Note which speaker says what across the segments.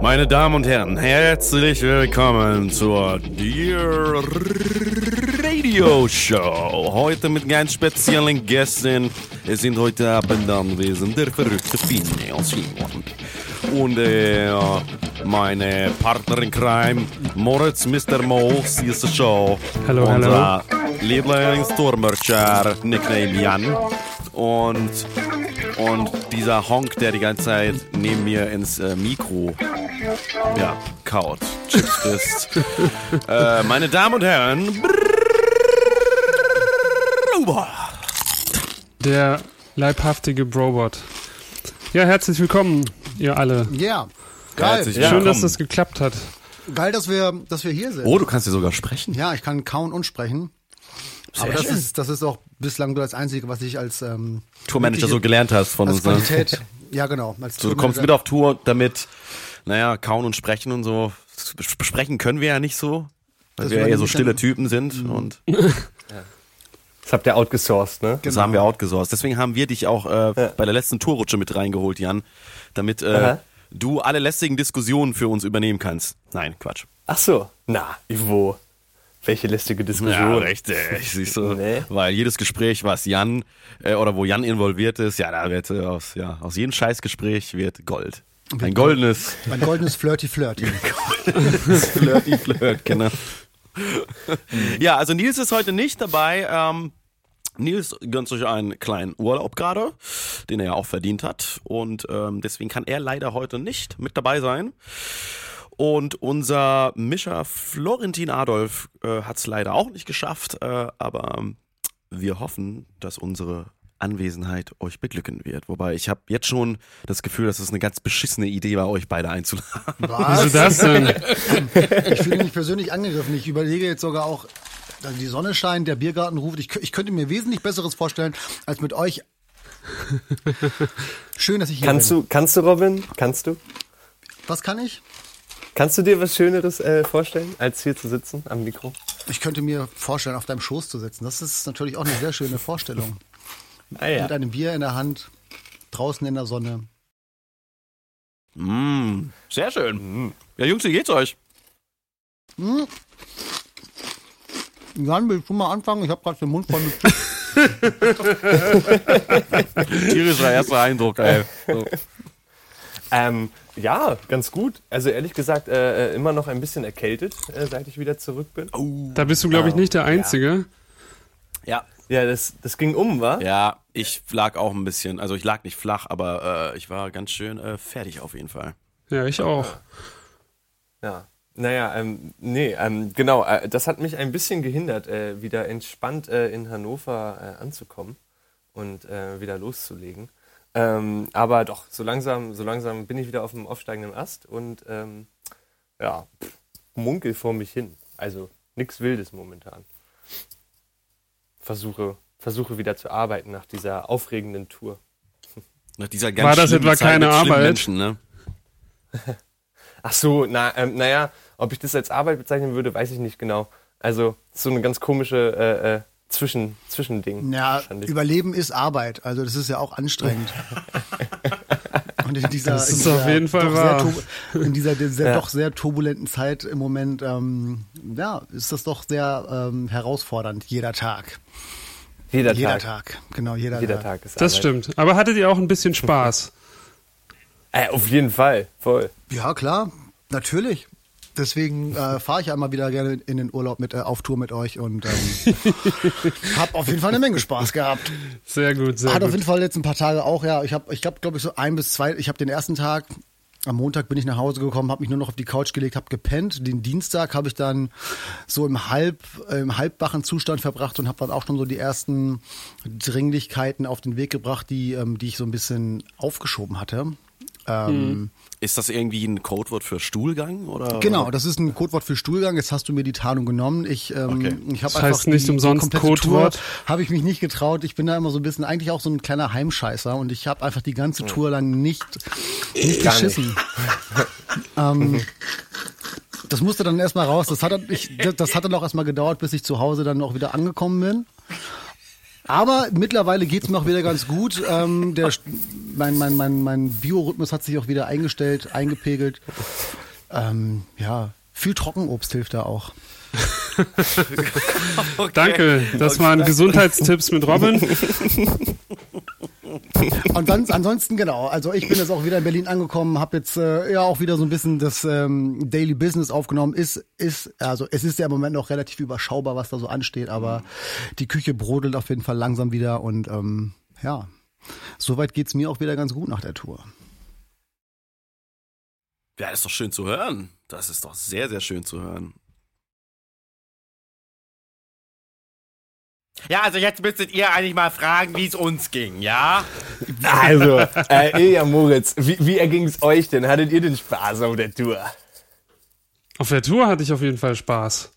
Speaker 1: Meine Damen und Herren, herzlich willkommen zur Dear Radio Show. Heute mit ganz speziellen Gästen. Es sind heute Abend anwesend der verrückte Finne aus Finnland. Und äh, meine Partner in Crime, Moritz Mr. Moles, ist die Show.
Speaker 2: Hallo,
Speaker 1: Unser Lieblingsstormercher, Nickname Jan. Und, und dieser Honk, der die ganze Zeit neben mir ins äh, Mikro ja, kaut. Chips frisst. äh, meine Damen und Herren.
Speaker 2: Der leibhaftige Brobot. Ja, herzlich willkommen, ihr alle.
Speaker 3: Ja, geil.
Speaker 1: Herzlich
Speaker 2: Schön,
Speaker 1: willkommen.
Speaker 2: dass das geklappt hat.
Speaker 3: Geil, dass wir, dass wir hier sind.
Speaker 1: Oh, du kannst ja sogar sprechen.
Speaker 3: Ja, ich kann kauen und sprechen. Aber das
Speaker 1: schön.
Speaker 3: ist, das ist auch bislang nur das Einzige, was ich als ähm,
Speaker 1: Tourmanager so gelernt hast von
Speaker 3: als
Speaker 1: uns. Ne?
Speaker 3: Qualität. Ja, genau. Als
Speaker 1: So, du kommst mit auf Tour, damit, naja, kauen und sprechen und so. Besprechen können wir ja nicht so, weil
Speaker 3: Das
Speaker 1: wir ja eher so stille Typen sind und
Speaker 4: Das habt ihr outgesourced, ne?
Speaker 1: das
Speaker 3: Genau.
Speaker 1: haben wir outgesourced. Deswegen haben wir dich auch äh, bei der letzten Tourrutsche mit reingeholt, Jan, damit äh, du alle lästigen Diskussionen für uns übernehmen kannst. Nein, Quatsch.
Speaker 4: Ach so. Na, Ivo. Welche lästige Diskussion.
Speaker 1: richtig, siehst du.
Speaker 4: Nee.
Speaker 1: Weil jedes Gespräch, was Jan äh, oder wo Jan involviert ist, ja, da wird äh, aus, ja, aus jedem Scheißgespräch wird Gold. Ein goldenes
Speaker 3: Ein goldenes Flirty Flirty.
Speaker 1: Flirty Flirt, genau. ja, also Nils ist heute nicht dabei. Ähm, Nils gönnt sich einen kleinen Urlaub gerade, den er ja auch verdient hat. Und ähm, deswegen kann er leider heute nicht mit dabei sein. Und unser Mischer Florentin Adolf äh, hat es leider auch nicht geschafft. Äh, aber wir hoffen, dass unsere Anwesenheit euch beglücken wird. Wobei ich habe jetzt schon das Gefühl, dass es eine ganz beschissene Idee war, euch beide einzuladen.
Speaker 2: Wieso
Speaker 3: Was?
Speaker 2: das denn?
Speaker 3: Ich fühle mich persönlich angegriffen. Ich überlege jetzt sogar auch, dass die Sonne scheint, der Biergarten ruft. Ich, ich könnte mir wesentlich Besseres vorstellen, als mit euch. Schön, dass ich hier
Speaker 4: Kannst
Speaker 3: bin.
Speaker 4: du, kannst du, Robin? Kannst du?
Speaker 3: Was kann ich?
Speaker 4: Kannst du dir was Schöneres äh, vorstellen, als hier zu sitzen am Mikro?
Speaker 3: Ich könnte mir vorstellen, auf deinem Schoß zu sitzen. Das ist natürlich auch eine sehr schöne Vorstellung.
Speaker 4: Ah ja.
Speaker 3: Mit einem Bier in der Hand, draußen in der Sonne.
Speaker 1: Mm, sehr schön. Ja, Jungs, wie geht's euch?
Speaker 3: Hm? Jan, willst du mal anfangen? Ich habe gerade den Mund voll mit.
Speaker 1: Tierischer erster Eindruck, ey. So.
Speaker 4: Ähm, ja, ganz gut. Also ehrlich gesagt, äh, äh, immer noch ein bisschen erkältet, äh, seit ich wieder zurück bin.
Speaker 2: Da bist du, glaube ich, nicht der Einzige.
Speaker 1: Ja,
Speaker 4: Ja, das, das ging um, wa?
Speaker 1: ja, ich lag auch ein bisschen, also ich lag nicht flach, aber äh, ich war ganz schön äh, fertig auf jeden Fall.
Speaker 2: Ja, ich auch.
Speaker 4: Ja. Naja, ähm, nee, ähm, genau, äh, das hat mich ein bisschen gehindert, äh, wieder entspannt äh, in Hannover äh, anzukommen und äh, wieder loszulegen. Ähm, aber doch, so langsam, so langsam bin ich wieder auf dem aufsteigenden Ast und ähm, ja, pff, munkel vor mich hin. Also nichts Wildes momentan. Versuche, versuche wieder zu arbeiten nach dieser aufregenden Tour.
Speaker 1: Nach dieser ganz
Speaker 2: War das etwa
Speaker 1: Zeit
Speaker 2: keine Arbeit?
Speaker 1: Menschen, ne?
Speaker 4: Ach so, na, ähm, naja, ob ich das als Arbeit bezeichnen würde, weiß ich nicht genau. Also so eine ganz komische äh, äh, Zwischen, Zwischending.
Speaker 3: Ja. Überleben ist Arbeit. Also das ist ja auch anstrengend. Und in dieser,
Speaker 2: Das
Speaker 3: in
Speaker 2: ist
Speaker 3: dieser
Speaker 2: auf jeden Fall
Speaker 3: doch sehr
Speaker 2: wahr.
Speaker 3: in dieser sehr,
Speaker 4: Ja.
Speaker 3: doch sehr turbulenten Zeit im Moment, ähm, ja, ist das doch sehr ähm, herausfordernd, jeder Tag.
Speaker 4: jeder,
Speaker 3: Jeder
Speaker 4: Tag.
Speaker 3: Tag, genau, jeder,
Speaker 4: Jeder
Speaker 3: Tag.
Speaker 4: Tag ist
Speaker 2: Das
Speaker 4: Arbeit.
Speaker 2: stimmt. Aber hattet ihr auch ein bisschen Spaß?
Speaker 4: Äh, auf jeden Fall, voll.
Speaker 3: Ja, klar, natürlich. Deswegen äh, fahre ich einmal wieder gerne in den Urlaub mit äh, auf Tour mit euch und ähm, habe auf jeden Fall eine Menge Spaß gehabt.
Speaker 2: Sehr gut, sehr
Speaker 3: Hat auf
Speaker 2: gut.
Speaker 3: jeden Fall jetzt ein paar Tage auch, ja. Ich habe, ich habe, glaube ich, so ein bis zwei. Ich habe den ersten Tag, am Montag bin ich nach Hause gekommen, habe mich nur noch auf die Couch gelegt, habe gepennt. Den Dienstag habe ich dann so im halb, im halbwachen Zustand verbracht und habe dann auch schon so die ersten Dringlichkeiten auf den Weg gebracht, die, ähm, die ich so ein bisschen aufgeschoben hatte. Ähm,
Speaker 1: Ist das irgendwie ein Codewort für Stuhlgang? Oder?
Speaker 3: Genau, das ist ein Codewort für Stuhlgang. Jetzt hast du mir die Tarnung genommen. Ich, ähm,
Speaker 1: Okay.
Speaker 3: ich habe
Speaker 2: Das
Speaker 3: einfach
Speaker 2: heißt nicht umsonst Codewort.
Speaker 3: Habe ich mich nicht getraut. Ich bin da immer so ein bisschen, eigentlich auch so ein kleiner Heimscheißer und ich habe einfach die ganze Tour lang nicht, nicht
Speaker 4: Gar
Speaker 3: geschissen. ähm, das musste dann erstmal raus. Das hat, ich, das hat dann auch erstmal gedauert, bis ich zu Hause dann auch wieder angekommen bin. Aber mittlerweile geht's mir auch wieder ganz gut. Ähm, der, mein, mein, mein, mein Biorhythmus hat sich auch wieder eingestellt, eingepegelt. Ähm, ja, viel Trockenobst hilft da auch.
Speaker 2: okay. Danke, das okay. waren Gesundheitstipps mit Robin.
Speaker 3: Und ansonsten genau, also ich bin jetzt auch wieder in Berlin angekommen, habe jetzt äh, ja auch wieder so ein bisschen das ähm, Daily Business aufgenommen. Ist ist also es ist ja im Moment noch relativ überschaubar, was da so ansteht, aber die Küche brodelt auf jeden Fall langsam wieder und ähm, ja, soweit geht's mir auch wieder ganz gut nach der Tour.
Speaker 1: Ja, ist doch schön zu hören. Das ist doch sehr, sehr schön zu hören. Ja, also jetzt müsstet ihr eigentlich mal fragen, wie es uns ging, ja?
Speaker 4: Also, äh, Ilja Moritz, wie, wie erging es euch denn? Hattet ihr den Spaß auf der Tour?
Speaker 2: Auf der Tour hatte ich auf jeden Fall Spaß.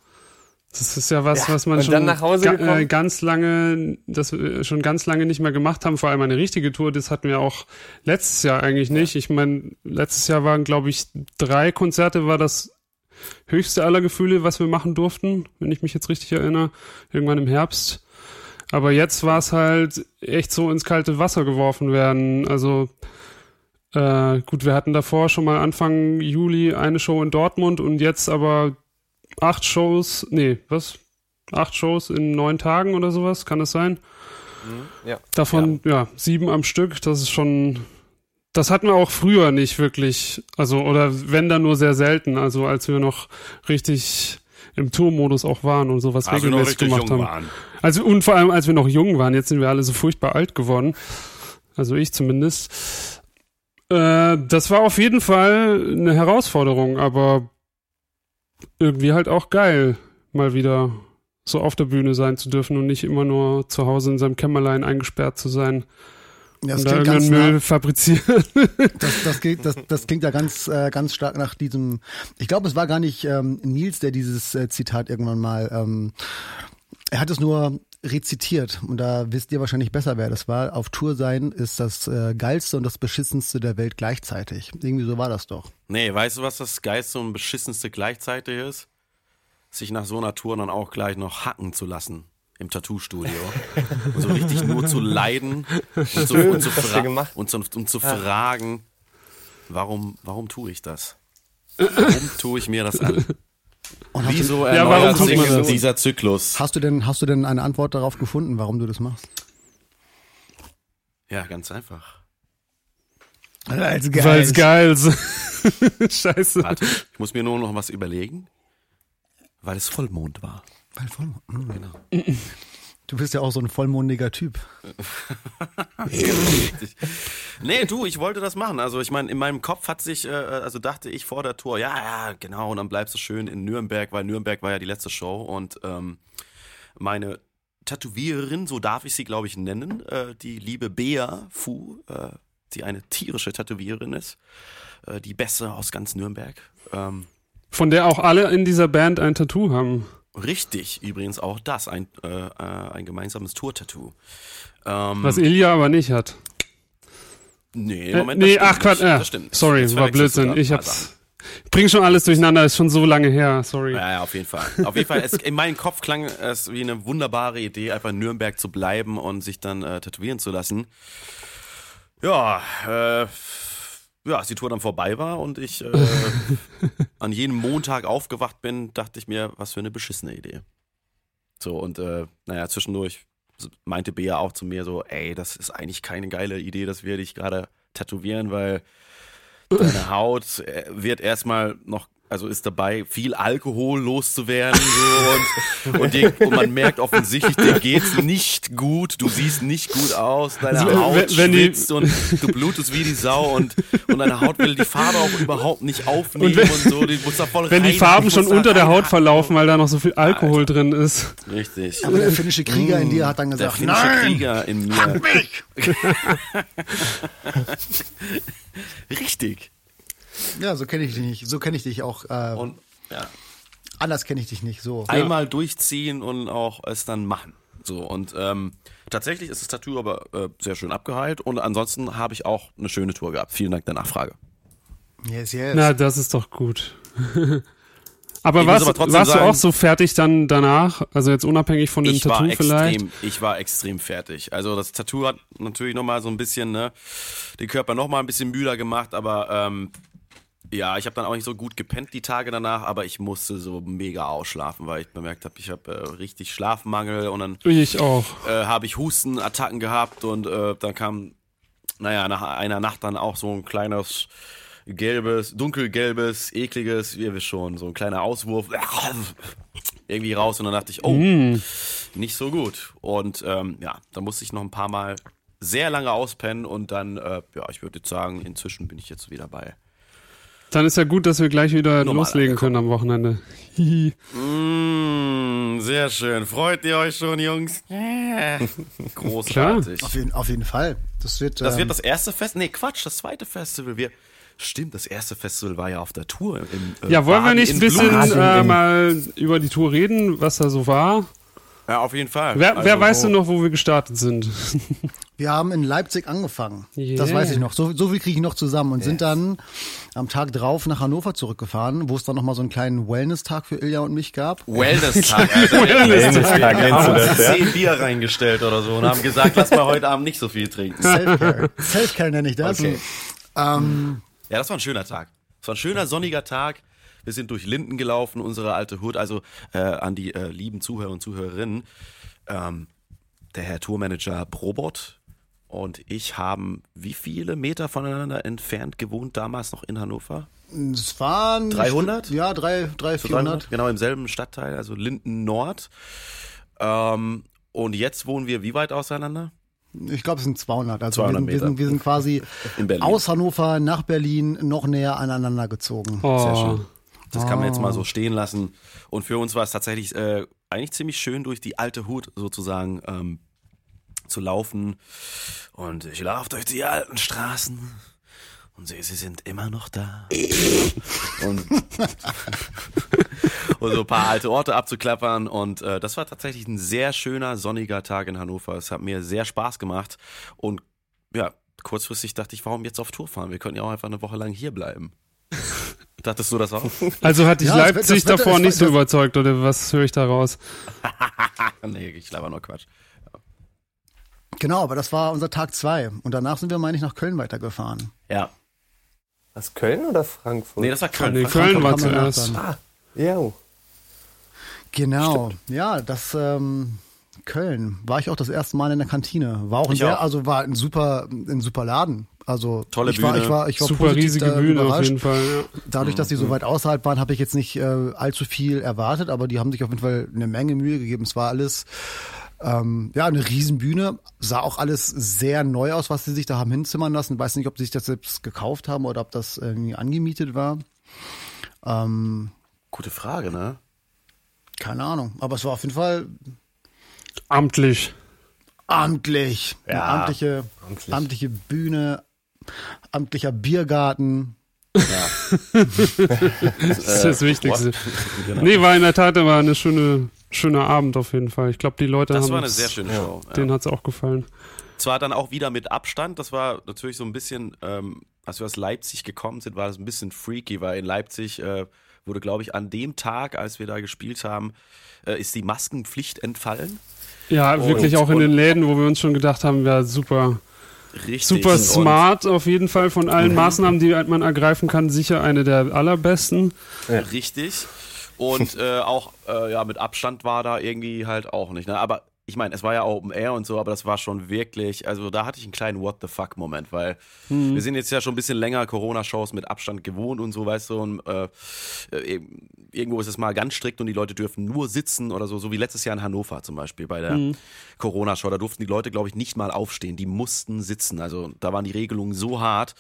Speaker 2: Das ist ja was, ja, was man schon ga, äh, ganz lange, das wir schon ganz lange nicht mehr gemacht haben. Vor allem eine richtige Tour, das hatten wir auch letztes Jahr eigentlich nicht. Ich meine, letztes Jahr waren, glaube ich, drei Konzerte, war das höchste aller Gefühle, was wir machen durften, wenn ich mich jetzt richtig erinnere. Irgendwann im Herbst. Aber jetzt war es halt echt so ins kalte Wasser geworfen werden. Also äh, gut, wir hatten davor schon mal Anfang Juli eine Show in Dortmund und jetzt aber acht Shows, nee, was? Acht Shows in neun Tagen oder sowas, kann das sein? Mhm, ja. Davon, ja. ja, sieben am Stück, das ist schon, das hatten wir auch früher nicht wirklich, also, oder wenn dann nur sehr selten, also als wir noch richtig im Tourmodus auch waren und sowas also regelmäßig gemacht haben. Waren. Also und vor allem, als wir noch jung waren, jetzt sind wir alle so furchtbar alt geworden. Also ich zumindest. Äh, das war auf jeden Fall eine Herausforderung, aber irgendwie halt auch geil, mal wieder so auf der Bühne sein zu dürfen und nicht immer nur zu Hause in seinem Kämmerlein eingesperrt zu sein. Ja, das und klingt da ganz Müll nah, fabrizieren.
Speaker 3: Das, das, klingt, das, das klingt ja ganz, äh, ganz stark nach diesem. Ich glaube, es war gar nicht ähm, Nils, der dieses äh, Zitat irgendwann mal. Ähm, er hat es nur rezitiert und da wisst ihr wahrscheinlich besser, wer das war. Auf Tour sein ist das äh, geilste und das beschissenste der Welt gleichzeitig. Irgendwie so war das doch.
Speaker 1: Nee, weißt du, was das geilste und beschissenste gleichzeitig ist? Sich nach so einer Tour dann auch gleich noch hacken zu lassen im Tattoo-Studio. und so richtig nur zu leiden und, so, und, zu, fra und, zu, und zu ja. fragen, warum, warum tue ich das? Warum tue ich mir das an? Und Wieso ja, warum tut man das? dieser Zyklus?
Speaker 3: Hast du denn, hast du denn eine Antwort darauf gefunden, warum du das machst?
Speaker 1: Ja, ganz einfach.
Speaker 2: Weil es geil, ist. geil ist. Scheiße.
Speaker 1: Warte, ich muss mir nur noch was überlegen. Weil es Vollmond war. Weil Vollmond.
Speaker 3: Mhm. Genau. Du bist ja auch so ein vollmondiger Typ.
Speaker 1: nee, du, ich wollte das machen. Also ich meine, in meinem Kopf hat sich, äh, also dachte ich vor der Tour, ja, ja, genau, und dann bleibst du schön in Nürnberg, weil Nürnberg war ja die letzte Show und ähm, meine Tätowiererin, so darf ich sie, glaube ich, nennen, äh, die liebe Bea Fu, äh, die eine tierische Tätowiererin ist, äh, die Beste aus ganz Nürnberg. Ähm,
Speaker 2: Von der auch alle in dieser Band ein Tattoo haben.
Speaker 1: Richtig, übrigens auch das, ein, äh, äh ein gemeinsames Tour-Tattoo.
Speaker 2: Ähm, Was Ilja aber nicht hat.
Speaker 1: Nee, im Moment,
Speaker 2: äh, nee ach Quatsch, äh, sorry, war Blödsinn. Ich hab's. Bring schon alles durcheinander, ist schon so lange her, sorry.
Speaker 1: Ja, ja auf jeden Fall. Auf jeden Fall, es, in meinem Kopf klang es wie eine wunderbare Idee, einfach in Nürnberg zu bleiben und sich dann äh, tätowieren zu lassen. Ja, äh, ja, als die Tour dann vorbei war und ich äh, an jedem Montag aufgewacht bin, dachte ich mir, was für eine beschissene Idee. So, und äh, naja, zwischendurch meinte Bea auch zu mir so, ey, das ist eigentlich keine geile Idee, dass wir dich gerade tätowieren, weil deine Haut äh, wird erstmal noch also ist dabei, viel Alkohol loszuwerden. So, und, und, die, und, man merkt offensichtlich, dir geht's nicht gut, du siehst nicht gut aus, deine also, Haut wenn, wenn schwitzt und du blutest wie die Sau und, und deine Haut will die Farbe auch überhaupt nicht aufnehmen und, wenn, und so. Die muss da voll
Speaker 2: wenn rein, die Farben schon unter der Haut verlaufen, weil da noch so viel Alkohol Alter. drin ist.
Speaker 1: Richtig.
Speaker 3: Aber der finnische Krieger in dir hat dann gesagt,
Speaker 1: der finnische Nein, Krieger in mir. mich! Richtig.
Speaker 3: Ja, so kenne ich dich nicht. So kenne ich dich auch. Äh, und, ja. Anders kenne ich dich nicht. So.
Speaker 1: Einmal ja. durchziehen und auch es dann machen. So und ähm, tatsächlich ist das Tattoo aber äh, sehr schön abgeheilt und ansonsten habe ich auch eine schöne Tour gehabt. Vielen Dank der Nachfrage.
Speaker 2: Yes, yes. Na, das ist doch gut. Aber, warst, aber warst sagen, du auch so fertig dann danach? Also jetzt unabhängig von dem Tattoo
Speaker 1: extrem,
Speaker 2: vielleicht?
Speaker 1: Ich war extrem fertig. Also das Tattoo hat natürlich nochmal so ein bisschen ne, den Körper nochmal ein bisschen müder gemacht, aber ähm, ja, ich habe dann auch nicht so gut gepennt die Tage danach, aber ich musste so mega ausschlafen, weil ich bemerkt habe, ich habe äh, richtig Schlafmangel und dann
Speaker 2: ich auch.
Speaker 1: Äh, habe ich Hustenattacken gehabt und äh, dann kam, naja, nach einer Nacht dann auch so ein kleines gelbes, dunkelgelbes, ekliges, wie ihr wisst schon, so ein kleiner Auswurf irgendwie raus und dann dachte ich, oh, mm. nicht so gut. Und ähm, ja, da musste ich noch ein paar Mal sehr lange auspennen und dann, äh, ja, ich würde jetzt sagen, inzwischen bin ich jetzt wieder bei
Speaker 2: dann ist ja gut, dass wir gleich wieder Normal loslegen können am Wochenende.
Speaker 1: mm, sehr schön. Freut ihr euch schon, Jungs? Yeah. Großartig.
Speaker 3: Auf jeden, auf jeden, Fall. Das wird,
Speaker 1: das ähm, wird das erste Fest. Nee, Quatsch, das zweite Festival. Wir, Stimmt, das erste Festival war ja auf der Tour.
Speaker 2: Im, äh, ja, wollen wir nicht ein bisschen äh, mal über die Tour reden, was da so war?
Speaker 1: Ja, auf jeden Fall.
Speaker 2: Wer, also, wer weiß denn noch, wo wir gestartet sind?
Speaker 3: Wir haben in Leipzig angefangen. Yeah. Das weiß ich noch. So, so viel kriege ich noch zusammen und yes. sind dann am Tag drauf nach Hannover zurückgefahren, wo es dann nochmal so einen kleinen Wellness-Tag für Ilja und mich gab.
Speaker 1: Wellness-Tag, Wellness-Tag. Wellness zehn Bier reingestellt oder so und haben gesagt, lass mal heute Abend nicht so viel trinken.
Speaker 3: Self-Care. Self-Care nenne ich das. Okay.
Speaker 1: Ähm, ja, das war ein schöner Tag. Das war ein schöner sonniger Tag. Wir sind durch Linden gelaufen, unsere alte Hut. Also äh, an die äh, lieben Zuhörer und Zuhörerinnen. Ähm, der Herr Tourmanager Probot und ich haben wie viele Meter voneinander entfernt gewohnt, damals noch in Hannover?
Speaker 3: Es waren
Speaker 1: 300?
Speaker 3: Ja, 300, 400. 300.
Speaker 1: Genau, im selben Stadtteil, also Linden Nord. Ähm, und jetzt wohnen wir wie weit auseinander?
Speaker 3: Ich glaube, es sind 200. Also 200 wir, sind, wir, sind, wir sind quasi aus Hannover nach Berlin noch näher aneinander gezogen.
Speaker 1: Oh. Sehr schön. Das oh. kann man jetzt mal so stehen lassen. Und für uns war es tatsächlich äh, eigentlich ziemlich schön, durch die alte Hut sozusagen ähm, zu laufen. Und ich laufe durch die alten Straßen und sehe, sie sind immer noch da. und, und so ein paar alte Orte abzuklappern. Und äh, das war tatsächlich ein sehr schöner, sonniger Tag in Hannover. Es hat mir sehr Spaß gemacht. Und ja, kurzfristig dachte ich, warum jetzt auf Tour fahren? Wir könnten ja auch einfach eine Woche lang hier bleiben. Dachtest du das auch?
Speaker 2: Also hat dich ja, Leipzig das davor nicht so überzeugt, oder was höre ich da raus?
Speaker 1: nee, ich laber nur Quatsch.
Speaker 3: Genau, aber das war unser Tag zwei. Und danach sind wir, meine ich, nach Köln weitergefahren.
Speaker 1: Ja.
Speaker 4: Was, Köln oder Frankfurt?
Speaker 1: Nee, das war Köln.
Speaker 2: Nee, Köln war zuerst.
Speaker 4: Ah, ja.
Speaker 3: Genau. Stimmt. Ja, das, ähm, Köln war ich auch das erste Mal in der Kantine. War auch ein ich sehr, auch. also war ein super, ein super Laden. Also
Speaker 1: tolle
Speaker 3: ich
Speaker 1: Bühne,
Speaker 3: war, ich war, ich war
Speaker 2: super riesige Bühne überrascht. auf jeden Fall. Ja.
Speaker 3: Dadurch, dass die so mhm. weit außerhalb waren, habe ich jetzt nicht äh, allzu viel erwartet, aber die haben sich auf jeden Fall eine Menge Mühe gegeben. Es war alles ähm, ja, eine Riesenbühne. Sah auch alles sehr neu aus, was sie sich da haben hinzimmern lassen. Weiß nicht, ob sie sich das selbst gekauft haben oder ob das irgendwie angemietet war.
Speaker 1: Ähm, Gute Frage, ne?
Speaker 3: Keine Ahnung. Aber es war auf jeden Fall
Speaker 2: amtlich.
Speaker 3: Amtlich. Ja, amtliche, amtlich. amtliche Bühne, amtlicher Biergarten. Ja.
Speaker 2: das ist das Wichtigste. Genau. Nee, war in der Tat aber eine schöne schöner Abend auf jeden Fall. Ich glaube, die Leute
Speaker 1: das
Speaker 2: haben.
Speaker 1: Das war eine sehr schöne Show.
Speaker 2: Ja. Denen hat es auch gefallen.
Speaker 1: Zwar dann auch wieder mit Abstand, das war natürlich so ein bisschen, ähm, als wir aus Leipzig gekommen sind, war das ein bisschen freaky, weil in Leipzig äh, wurde, glaube ich, an dem Tag, als wir da gespielt haben, äh, ist die Maskenpflicht entfallen.
Speaker 2: Ja, und, wirklich auch in den Läden, wo wir uns schon gedacht haben, ja, super. Richtig. Super smart auf jeden Fall von allen mhm. Maßnahmen, die man ergreifen kann, sicher eine der allerbesten.
Speaker 1: Ja. Richtig. Und äh, auch äh, ja, mit Abstand war da irgendwie halt auch nicht. Ne? Aber ich meine, es war ja Open Air und so, aber das war schon wirklich, also da hatte ich einen kleinen What the fuck Moment, weil mhm. wir sind jetzt ja schon ein bisschen länger Corona-Shows mit Abstand gewohnt und so, weißt du, und äh, äh irgendwo ist es mal ganz strikt und die Leute dürfen nur sitzen oder so, so wie letztes Jahr in Hannover zum Beispiel bei der mhm. Corona-Show, da durften die Leute, glaube ich, nicht mal aufstehen, die mussten sitzen, also da waren die Regelungen so hart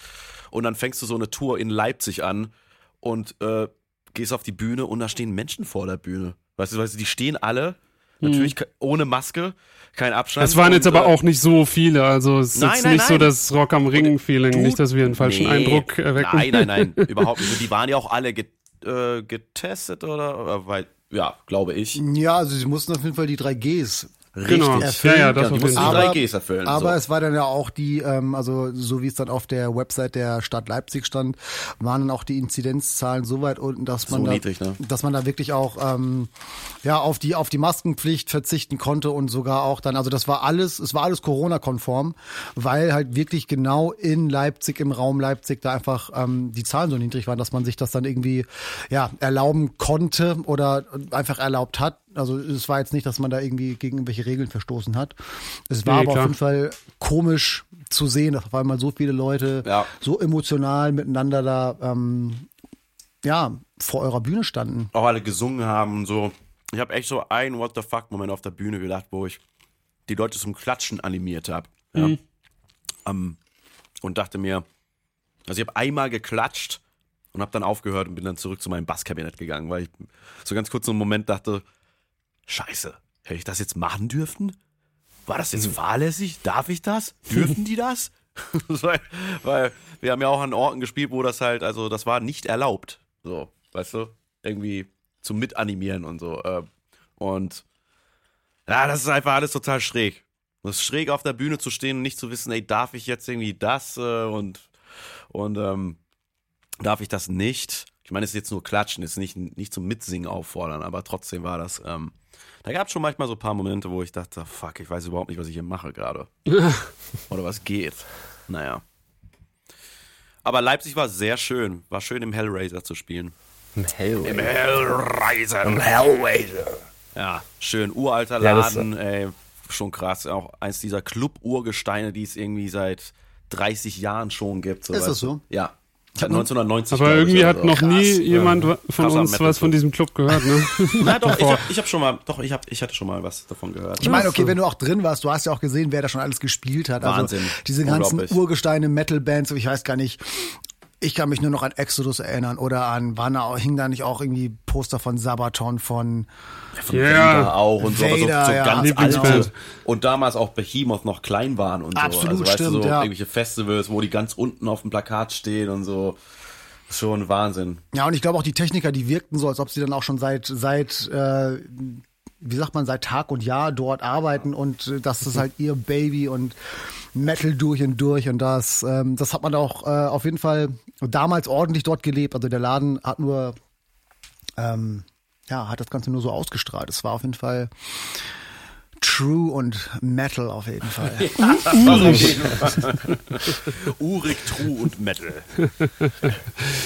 Speaker 1: und dann fängst du so eine Tour in Leipzig an und äh, gehst auf die Bühne und da stehen Menschen vor der Bühne. Weißt du, weißt du die stehen alle, hm. natürlich ohne Maske, kein Abstand.
Speaker 2: Es waren jetzt aber äh, auch nicht so viele, also es ist nein, jetzt nein, nicht nein. so das Rock am Ring-Feeling, nicht, dass wir einen falschen nee, Eindruck erwecken.
Speaker 1: Nein, nein, nein, überhaupt nicht. Die waren ja auch alle get, äh, getestet oder, weil, ja, glaube ich.
Speaker 3: Ja, also sie mussten auf jeden Fall die drei Gs
Speaker 1: richtig genau.
Speaker 3: erfüllen.
Speaker 1: Ja, ja, das ja, du musst die 3Gs erfüllen.
Speaker 3: Aber so. es war dann ja auch die, ähm, also so wie es dann auf der Website der Stadt Leipzig stand, waren dann auch die Inzidenzzahlen so weit unten, dass man so da, niedrig, ne? dass man da wirklich auch ähm, ja auf die auf die Maskenpflicht verzichten konnte und sogar auch dann, also das war alles, es war alles Corona-konform, weil halt wirklich genau in Leipzig im Raum Leipzig da einfach ähm, die Zahlen so niedrig waren, dass man sich das dann irgendwie ja erlauben konnte oder einfach erlaubt hat also es war jetzt nicht, dass man da irgendwie gegen irgendwelche Regeln verstoßen hat. Es war nee, aber klar. auf jeden Fall komisch zu sehen, dass auf einmal so viele Leute ja. so emotional miteinander da ähm, ja vor eurer Bühne standen.
Speaker 1: Auch alle gesungen haben und so. Ich habe echt so einen What the fuck Moment auf der Bühne gedacht, wo ich die Leute zum Klatschen animiert habe. Ja. Mhm. Um, und dachte mir, also ich habe einmal geklatscht und habe dann aufgehört und bin dann zurück zu meinem Basskabinett gegangen, weil ich so ganz kurz so einen Moment dachte, Scheiße, hätte ich das jetzt machen dürfen? War das jetzt hm. fahrlässig? Darf ich das? Dürfen die das? weil, weil wir haben ja auch an Orten gespielt, wo das halt, also das war nicht erlaubt. So, weißt du? Irgendwie zum Mitanimieren und so. Äh, und ja, das ist einfach alles total schräg. Das ist schräg auf der Bühne zu stehen und nicht zu wissen, ey, darf ich jetzt irgendwie das äh, und, und ähm, darf ich das nicht? Ich meine, es ist jetzt nur Klatschen, es ist nicht, nicht zum Mitsingen auffordern, aber trotzdem war das ähm, da gab es schon manchmal so ein paar Momente, wo ich dachte, fuck, ich weiß überhaupt nicht, was ich hier mache gerade. Oder was geht. Naja. Aber Leipzig war sehr schön. War schön im Hellraiser zu spielen.
Speaker 4: Im Hellraiser.
Speaker 1: Im Hellraiser.
Speaker 4: Im Hellraiser.
Speaker 1: Ja, schön. Uralter Laden, ja, ey. Schon krass. Auch eins dieser Club-Urgesteine, die es irgendwie seit 30 Jahren schon gibt.
Speaker 3: So ist das so?
Speaker 1: Ja. 1990.
Speaker 2: Aber irgendwie ich, hat also. noch Krass. nie jemand ja. von uns was von diesem Club gehört, ne?
Speaker 1: Na doch, ich, hab, ich habe schon mal, doch, ich, hab, ich hatte schon mal was davon gehört.
Speaker 3: Ich meine, okay, wenn du auch drin warst, du hast ja auch gesehen, wer da schon alles gespielt hat. Also Wahnsinn. diese ganzen Urgesteine, Metal-Bands, ich weiß gar nicht, ich kann mich nur noch an Exodus erinnern oder an, waren da, hing da nicht auch irgendwie Poster von Sabaton, von,
Speaker 1: ja, von yeah. Vader auch und Vader, so, aber so, so ja, ganz alte. Und damals auch Behemoth noch klein waren und
Speaker 3: Absolut,
Speaker 1: so. Also,
Speaker 3: stimmt,
Speaker 1: weißt du, so
Speaker 3: ja.
Speaker 1: irgendwelche Festivals, wo die ganz unten auf dem Plakat stehen und so. Schon Wahnsinn.
Speaker 3: Ja, und ich glaube auch die Techniker, die wirkten so, als ob sie dann auch schon seit, seit, äh, wie sagt man, seit Tag und Jahr dort arbeiten und äh, das ist halt ihr Baby und Metal durch und durch und das, ähm, das hat man auch äh, auf jeden Fall damals ordentlich dort gelebt. Also der Laden hat nur, ähm, ja, hat das Ganze nur so ausgestrahlt. Es war auf jeden Fall True und Metal auf jeden Fall.
Speaker 1: Urig. Urig, True und Metal.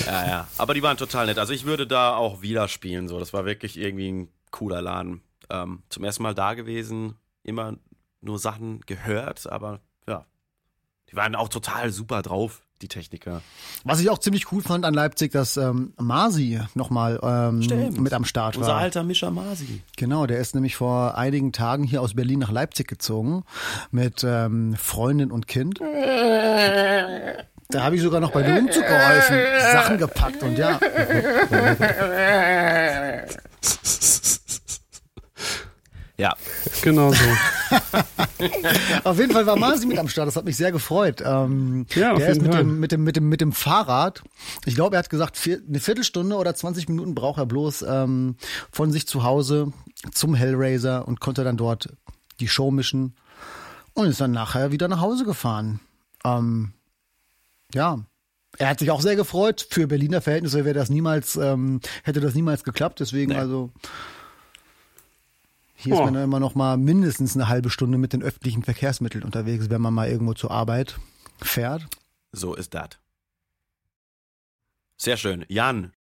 Speaker 1: ja, ja. Aber die waren total nett. Also ich würde da auch wieder spielen. So. Das war wirklich irgendwie ein cooler Laden. Ähm, zum ersten Mal da gewesen, immer nur Sachen gehört, aber ja, die waren auch total super drauf die Techniker.
Speaker 3: Was ich auch ziemlich cool fand an Leipzig, dass ähm, Masi nochmal ähm, mit am Start war.
Speaker 1: Unser alter Mischer Masi.
Speaker 3: Genau, der ist nämlich vor einigen Tagen hier aus Berlin nach Leipzig gezogen mit ähm, Freundin und Kind. Da habe ich sogar noch bei dem Umzug geholfen, Sachen gepackt und ja.
Speaker 1: Ja.
Speaker 2: Genau so.
Speaker 3: auf jeden Fall war Masi mit am Start, das hat mich sehr gefreut. Ähm, ja, der ist mit dem, mit, dem, mit, dem, mit dem Fahrrad, ich glaube, er hat gesagt, vier, eine Viertelstunde oder 20 Minuten braucht er bloß ähm, von sich zu Hause zum Hellraiser und konnte dann dort die Show mischen und ist dann nachher wieder nach Hause gefahren. Ähm, ja, er hat sich auch sehr gefreut. Für Berliner Verhältnisse wäre das niemals, ähm, hätte das niemals geklappt. Deswegen nee. also hier oh. ist man dann immer noch mal mindestens eine halbe Stunde mit den öffentlichen Verkehrsmitteln unterwegs, wenn man mal irgendwo zur Arbeit fährt.
Speaker 1: So ist das. Sehr schön. Jan,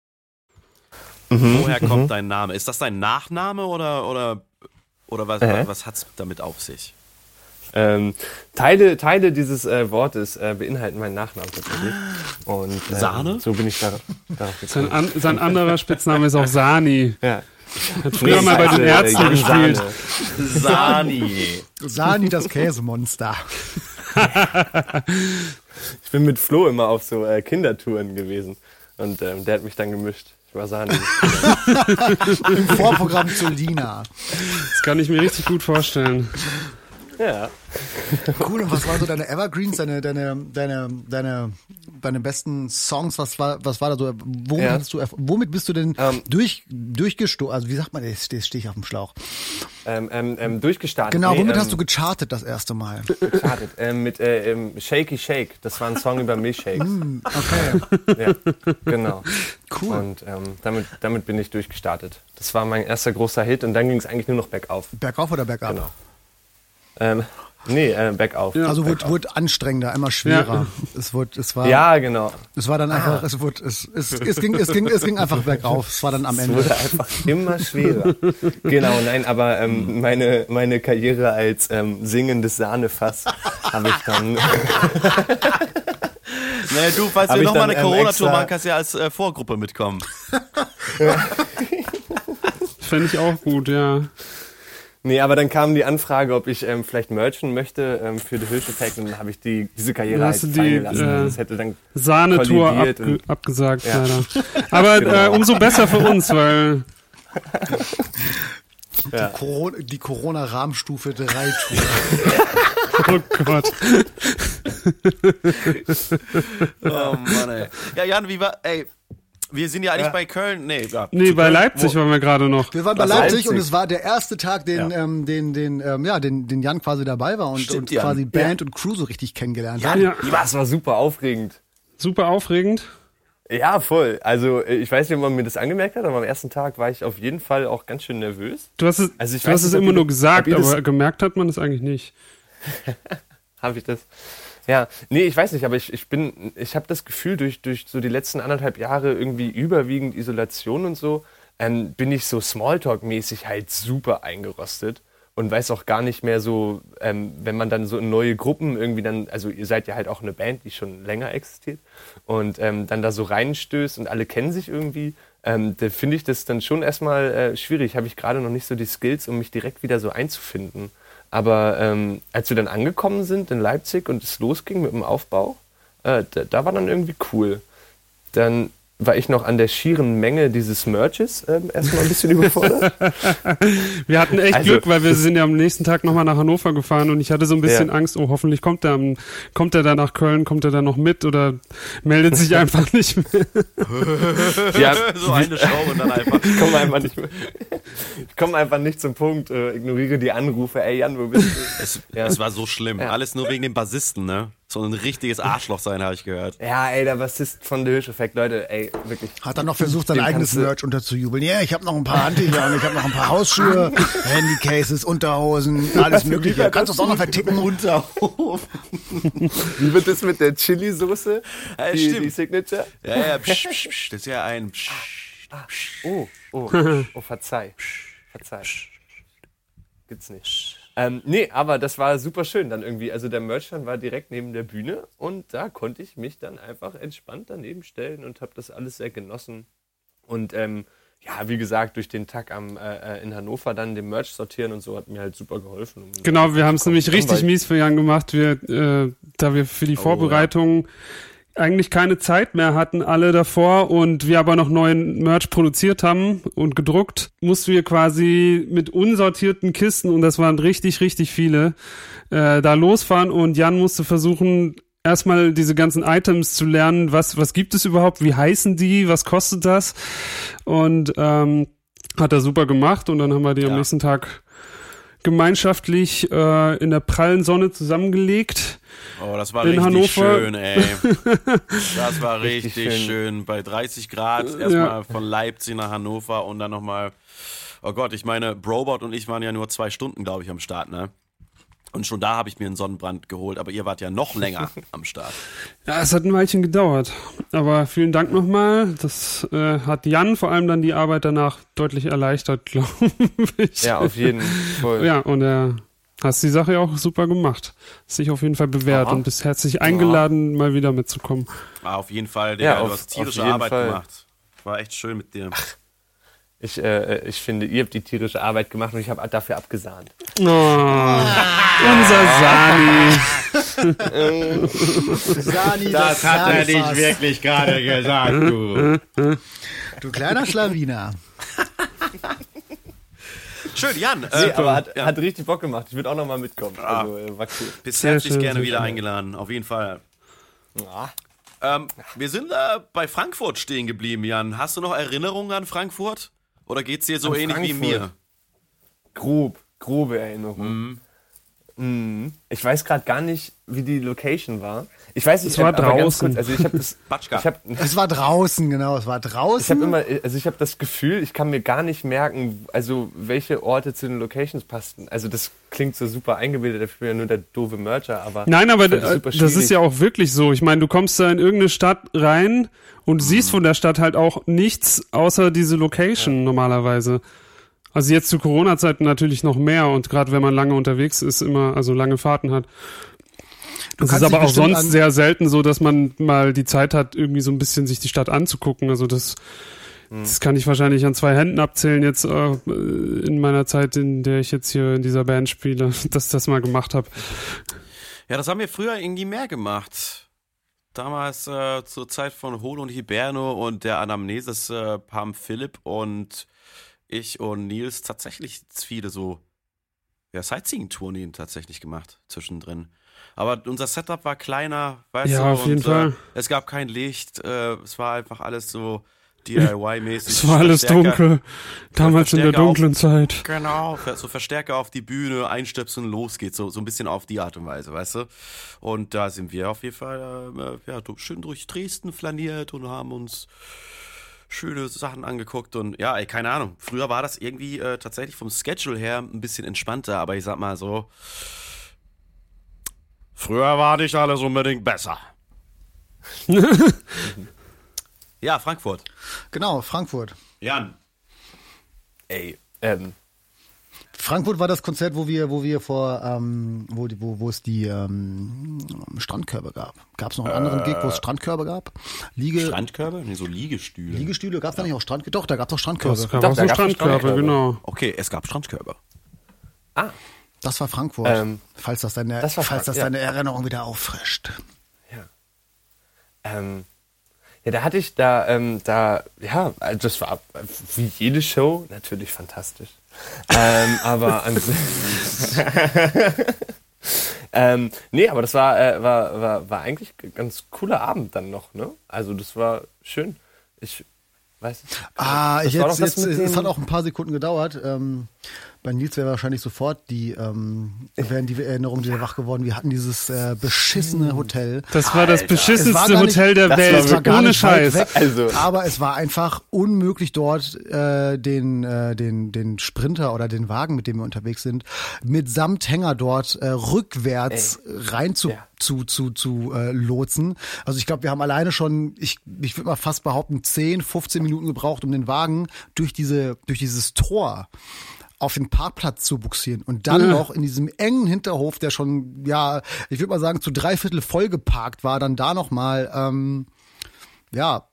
Speaker 1: mhm, woher kommt mhm. dein Name? Ist das dein Nachname oder, oder, oder was, äh. was hat es damit auf sich?
Speaker 4: Ähm, Teile, Teile dieses äh, Wortes äh, beinhalten meinen Nachnamen tatsächlich. Und,
Speaker 1: ähm, Sahne?
Speaker 4: So bin ich da, darauf
Speaker 2: gekommen. Sein, an, sein anderer Spitzname ist auch Sani. Ja. Hat früher mal bei den Ärzten gespielt.
Speaker 1: Sani.
Speaker 3: Sani, das Käsemonster.
Speaker 4: ich bin mit Flo immer auf so äh, Kindertouren gewesen. Und ähm, der hat mich dann gemischt. Ich war Sani.
Speaker 3: Im Vorprogramm zu Lina.
Speaker 2: Das kann ich mir richtig gut vorstellen.
Speaker 4: Ja.
Speaker 3: Cool, und was waren so deine Evergreens, deine, deine, deine, deine, deine besten Songs? Was war, was war da so? Womit, ja. du, womit bist du denn ähm. durch, durchgestoßen? Also, wie sagt man, jetzt stehe ich auf dem Schlauch.
Speaker 4: ähm, ähm, ähm, durchgestartet.
Speaker 3: Genau, nee, womit ähm, hast du gechartet das erste Mal?
Speaker 4: Gechartet, ähm, mit äh, Shaky Shake. Das war ein Song über Milchshakes.
Speaker 3: Mm, okay.
Speaker 4: ja, genau.
Speaker 3: Cool.
Speaker 4: Und damit, damit bin ich durchgestartet. Das war mein erster großer Hit und dann ging es eigentlich nur noch bergauf.
Speaker 3: Bergauf oder bergab?
Speaker 4: Genau. Ähm, Nee, äh, bergauf.
Speaker 3: Ja, also
Speaker 4: wurde,
Speaker 3: wurde anstrengender, immer schwerer. Ja. Es wurde, es war.
Speaker 4: Ja, genau.
Speaker 3: Es war dann einfach, ah. es wurde, es, es, es, ging, es ging, es ging einfach bergauf. Es war dann am Ende.
Speaker 4: Es wurde einfach immer schwerer. genau, nein, aber ähm, meine, meine Karriere als ähm, singendes Sahnefass habe ich dann. naja,
Speaker 1: du, falls wir nochmal eine ähm, Corona-Tour machen, kannst du ja als äh, Vorgruppe mitkommen.
Speaker 2: Fände ich auch gut, ja.
Speaker 4: Nee, aber dann kam die Anfrage, ob ich ähm, vielleicht merchen möchte ähm, für The Hirsch Effect und dann habe ich die, diese Karriere
Speaker 2: halt
Speaker 4: die,
Speaker 2: gelassen. Äh, das hätte dann Sahnetour abge abgesagt, ja. leider. Aber genau. äh, umso besser für uns, weil
Speaker 3: die, ja. Corona, die Corona-Rahmenstufe 3 Tour.
Speaker 2: oh Gott.
Speaker 1: oh Mann, ey. Ja, Jan, wie war, ey, wir sind ja eigentlich ja. bei Köln. Nee, ja,
Speaker 2: nee bei Köln, Leipzig waren wir gerade noch.
Speaker 3: Wir waren bei Leipzig, Leipzig, und es war der erste Tag, den, ja. ähm, den, den, ähm, ja, den, den Jan quasi dabei war und, Stimmt, und quasi Band und Crew so richtig kennengelernt
Speaker 4: hat. Ja, das war super aufregend.
Speaker 2: Super aufregend?
Speaker 4: Ja, voll. Also ich weiß nicht, ob man mir das angemerkt hat, aber am ersten Tag war ich auf jeden Fall auch ganz schön nervös.
Speaker 2: Du hast es, also du hast es immer nur gesagt, aber gemerkt hat man es eigentlich nicht.
Speaker 4: Habe ich das? Ja, nee, ich weiß nicht, aber ich, ich bin, ich habe das Gefühl, durch, durch so die letzten anderthalb Jahre irgendwie überwiegend Isolation und so, ähm, bin ich so Smalltalk-mäßig halt super eingerostet und weiß auch gar nicht mehr so, ähm, wenn man dann so in neue Gruppen irgendwie dann, also ihr seid ja halt auch eine Band, die schon länger existiert und ähm, dann da so reinstößt und alle kennen sich irgendwie, ähm, da finde ich das dann schon erstmal äh, schwierig. Habe ich gerade noch nicht so die Skills, um mich direkt wieder so einzufinden. Aber ähm, als wir dann angekommen sind in Leipzig und es losging mit dem Aufbau, äh, da, da, war dann irgendwie cool. Dann war ich noch an der schieren Menge dieses Merches ähm, erstmal ein bisschen überfordert.
Speaker 2: wir hatten echt also, Glück, weil wir sind ja am nächsten Tag nochmal nach Hannover gefahren und ich hatte so ein bisschen ja. Angst, oh, hoffentlich kommt er, kommt er da nach Köln, kommt er da noch mit oder meldet sich einfach nicht mehr.
Speaker 1: ja, so eine und dann einfach.
Speaker 4: Ich komme einfach nicht mehr. Ich komme einfach nicht zum Punkt, äh, ignoriere die Anrufe, ey Jan, wo bist du?
Speaker 1: Es, ja. es war so schlimm. Ja. Alles nur wegen dem Bassisten, ne? So ein richtiges Arschloch sein, habe ich gehört.
Speaker 4: Ja, ey, der Bassist von The Hirsch-Effekt, Leute, ey, wirklich.
Speaker 3: Hat er noch versucht, sein eigenes Merch unterzujubeln. Ja, yeah, ich habe noch ein paar Handtücher und ich habe noch ein paar Hausschuhe, Handycases, Unterhosen, alles mögliche. Kannst du es auch noch verticken?
Speaker 4: Unterhosen. Wie wird das mit der Chili-Soße?
Speaker 1: Ja, die, stimmt.
Speaker 4: die Signature?
Speaker 1: Ja, ja, psch, psch, psch, das ist ja ein psch,
Speaker 4: ah, Oh, oh, oh, verzeih. Verzeih. Gibt's nicht. Ähm, nee, aber das war super schön dann irgendwie. Also der Merchstand war direkt neben der Bühne und da konnte ich mich dann einfach entspannt daneben stellen und habe das alles sehr genossen. Und ähm, ja, wie gesagt, durch den Tag am, äh, äh in Hannover dann den Merch sortieren und so hat mir halt super geholfen.
Speaker 2: Genau, wir haben es nämlich richtig mies für Jan gemacht, wir, äh, da wir für die Vorbereitung oh, ja eigentlich keine Zeit mehr hatten, alle davor, und wir aber noch neuen Merch produziert haben und gedruckt, mussten wir quasi mit unsortierten Kisten, und das waren richtig, richtig viele, äh, da losfahren. Und Jan musste versuchen, erstmal diese ganzen Items zu lernen, was, was gibt es überhaupt, wie heißen die, was kostet das? Und ähm, hat er super gemacht. Und dann haben wir die ja. am nächsten Tag gemeinschaftlich äh, in der prallen Sonne zusammengelegt
Speaker 1: Oh, das war richtig Hannover. schön, ey. Das war richtig, richtig schön. schön. Bei 30 Grad erstmal ja. von Leipzig nach Hannover und dann nochmal. Oh Gott, ich meine, Brobot und ich waren ja nur zwei Stunden, glaube ich, am Start, ne? Und schon da habe ich mir einen Sonnenbrand geholt, aber ihr wart ja noch länger am Start.
Speaker 2: Ja, es hat ein Weilchen gedauert. Aber vielen Dank nochmal. Das äh, hat Jan vor allem dann die Arbeit danach deutlich erleichtert, glaube ich.
Speaker 4: Ja, auf jeden Fall.
Speaker 2: Ja, und er Hast die Sache ja auch super gemacht. Hast dich auf jeden Fall bewährt Aha. und bist herzlich eingeladen, Aha. mal wieder mitzukommen.
Speaker 1: War auf jeden Fall, Digga, ja, auf, du hast tierische Arbeit Fall. gemacht. War echt schön mit dir. Ach,
Speaker 4: ich, äh, ich finde, ihr habt die tierische Arbeit gemacht und ich habe dafür abgesahnt.
Speaker 2: Oh, unser Sani.
Speaker 1: Sani das, das hat er nicht wirklich gerade gesagt, du.
Speaker 3: Du kleiner Schlawiner.
Speaker 1: Schön, Jan.
Speaker 4: Äh, nee, aber hat, ja. hat richtig Bock gemacht. Ich würde auch nochmal mitkommen. Ah. Also, äh, war cool.
Speaker 1: Bist herzlich schön, gerne wieder schön. eingeladen, auf jeden Fall. Ja. Ähm, wir sind äh, bei Frankfurt stehen geblieben, Jan. Hast du noch Erinnerungen an Frankfurt? Oder geht es dir so an ähnlich Frankfurt. wie mir?
Speaker 4: Grob. grobe Erinnerung. Mhm. Mhm. Ich weiß gerade gar nicht, wie die Location war. Ich weiß nicht,
Speaker 2: es war draußen.
Speaker 4: Kurz, also ich habe das,
Speaker 3: ich hab, es war draußen, genau, es war draußen.
Speaker 4: Ich habe immer, also ich habe das Gefühl, ich kann mir gar nicht merken, also welche Orte zu den Locations passten. Also das klingt so super eingebildet, ich bin ja nur der doofe Mercher, aber
Speaker 2: nein, aber das, das ist ja auch wirklich so. Ich meine, du kommst da in irgendeine Stadt rein und mhm. siehst von der Stadt halt auch nichts außer diese Location ja. normalerweise. Also jetzt zu Corona-Zeiten natürlich noch mehr und gerade wenn man lange unterwegs ist, immer, also lange Fahrten hat. Es ist aber auch sonst sehr selten so, dass man mal die Zeit hat, irgendwie so ein bisschen sich die Stadt anzugucken. Also das, hm. das kann ich wahrscheinlich an zwei Händen abzählen jetzt äh, in meiner Zeit, in der ich jetzt hier in dieser Band spiele, dass ich das mal gemacht habe.
Speaker 1: Ja, das haben wir früher irgendwie mehr gemacht. Damals äh, zur Zeit von Holo und Hiberno und der Anamnesis äh, Pam Philipp und ich und Nils tatsächlich viele so ja, Sightseeing-Touren tatsächlich gemacht zwischendrin. Aber unser Setup war kleiner, weißt
Speaker 2: ja,
Speaker 1: du?
Speaker 2: auf jeden
Speaker 1: und,
Speaker 2: Fall.
Speaker 1: Äh, es gab kein Licht, äh, es war einfach alles so DIY-mäßig.
Speaker 2: es war alles dunkel, damals in der dunklen
Speaker 1: auf,
Speaker 2: Zeit.
Speaker 1: Genau, so Verstärker auf die Bühne, einstöpseln, los geht's, so, so ein bisschen auf die Art und Weise, weißt du? Und da sind wir auf jeden Fall äh, ja, schön durch Dresden flaniert und haben uns schöne Sachen angeguckt und ja, ey, keine Ahnung. Früher war das irgendwie äh, tatsächlich vom Schedule her ein bisschen entspannter, aber ich sag mal so, früher war nicht alles unbedingt besser. ja, Frankfurt.
Speaker 3: Genau, Frankfurt.
Speaker 1: Jan.
Speaker 4: Ey, ähm,
Speaker 3: Frankfurt war das Konzert, wo wir, wo wir vor, ähm, wo, wo, wo es die ähm, Strandkörbe gab. Gab es noch einen äh, anderen Gig, wo es Strandkörbe gab?
Speaker 1: Liege, Strandkörbe? Nee, so Liegestühle.
Speaker 3: Liegestühle, gab es ja. da nicht auch Strandkörbe? Doch, da gab es auch Strandkörbe.
Speaker 2: Es gab Doch, auch so Strandkörbe, Strandkörbe, genau.
Speaker 1: Okay, es gab Strandkörbe.
Speaker 3: Ah. Das war Frankfurt, ähm, falls das deine, das falls das deine ja. Erinnerung wieder auffrischt.
Speaker 4: Ja. Ähm, ja, da hatte ich da, ähm, da, ja, also das war wie jede Show natürlich fantastisch ähm, aber ähm, nee, aber das war, äh, war, war, war eigentlich ein ganz cooler Abend dann noch, ne? Also das war schön. Ich weiß es.
Speaker 3: Ah, ich jetzt, jetzt, es hat auch ein paar Sekunden gedauert. Ähm, bei Nils wäre wahrscheinlich sofort die, ähm, wären die Erinnerungen wieder wach geworden. Wir hatten dieses äh, beschissene. Hotel.
Speaker 2: Das war das Alter. beschissenste Hotel nicht, der Welt, ohne Scheiß. Weg,
Speaker 3: also. Aber es war einfach unmöglich dort äh, den, äh, den, den Sprinter oder den Wagen, mit dem wir unterwegs sind, mit Samthänger dort äh, rückwärts Ey. rein zu, ja. zu, zu, zu äh, lotsen. Also ich glaube, wir haben alleine schon, ich, ich würde mal fast behaupten, 10, 15 Minuten gebraucht, um den Wagen durch diese, durch dieses Tor auf den Parkplatz zu buxieren und dann ja. noch in diesem engen Hinterhof, der schon, ja, ich würde mal sagen, zu drei Viertel voll geparkt war, dann da noch mal, ähm, ja,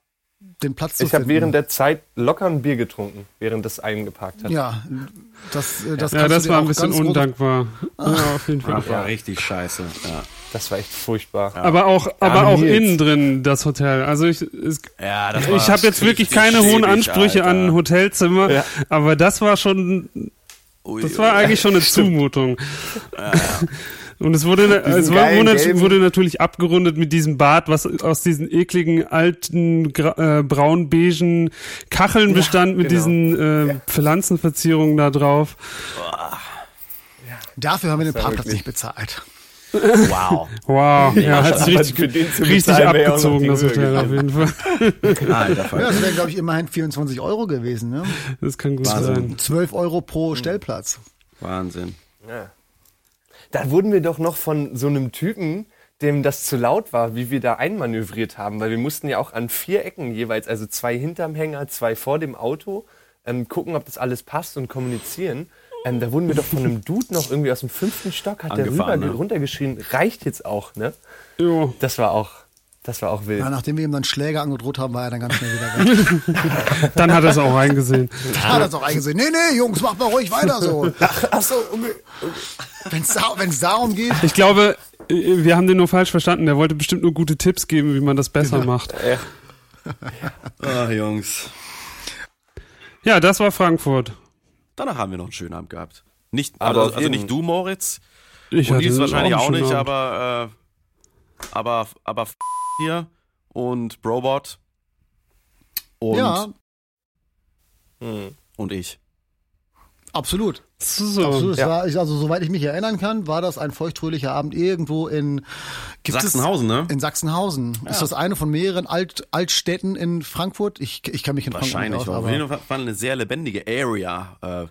Speaker 3: den Platz
Speaker 4: zu Ich habe während der Zeit locker ein Bier getrunken, während das eingeparkt hat.
Speaker 3: Ja, das,
Speaker 2: äh, das, ja, das war ein bisschen undankbar. Ja,
Speaker 1: auf jeden Fall. Das war richtig scheiße. Ja.
Speaker 4: Das war echt furchtbar.
Speaker 2: Ja. Aber auch, aber auch innen drin das Hotel. Also ich, es, ja, das ich habe jetzt wirklich keine hohen Ansprüche Alter. an Hotelzimmer, ja. aber das war schon, das war eigentlich schon eine Zumutung. Ja, Und es wurde, es wurde, wurde, natürlich abgerundet mit diesem Bad, was aus diesen ekligen alten äh, braun-beigen Kacheln ja, bestand mit genau. diesen äh, ja. Pflanzenverzierungen da drauf.
Speaker 3: Dafür haben wir den Parkplatz nicht bezahlt.
Speaker 1: Wow.
Speaker 2: Wow. Ja, hat sich richtig, richtig abgezogen, das Hotel auf jeden Fall.
Speaker 3: Alter, ja, das wären, glaube ich, immerhin 24 Euro gewesen. Ne?
Speaker 2: Das kann gut Wahnsinn. sein.
Speaker 3: 12 Euro pro Stellplatz.
Speaker 1: Wahnsinn. Ja.
Speaker 4: Da wurden wir doch noch von so einem Typen, dem das zu laut war, wie wir da einmanövriert haben, weil wir mussten ja auch an vier Ecken jeweils, also zwei hinterm Hänger, zwei vor dem Auto, ähm, gucken, ob das alles passt und kommunizieren. Ähm, da wurden wir doch von einem Dude noch irgendwie aus dem fünften Stock, hat der rüber, ne? runtergeschrien, reicht jetzt auch, ne? Jo. Das war auch, das war auch wild.
Speaker 3: Ja, nachdem wir ihm dann Schläger angedroht haben, war er dann ganz schnell wieder
Speaker 2: weg. dann hat er es auch eingesehen.
Speaker 3: Dann hat er es auch eingesehen. Nee, nee, Jungs, macht mal ruhig weiter so. Ach so, wenn es darum geht.
Speaker 2: Ich glaube, wir haben den nur falsch verstanden. Der wollte bestimmt nur gute Tipps geben, wie man das besser genau. macht. Ja.
Speaker 1: Ach, Jungs.
Speaker 2: Ja, das war Frankfurt.
Speaker 1: Danach haben wir noch einen schönen Abend gehabt. Nicht, aber also, also nicht du, Moritz.
Speaker 2: Ich
Speaker 1: und Nils wahrscheinlich auch, auch nicht, aber, äh, aber, aber hier und Brobot und,
Speaker 3: ja.
Speaker 1: und ich.
Speaker 3: Absolut.
Speaker 2: So,
Speaker 3: Absolut. Ja. War, also soweit ich mich erinnern kann, war das ein feuchtfröhlicher Abend irgendwo in
Speaker 1: Sachsenhausen,
Speaker 3: es,
Speaker 1: ne?
Speaker 3: In Sachsenhausen. Ja. Ist das eine von mehreren Alt, Altstädten in Frankfurt? Ich, ich kann mich in
Speaker 1: Wahrscheinlich
Speaker 3: Frankfurt
Speaker 1: Wahrscheinlich. Auf jeden Fall eine sehr lebendige Area. Äh,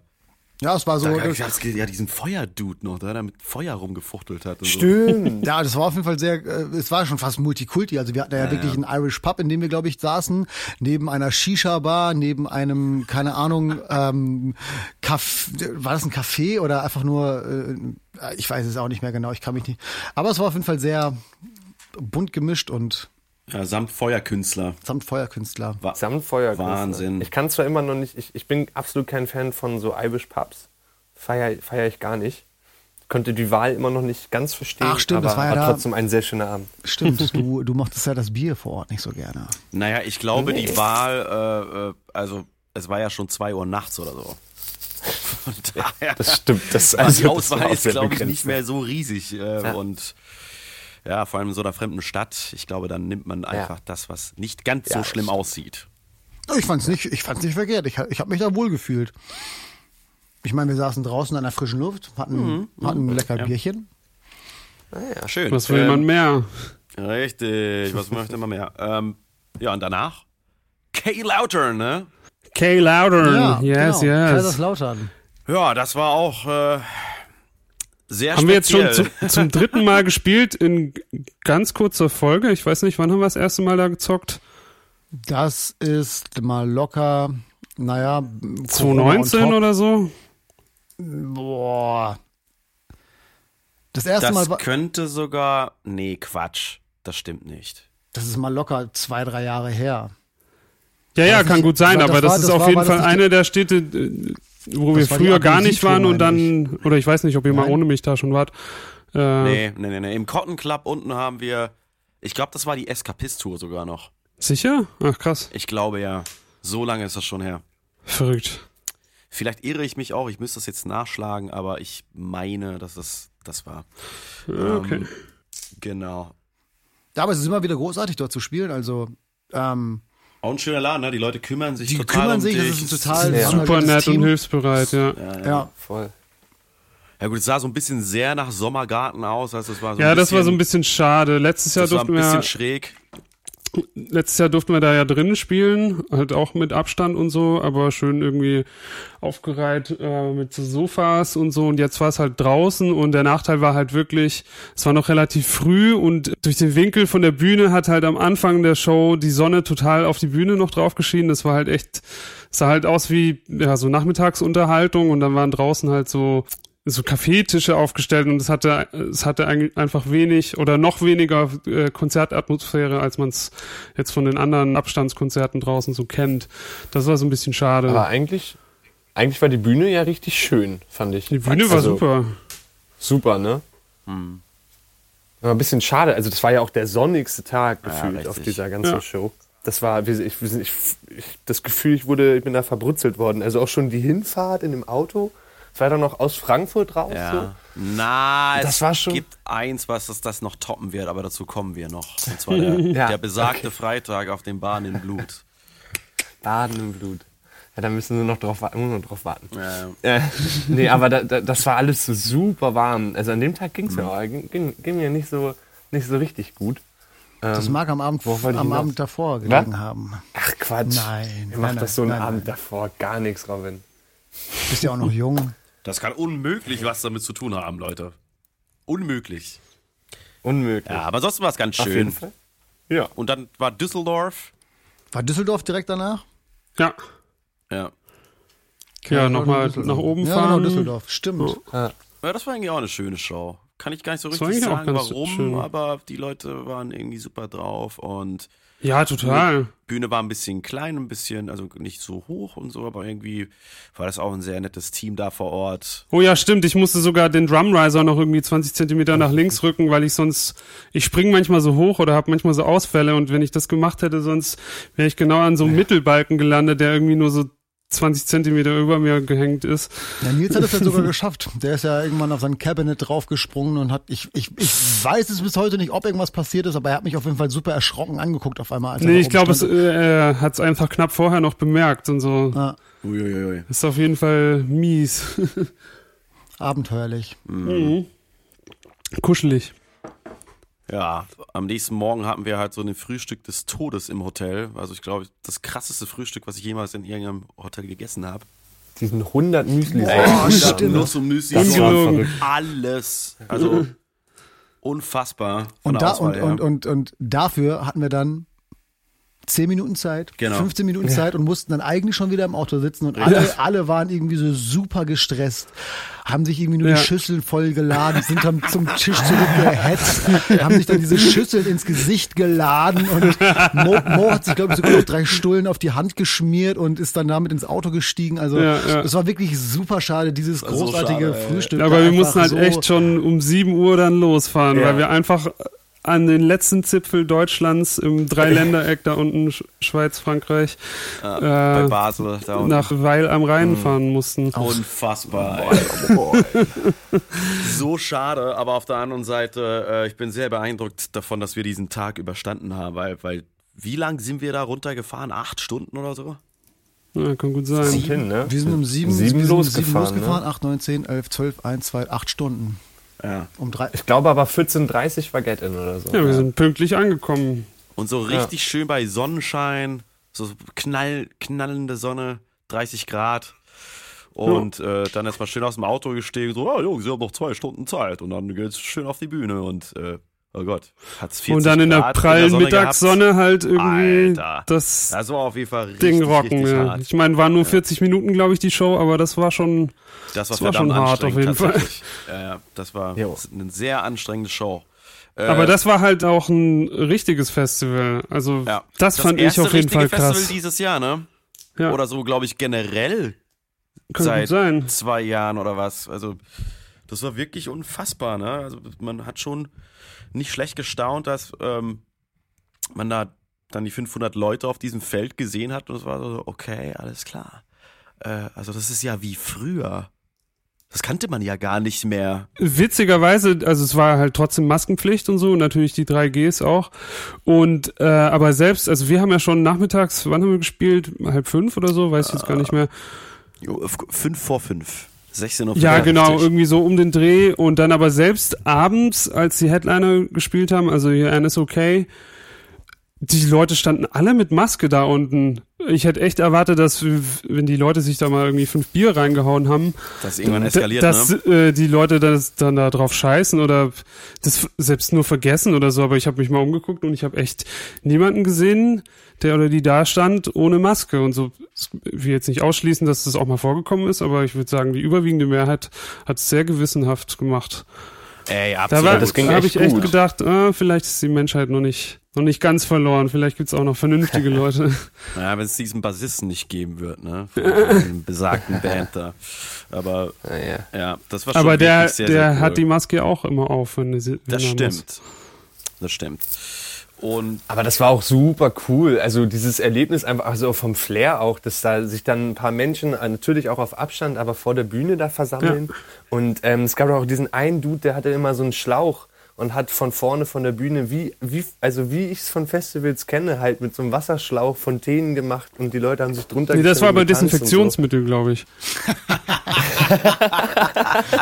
Speaker 3: ja, es war so.
Speaker 1: Da, das, ja, diesen Feuerdude noch, der da mit Feuer rumgefuchtelt hat.
Speaker 3: Stimmt. So. Ja, das war auf jeden Fall sehr, äh, es war schon fast Multikulti. Also wir hatten ja, ja wirklich ja. einen Irish Pub, in dem wir, glaube ich, saßen, neben einer Shisha-Bar, neben einem, keine Ahnung, ähm, Kaff, war das ein Café oder einfach nur, äh, ich weiß es auch nicht mehr genau, ich kann mich nicht. Aber es war auf jeden Fall sehr bunt gemischt und
Speaker 1: ja, samt Feuerkünstler.
Speaker 3: Samt Feuerkünstler.
Speaker 4: Wa samt Feuerkünstler.
Speaker 1: Wahnsinn.
Speaker 4: Ich kann zwar immer noch nicht, ich, ich bin absolut kein Fan von so Irish Pubs. Feier, feier ich gar nicht. Könnte die Wahl immer noch nicht ganz verstehen.
Speaker 3: Ach stimmt,
Speaker 4: aber
Speaker 3: das war ja
Speaker 4: war trotzdem ein sehr schöner Abend.
Speaker 3: Stimmt, du, du mochtest ja das Bier vor Ort nicht so gerne.
Speaker 1: Naja, ich glaube, nee. die Wahl, äh, äh, also es war ja schon zwei Uhr nachts oder so.
Speaker 4: Von daher das stimmt. Das,
Speaker 1: also, die Auswahl ist, glaube ich, nicht mehr so riesig. Äh, ja. Und ja, vor allem in so einer fremden Stadt. Ich glaube, dann nimmt man einfach ja. das, was nicht ganz ja, so schlimm aussieht.
Speaker 3: Ich fand's nicht, ich fand's nicht verkehrt. Ich, ich habe mich da wohl gefühlt. Ich meine, wir saßen draußen an der frischen Luft, hatten, mhm. hatten ein lecker ja. Bierchen.
Speaker 1: Ah, ja, schön.
Speaker 2: Was will ähm, man mehr?
Speaker 1: Richtig, was möchte man mehr? Ähm, ja, und danach? Kay Lautern, ne?
Speaker 2: Kay Lautern, ja, yes, genau. yes.
Speaker 3: Kaiserslautern.
Speaker 1: Ja, das war auch äh, sehr
Speaker 2: Haben speziell. wir jetzt schon zum, zum dritten Mal gespielt in ganz kurzer Folge. Ich weiß nicht, wann haben wir das erste Mal da gezockt?
Speaker 3: Das ist mal locker, naja,
Speaker 2: 2019 oder so.
Speaker 3: Boah. Das erste
Speaker 1: das
Speaker 3: Mal
Speaker 1: war. könnte sogar. Nee, Quatsch. Das stimmt nicht.
Speaker 3: Das ist mal locker zwei, drei Jahre her.
Speaker 2: Ja, ja, kann gut sein, aber das, war, ist auf war, jeden Fall eine der Städte, wo wir früher gar nicht waren und dann, oder ich weiß nicht, ob ihr Nein. mal ohne mich da schon wart.
Speaker 1: Äh, nee, nee, nee, nee. Im Cotton Club unten haben wir, ich glaube, das war die Eskapist-Tour sogar noch.
Speaker 2: Sicher? Ach, krass.
Speaker 1: Ich glaube ja. So lange ist das schon her.
Speaker 2: Verrückt.
Speaker 1: Vielleicht irre ich mich auch, ich müsste das jetzt nachschlagen, aber ich meine, dass es das war.
Speaker 2: Okay. Ähm,
Speaker 1: genau.
Speaker 3: Ja, aber es ist immer wieder großartig, dort zu spielen. Also, ähm,
Speaker 1: auch ein schöner Laden, ne? Die Leute kümmern sich
Speaker 3: die
Speaker 1: total
Speaker 3: kümmern
Speaker 1: um
Speaker 3: sich,
Speaker 1: dich.
Speaker 3: das ist total
Speaker 2: ja. super nett Team. und hilfsbereit, ja.
Speaker 1: Ja, ja. ja. voll. Ja gut, es sah so ein bisschen sehr nach Sommergarten aus. Also es war so
Speaker 2: ja,
Speaker 1: bisschen,
Speaker 2: das war so ein bisschen schade. Letztes Jahr durften wir...
Speaker 1: Das war ein bisschen schräg
Speaker 2: letztes Jahr durften wir da ja drinnen spielen, halt auch mit Abstand und so, aber schön irgendwie aufgereiht äh, mit so Sofas und so. Und jetzt war es halt draußen und der Nachteil war halt wirklich, es war noch relativ früh und durch den Winkel von der Bühne hat halt am Anfang der Show die Sonne total auf die Bühne noch drauf geschienen. Das war halt echt, sah halt aus wie ja so Nachmittagsunterhaltung und dann waren draußen halt so so Kaffeetische aufgestellt und es hatte es hatte einfach wenig oder noch weniger äh, Konzertatmosphäre, als man es jetzt von den anderen Abstandskonzerten draußen so kennt. Das war so ein bisschen schade.
Speaker 4: Aber eigentlich eigentlich war die Bühne ja richtig schön, fand ich.
Speaker 2: Die Bühne war also, super.
Speaker 4: Super, ne? Hm. Aber ein bisschen schade. Also das war ja auch der sonnigste Tag gefühlt ja, auf dieser ganzen ja. Show. Das war, ich, ich, ich, das Gefühl, ich wurde, ich bin da verbrutzelt worden. Also auch schon die Hinfahrt in dem Auto es war dann noch aus Frankfurt raus. Ja. So.
Speaker 1: Na,
Speaker 4: das
Speaker 1: es
Speaker 4: war schon
Speaker 1: gibt eins, was das, das noch toppen wird, aber dazu kommen wir noch. Und zwar der, ja, der besagte okay. Freitag auf dem Baden im Blut.
Speaker 4: Baden im Blut. Ja, da müssen wir noch drauf, warten. Noch drauf warten. Ja. Äh, nee, aber da, da, das war alles so super warm. Also an dem Tag ging's mhm. ja, ging, ging, ging mir nicht so, nicht so richtig gut.
Speaker 3: Das ähm, mag am Abend, am Abend davor gelegen Was? haben.
Speaker 4: Ach Quatsch.
Speaker 3: Nein.
Speaker 4: Ihr macht das so einen nein, Abend nein. davor. Gar nichts, Robin.
Speaker 3: Bist ja auch noch jung.
Speaker 1: Das kann unmöglich was damit zu tun haben, Leute. Unmöglich.
Speaker 4: Unmöglich.
Speaker 1: Ja, aber sonst war es ganz schön. Auf jeden Fall.
Speaker 4: Ja.
Speaker 1: Und dann war Düsseldorf.
Speaker 3: War Düsseldorf direkt danach?
Speaker 2: Ja.
Speaker 1: Ja.
Speaker 2: Ja, nochmal nach oben fahren. Ja, genau,
Speaker 3: Düsseldorf. Stimmt.
Speaker 1: Ja. ja, das war eigentlich auch eine schöne Show. Kann ich gar nicht so richtig sagen, warum, schön. aber die Leute waren irgendwie super drauf und
Speaker 2: ja, total.
Speaker 1: Bühne war ein bisschen klein, ein bisschen, also nicht so hoch und so, aber irgendwie war das auch ein sehr nettes Team da vor Ort.
Speaker 2: Oh ja, stimmt. Ich musste sogar den Drumriser noch irgendwie 20 Zentimeter nach links rücken, weil ich sonst, ich spring manchmal so hoch oder habe manchmal so Ausfälle und wenn ich das gemacht hätte, sonst wäre ich genau an so einem Mittelbalken gelandet, der irgendwie nur so 20 Zentimeter über mir gehängt ist.
Speaker 3: Ja, Nils hat es ja sogar geschafft. Der ist ja irgendwann auf sein Cabinet draufgesprungen und hat, ich, ich, ich weiß es bis heute nicht, ob irgendwas passiert ist, aber er hat mich auf jeden Fall super erschrocken angeguckt auf einmal.
Speaker 2: nee, ich glaube, äh, er hat es einfach knapp vorher noch bemerkt und so. Ja. Uiuiui. Ist auf jeden Fall mies.
Speaker 3: Abenteuerlich.
Speaker 2: Mhm. Kuschelig.
Speaker 1: Ja, am nächsten Morgen hatten wir halt so ein Frühstück des Todes im Hotel. Also ich glaube, das krasseste Frühstück, was ich jemals in irgendeinem Hotel gegessen habe.
Speaker 4: Diesen 100 Müsli.
Speaker 1: Oh, stimmt. Noch so Müsli. Ungelogen. Alles. Also unfassbar.
Speaker 3: Und, da, Auswahl, und, ja. und, und, und dafür hatten wir dann 10 Minuten Zeit, genau. 15 Minuten ja. Zeit und mussten dann eigentlich schon wieder im Auto sitzen und alle, ja. alle waren irgendwie so super gestresst, haben sich irgendwie nur ja. die Schüsseln voll geladen, sind dann zum Tisch zurückgehetzt, haben sich dann diese Schüsseln ins Gesicht geladen und Mo, Mo hat sich, glaube ich, sogar noch drei Stullen auf die Hand geschmiert und ist dann damit ins Auto gestiegen. Also es war wirklich super schade, dieses großartige so schade, Frühstück.
Speaker 2: Aber wir mussten halt so echt schon um 7 Uhr dann losfahren, weil wir einfach an den letzten Zipfel Deutschlands im Dreiländereck da unten, Schweiz, Frankreich,
Speaker 1: ja, äh, bei Basel,
Speaker 2: nach Weil am Rhein mhm. fahren mussten.
Speaker 1: Unfassbar. so schade, aber auf der anderen Seite, äh, ich bin sehr beeindruckt davon, dass wir diesen Tag überstanden haben, weil, weil wie lang sind wir da runtergefahren? Acht Stunden oder so?
Speaker 2: Ja, kann gut sein.
Speaker 3: Sieben, ne? Wir sind um sieben, sieben, losgefahren. Sieben losgefahren ne? 8, 9, 10, 11, 12, 1, 2, 8 Stunden.
Speaker 4: Ja. Um drei ich glaube aber 14.30 war Get-In oder so.
Speaker 2: Ja, wir sind pünktlich angekommen.
Speaker 1: Und so richtig ja. schön bei Sonnenschein, so knall, knallende Sonne, 30 Grad. Und ja. äh, dann erstmal schön aus dem Auto gestiegen, so, ja, Jungs, ihr habt noch zwei Stunden Zeit. Und dann geht's schön auf die Bühne und äh, Oh Gott, hat's 40
Speaker 2: Und dann in der prallen in der Mittagssonne gehabt. halt irgendwie
Speaker 1: Alter,
Speaker 2: das,
Speaker 1: das war auf jeden Fall richtig,
Speaker 2: Ding rocken.
Speaker 1: Richtig
Speaker 2: ja. Ich meine, waren nur 40 ja. Minuten, glaube ich, die Show, aber das war schon,
Speaker 1: das war, das war schon hart auf jeden Fall. Ja, ja, das war jo. eine sehr anstrengende Show.
Speaker 2: Äh, aber das war halt auch ein richtiges Festival. Also ja. das, das fand ich auf jeden Fall krass. Festival
Speaker 1: dieses Jahr, ne? Ja. Oder so, glaube ich, generell
Speaker 2: Kann
Speaker 1: seit zwei Jahren oder was. Also das war wirklich unfassbar, ne? Also man hat schon nicht schlecht gestaunt, dass ähm, man da dann die 500 Leute auf diesem Feld gesehen hat und es war so, okay, alles klar. Äh, also das ist ja wie früher. Das kannte man ja gar nicht mehr.
Speaker 2: Witzigerweise, also es war halt trotzdem Maskenpflicht und so, und natürlich die 3Gs auch. Und äh, aber selbst, also wir haben ja schon nachmittags, wann haben wir gespielt? Halb fünf oder so, weiß ich jetzt gar nicht mehr.
Speaker 1: Fünf vor fünf. 16 Uhr.
Speaker 2: Ja, genau, irgendwie so um den Dreh und dann aber selbst abends, als die Headliner gespielt haben, also hier Anne okay, die Leute standen alle mit Maske da unten. Ich hätte echt erwartet, dass wenn die Leute sich da mal irgendwie fünf Bier reingehauen haben,
Speaker 1: dass irgendwann eskaliert,
Speaker 2: dass
Speaker 1: ne?
Speaker 2: äh, die Leute das, dann da drauf scheißen oder das selbst nur vergessen oder so. Aber ich habe mich mal umgeguckt und ich habe echt niemanden gesehen, der oder die da stand ohne Maske und so. Ich will jetzt nicht ausschließen, dass das auch mal vorgekommen ist, aber ich würde sagen, die überwiegende Mehrheit hat es sehr gewissenhaft gemacht.
Speaker 1: Ey, absolut.
Speaker 2: Da, da habe ich echt gedacht, äh, vielleicht ist die Menschheit noch nicht noch nicht ganz verloren. Vielleicht gibt's auch noch vernünftige Leute.
Speaker 1: naja, wenn es diesen Bassisten nicht geben wird, ne? Von einem besagten Band da. Aber ja, ja. das war schon
Speaker 2: Aber der,
Speaker 1: sehr,
Speaker 2: der
Speaker 1: sehr cool.
Speaker 2: hat die Maske auch immer auf, wenn, wenn
Speaker 1: Das stimmt. Muss. Das stimmt. Und
Speaker 4: aber das war auch super cool. Also dieses Erlebnis einfach, also vom Flair auch, dass da sich dann ein paar Menschen äh, natürlich auch auf Abstand, aber vor der Bühne da versammeln. Ja. Und ähm, es gab auch diesen einen Dude, der hatte immer so einen Schlauch und hat von vorne von der Bühne, wie, wie, also wie ich es von Festivals kenne, halt mit so einem Wasserschlauch Fontänen gemacht und die Leute haben sich drunter
Speaker 2: Nee, das war bei Desinfektionsmittel, so. glaube ich.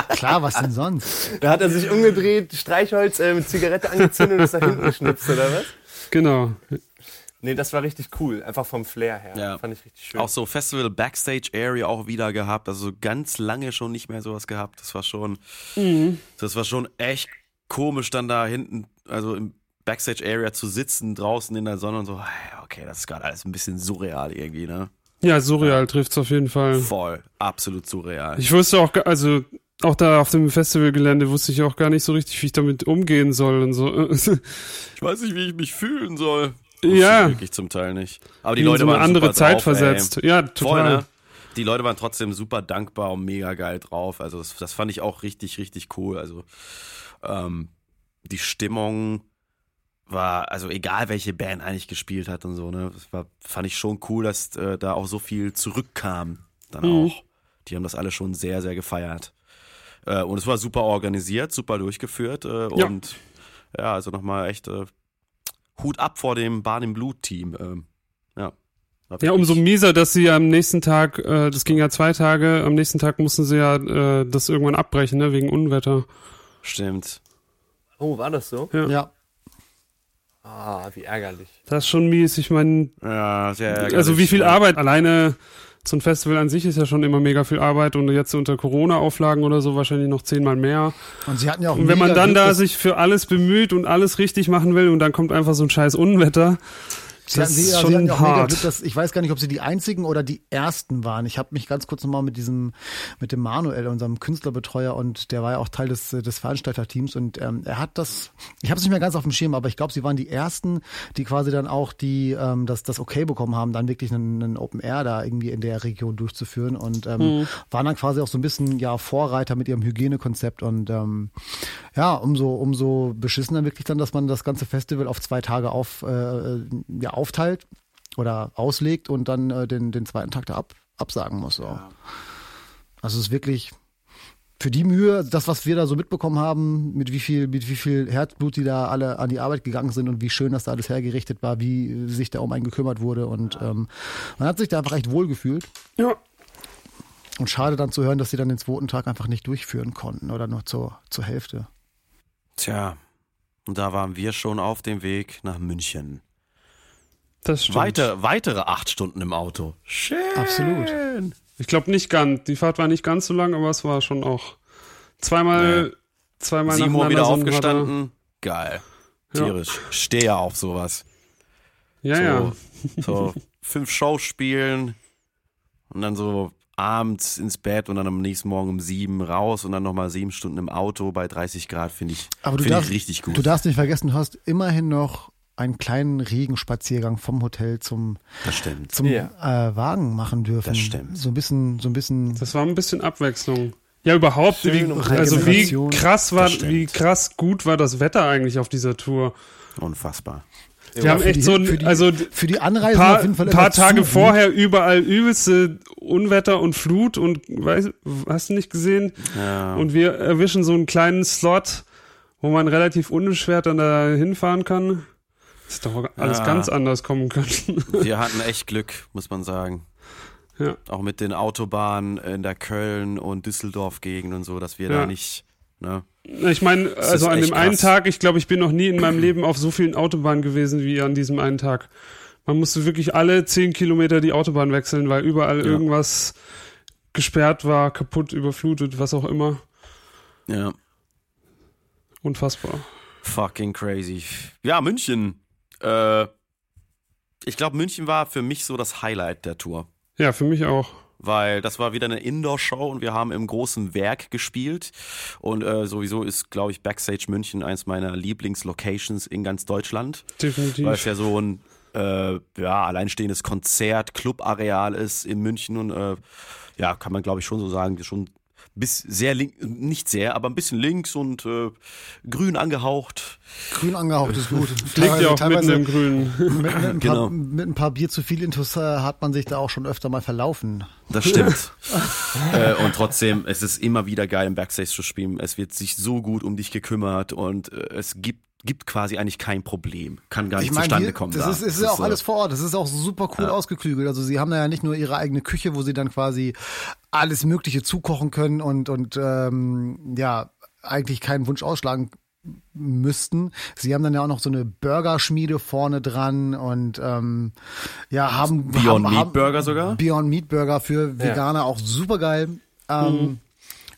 Speaker 3: Klar, was denn sonst?
Speaker 4: Da hat er sich umgedreht, Streichholz äh, mit Zigarette angezündet und ist nach hinten geschnipst, oder was?
Speaker 2: Genau.
Speaker 4: Nee, das war richtig cool, einfach vom Flair her. Ja. Fand ich richtig schön.
Speaker 1: Auch so Festival Backstage Area auch wieder gehabt, also so ganz lange schon nicht mehr sowas gehabt. Das war schon, mhm. das war schon echt komisch, dann da hinten, also im Backstage-Area zu sitzen, draußen in der Sonne und so, okay, das ist gerade alles ein bisschen surreal irgendwie, ne?
Speaker 2: Ja, surreal ja. trifft's auf jeden Fall.
Speaker 1: Voll, absolut surreal.
Speaker 2: Ich wusste auch, also auch da auf dem Festivalgelände wusste ich auch gar nicht so richtig, wie ich damit umgehen soll und so.
Speaker 1: ich weiß nicht, wie ich mich fühlen soll.
Speaker 2: Wusste ja.
Speaker 1: Wirklich zum Teil nicht. Aber die Leute
Speaker 2: so
Speaker 1: waren
Speaker 2: eine andere Zeit
Speaker 1: drauf,
Speaker 2: versetzt.
Speaker 1: Ey.
Speaker 2: Ja, total. Voll, ne?
Speaker 1: Die Leute waren trotzdem super dankbar und mega geil drauf. Also das, das fand ich auch richtig, richtig cool. Also ähm, die Stimmung war, also egal welche Band eigentlich gespielt hat und so, ne, das war, fand ich schon cool, dass äh, da auch so viel zurückkam. Dann mhm. auch. Die haben das alle schon sehr, sehr gefeiert. Äh, und es war super organisiert, super durchgeführt äh, ja. und ja, also nochmal echt äh, Hut ab vor dem Bahn im Blut-Team. Ähm, ja.
Speaker 2: Ja, umso mieser, dass sie am nächsten Tag, äh, das ging ja zwei Tage, am nächsten Tag mussten sie ja äh, das irgendwann abbrechen, ne, wegen Unwetter.
Speaker 1: Stimmt.
Speaker 4: Oh, war das so?
Speaker 3: Ja. ja.
Speaker 4: Ah, wie ärgerlich.
Speaker 2: Das ist schon mies. Ich meine,
Speaker 1: ja, sehr ärgerlich.
Speaker 2: Also wie viel Arbeit alleine so ein Festival an sich ist ja schon immer mega viel Arbeit und jetzt unter Corona-Auflagen oder so wahrscheinlich noch zehnmal mehr.
Speaker 3: Und sie hatten ja auch.
Speaker 2: Und wenn man dann da sich für alles bemüht und alles richtig machen will und dann kommt einfach so ein scheiß Unwetter,
Speaker 3: Sie das hatten, ist schon hatten hart. Glück, dass, ich weiß gar nicht, ob sie die einzigen oder die ersten waren. Ich habe mich ganz kurz nochmal mit diesem, mit dem Manuel, unserem Künstlerbetreuer, und der war ja auch Teil des, des Veranstalterteams und ähm, er hat das, ich habe es nicht mehr ganz auf dem Schirm, aber ich glaube, sie waren die ersten, die quasi dann auch die ähm, das, das Okay bekommen haben, dann wirklich einen, einen Open Air da irgendwie in der Region durchzuführen und ähm, mhm. waren dann quasi auch so ein bisschen ja Vorreiter mit ihrem Hygienekonzept und ähm, ja, umso, umso beschissener wirklich dann, dass man das ganze Festival auf zwei Tage auf, äh, ja, aufteilt oder auslegt und dann äh, den, den zweiten Tag da ab, absagen muss. So. Ja. Also es ist wirklich für die Mühe, das, was wir da so mitbekommen haben, mit wie viel, mit wie viel Herzblut die da alle an die Arbeit gegangen sind und wie schön das da alles hergerichtet war, wie sich da um einen gekümmert wurde. Und ähm, man hat sich da einfach echt wohl gefühlt.
Speaker 2: Ja.
Speaker 3: Und schade dann zu hören, dass sie dann den zweiten Tag einfach nicht durchführen konnten oder nur zur, zur Hälfte.
Speaker 1: Tja, und da waren wir schon auf dem Weg nach München.
Speaker 2: Das stimmt.
Speaker 1: Weite, weitere acht Stunden im Auto.
Speaker 3: Schön. Absolut.
Speaker 2: Ich glaube nicht ganz. Die Fahrt war nicht ganz so lang, aber es war schon auch zweimal, nee. zweimal
Speaker 1: Sieben Uhr wieder aufgestanden. Geil. Tierisch. Ja. Stehe ja auf sowas.
Speaker 2: Ja, so, ja.
Speaker 1: so fünf Shows spielen und dann so abends ins Bett und dann am nächsten Morgen um sieben raus und dann nochmal sieben Stunden im Auto bei 30 Grad, finde ich,
Speaker 3: Aber du
Speaker 1: find
Speaker 3: darfst,
Speaker 1: ich richtig gut.
Speaker 3: Du darfst nicht vergessen, du hast immerhin noch einen kleinen Regenspaziergang vom Hotel zum, zum ja. äh, Wagen machen dürfen.
Speaker 1: Das stimmt.
Speaker 3: So ein bisschen, so ein bisschen.
Speaker 2: Das war ein bisschen Abwechslung. Ja, überhaupt, wie, also wie krass war, wie krass gut war das Wetter eigentlich auf dieser Tour.
Speaker 1: Unfassbar.
Speaker 2: Wir ja, haben echt
Speaker 3: die,
Speaker 2: so,
Speaker 3: für die,
Speaker 2: also
Speaker 3: für die Anreise
Speaker 2: paar,
Speaker 3: auf jeden Fall
Speaker 2: paar Tage vorher überall übelste Unwetter und Flut und weiß, hast du nicht gesehen?
Speaker 1: Ja.
Speaker 2: Und wir erwischen so einen kleinen Slot, wo man relativ unbeschwert dann da hinfahren kann. Das ist doch alles ja. ganz anders kommen können.
Speaker 1: Wir hatten echt Glück, muss man sagen.
Speaker 2: Ja.
Speaker 1: Auch mit den Autobahnen in der Köln und Düsseldorf Gegend und so, dass wir da nicht Ne?
Speaker 2: Ich meine, also an dem krass. einen Tag, ich glaube, ich bin noch nie in meinem Leben auf so vielen Autobahnen gewesen wie an diesem einen Tag. Man musste wirklich alle zehn Kilometer die Autobahn wechseln, weil überall ja. irgendwas gesperrt war, kaputt, überflutet, was auch immer.
Speaker 1: Ja.
Speaker 2: Unfassbar.
Speaker 1: Fucking crazy. Ja, München. Äh, ich glaube, München war für mich so das Highlight der Tour.
Speaker 2: Ja, für mich auch
Speaker 1: weil das war wieder eine Indoor-Show und wir haben im großen Werk gespielt. Und äh, sowieso ist, glaube ich, Backstage München eins meiner Lieblingslocations in ganz Deutschland.
Speaker 2: Definitiv.
Speaker 1: Weil es ja so ein äh, ja, alleinstehendes Konzert, Clubareal ist in München und äh, ja, kann man glaube ich schon so sagen, schon bis sehr link, nicht sehr, aber ein bisschen links und äh, grün angehaucht.
Speaker 3: Grün angehaucht ist gut.
Speaker 2: Liegt ja auch mitten im Grün.
Speaker 3: Mit, mit, ein genau. paar, mit ein paar Bier zu viel Intus hat man sich da auch schon öfter mal verlaufen.
Speaker 1: Das stimmt. äh, und trotzdem, es ist immer wieder geil im Backstage zu spielen. Es wird sich so gut um dich gekümmert und äh, es gibt gibt quasi eigentlich kein Problem. Kann gar nicht ich mein, zustande hier, kommen.
Speaker 3: Das da. ist, ist ja auch alles vor Ort. Das ist auch super cool ja. ausgeklügelt. Also sie haben da ja nicht nur ihre eigene Küche, wo sie dann quasi alles Mögliche zukochen können und, und ähm, ja, eigentlich keinen Wunsch ausschlagen müssten. Sie haben dann ja auch noch so eine Burgerschmiede vorne dran und ähm, ja, haben
Speaker 1: Beyond
Speaker 3: haben,
Speaker 1: Meat Burger sogar?
Speaker 3: Beyond Meat Burger für Veganer ja. auch super geil. Ähm, mhm.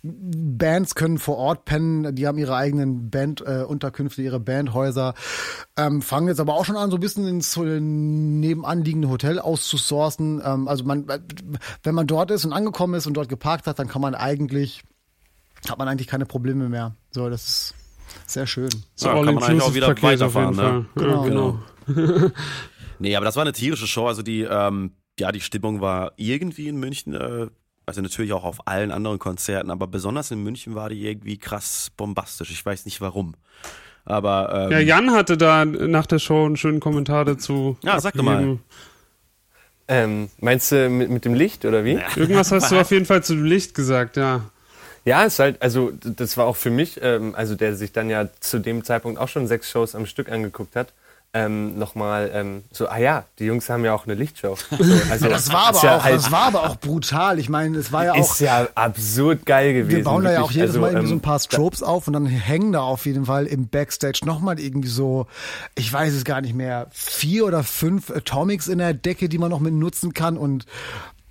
Speaker 3: Bands können vor Ort pennen, die haben ihre eigenen Bandunterkünfte, äh, ihre Bandhäuser, ähm, fangen jetzt aber auch schon an, so ein bisschen ins nebenanliegende Hotel auszusourcen. Ähm, also man, wenn man dort ist und angekommen ist und dort geparkt hat, dann kann man eigentlich, hat man eigentlich keine Probleme mehr. So, das ist sehr schön.
Speaker 1: So, ja, kann man eigentlich auch wieder Paket weiterfahren. Ne?
Speaker 3: Genau.
Speaker 1: Ja, genau. nee, aber das war eine tierische Show. Also die, ähm, ja, die Stimmung war irgendwie in München äh, also natürlich auch auf allen anderen Konzerten, aber besonders in München war die irgendwie krass bombastisch. Ich weiß nicht warum. Aber ähm,
Speaker 2: ja, Jan hatte da nach der Show einen schönen Kommentar dazu.
Speaker 1: Ja, sag doch mal.
Speaker 4: Ähm, meinst du mit, mit dem Licht oder wie?
Speaker 2: Irgendwas hast du auf jeden Fall zu dem Licht gesagt, ja.
Speaker 4: Ja, ist halt, also das war auch für mich, ähm, also der sich dann ja zu dem Zeitpunkt auch schon sechs Shows am Stück angeguckt hat, ähm, nochmal ähm, so, ah ja, die Jungs haben ja auch eine Lichtshow. So,
Speaker 3: also, das, war aber ja auch, halt, das war aber auch brutal. Ich meine, es war ja auch.
Speaker 4: Ist ja absurd geil gewesen.
Speaker 3: Wir bauen da ja auch jedes also, Mal irgendwie so ein ähm, paar Strobes auf und dann hängen da auf jeden Fall im Backstage nochmal irgendwie so, ich weiß es gar nicht mehr, vier oder fünf Atomics in der Decke, die man noch mit nutzen kann und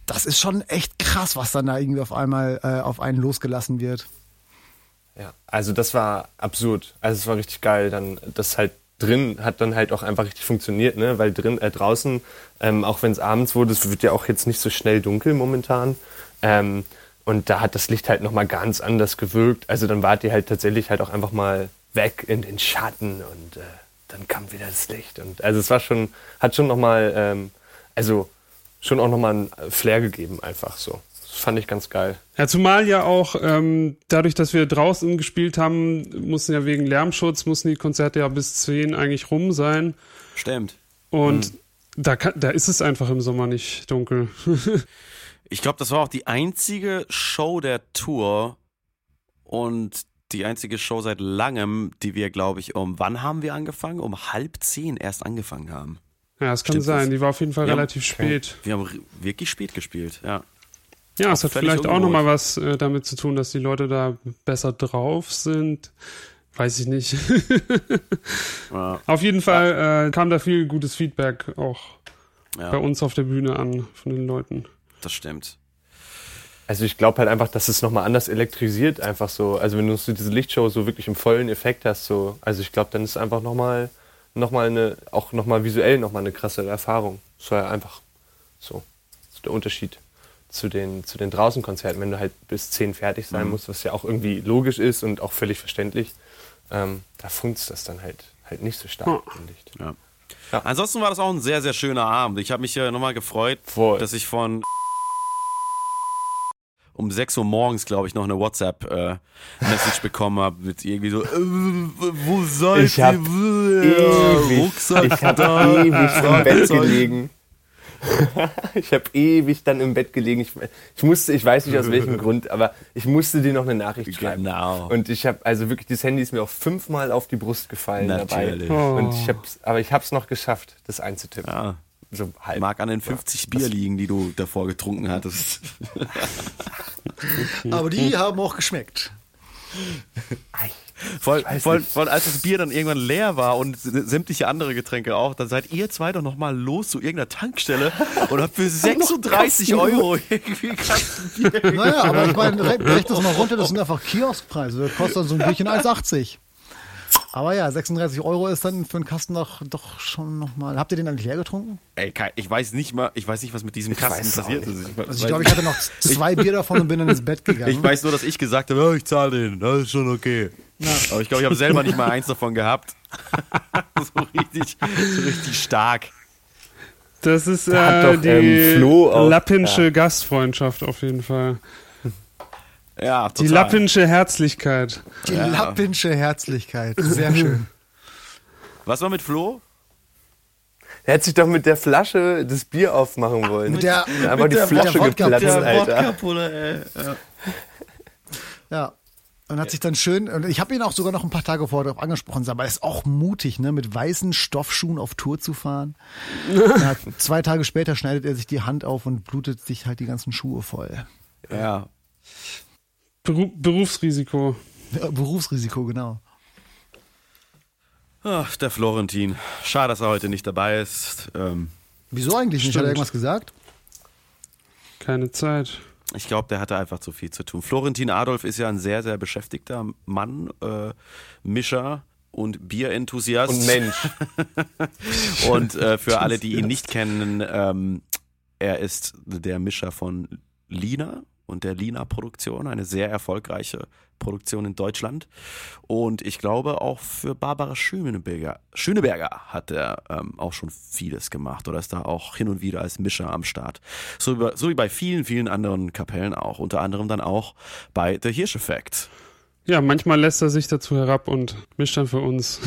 Speaker 3: das ist schon echt krass, was dann da irgendwie auf einmal äh, auf einen losgelassen wird.
Speaker 4: Ja, also das war absurd. Also es war richtig geil, dann das halt drin hat dann halt auch einfach richtig funktioniert, ne? Weil drin, äh, draußen, ähm, auch wenn es abends wurde, es wird ja auch jetzt nicht so schnell dunkel momentan. Ähm, und da hat das Licht halt nochmal ganz anders gewirkt. Also dann wart ihr halt tatsächlich halt auch einfach mal weg in den Schatten und äh, dann kam wieder das Licht. Und also es war schon, hat schon nochmal, ähm, also schon auch nochmal einen Flair gegeben, einfach so. Fand ich ganz geil.
Speaker 2: Ja, zumal ja auch ähm, dadurch, dass wir draußen gespielt haben, mussten ja wegen Lärmschutz, mussten die Konzerte ja bis 10 eigentlich rum sein.
Speaker 1: Stimmt.
Speaker 2: Und mhm. da, kann, da ist es einfach im Sommer nicht dunkel.
Speaker 1: ich glaube, das war auch die einzige Show der Tour und die einzige Show seit langem, die wir, glaube ich, um wann haben wir angefangen? Um halb zehn erst angefangen haben.
Speaker 2: Ja, es kann Stimmt sein. Das? Die war auf jeden Fall wir relativ haben, spät.
Speaker 1: Wir haben wirklich spät gespielt, ja.
Speaker 2: Ja, es hat vielleicht auch nochmal was äh, damit zu tun, dass die Leute da besser drauf sind. Weiß ich nicht. ja. Auf jeden Fall äh, kam da viel gutes Feedback auch ja. bei uns auf der Bühne an von den Leuten.
Speaker 1: Das stimmt.
Speaker 4: Also ich glaube halt einfach, dass es nochmal anders elektrisiert, einfach so. Also wenn du so diese Lichtshow so wirklich im vollen Effekt hast, so, also ich glaube, dann ist es einfach nochmal noch mal eine, auch nochmal visuell nochmal eine krassere Erfahrung. Das war ja einfach so. Das ist der Unterschied zu den, zu den Draußenkonzerten, wenn du halt bis 10 fertig sein mhm. musst, was ja auch irgendwie logisch ist und auch völlig verständlich, ähm, da funzt das dann halt, halt nicht so stark, finde ich.
Speaker 1: Ja. Ja. Ansonsten war das auch ein sehr, sehr schöner Abend. Ich habe mich ja nochmal gefreut, Voll. dass ich von um 6 Uhr morgens, glaube ich, noch eine WhatsApp-Message äh, bekommen habe mit irgendwie so, äh, wo seid
Speaker 4: ich ihr? Ewig, Rucksack ich habe ewig im Bett gelegen. ich habe ewig dann im Bett gelegen. Ich, ich, musste, ich weiß nicht aus welchem Grund, aber ich musste dir noch eine Nachricht schreiben. Genau. Und ich habe also wirklich das Handy ist mir auch fünfmal auf die Brust gefallen Natürlich. dabei. Oh. Und ich hab's, aber ich habe es noch geschafft, das einzutippen. Ja.
Speaker 1: So halb. Mag an den 50 ja. Bier liegen, die du davor getrunken hattest.
Speaker 3: aber die haben auch geschmeckt.
Speaker 1: Voll, voll, voll, als das Bier dann irgendwann leer war und sämtliche andere Getränke auch, dann seid ihr zwei doch nochmal los zu irgendeiner Tankstelle und habt für 36 Euro irgendwie
Speaker 3: Kastenbier. Naja, aber ich meine, rechnet das mal runter, das sind einfach Kioskpreise. Das kostet dann so ein Bierchen 1,80. Aber ja, 36 Euro ist dann für einen Kasten doch, doch schon nochmal. Habt ihr den eigentlich leer getrunken?
Speaker 1: Ey, ich weiß nicht mal, ich weiß nicht, was mit diesem Kasten passiert ist.
Speaker 3: Ich, also ich glaube, ich hatte noch zwei Bier davon und bin dann ins Bett gegangen.
Speaker 1: Ich weiß nur, dass ich gesagt habe, oh, ich zahle den, das ist schon okay. Ja. Aber ich glaube, ich habe selber nicht mal eins davon gehabt. so, richtig, so richtig stark.
Speaker 2: Das ist äh, doch, die ähm, Flo lappinsche ja. Gastfreundschaft auf jeden Fall.
Speaker 1: Ja,
Speaker 2: total. Die lappinsche Herzlichkeit.
Speaker 3: Die ja. lappinsche Herzlichkeit. Sehr schön.
Speaker 1: Was war mit Flo?
Speaker 4: Er hätte sich doch mit der Flasche das Bier aufmachen wollen.
Speaker 3: Mit der,
Speaker 4: aber die der, Flasche geplatzt, Alter.
Speaker 3: ja. ja. Und hat sich dann schön, und ich habe ihn auch sogar noch ein paar Tage vorher darauf angesprochen, aber er ist auch mutig, ne, mit weißen Stoffschuhen auf Tour zu fahren. ja, zwei Tage später schneidet er sich die Hand auf und blutet sich halt die ganzen Schuhe voll.
Speaker 1: Ja.
Speaker 2: Beru Berufsrisiko.
Speaker 3: Ja, Berufsrisiko, genau.
Speaker 1: Ach, der Florentin. Schade, dass er heute nicht dabei ist. Ähm,
Speaker 3: Wieso eigentlich nicht? Hat er irgendwas gesagt?
Speaker 2: Keine Zeit.
Speaker 1: Ich glaube, der hatte einfach zu viel zu tun. Florentin Adolf ist ja ein sehr, sehr beschäftigter Mann, äh, Mischer und Bierenthusiast.
Speaker 4: Und Mensch.
Speaker 1: und äh, für alle, die ihn nicht kennen, ähm, er ist der Mischer von Lina und der Lina Produktion, eine sehr erfolgreiche Produktion in Deutschland. Und ich glaube auch für Barbara Schöneberger, Schöneberger hat er ähm, auch schon vieles gemacht oder ist da auch hin und wieder als Mischer am Start. So, über, so wie bei vielen, vielen anderen Kapellen auch. Unter anderem dann auch bei The Hirsch Effect.
Speaker 2: Ja, manchmal lässt er sich dazu herab und mischt dann für uns.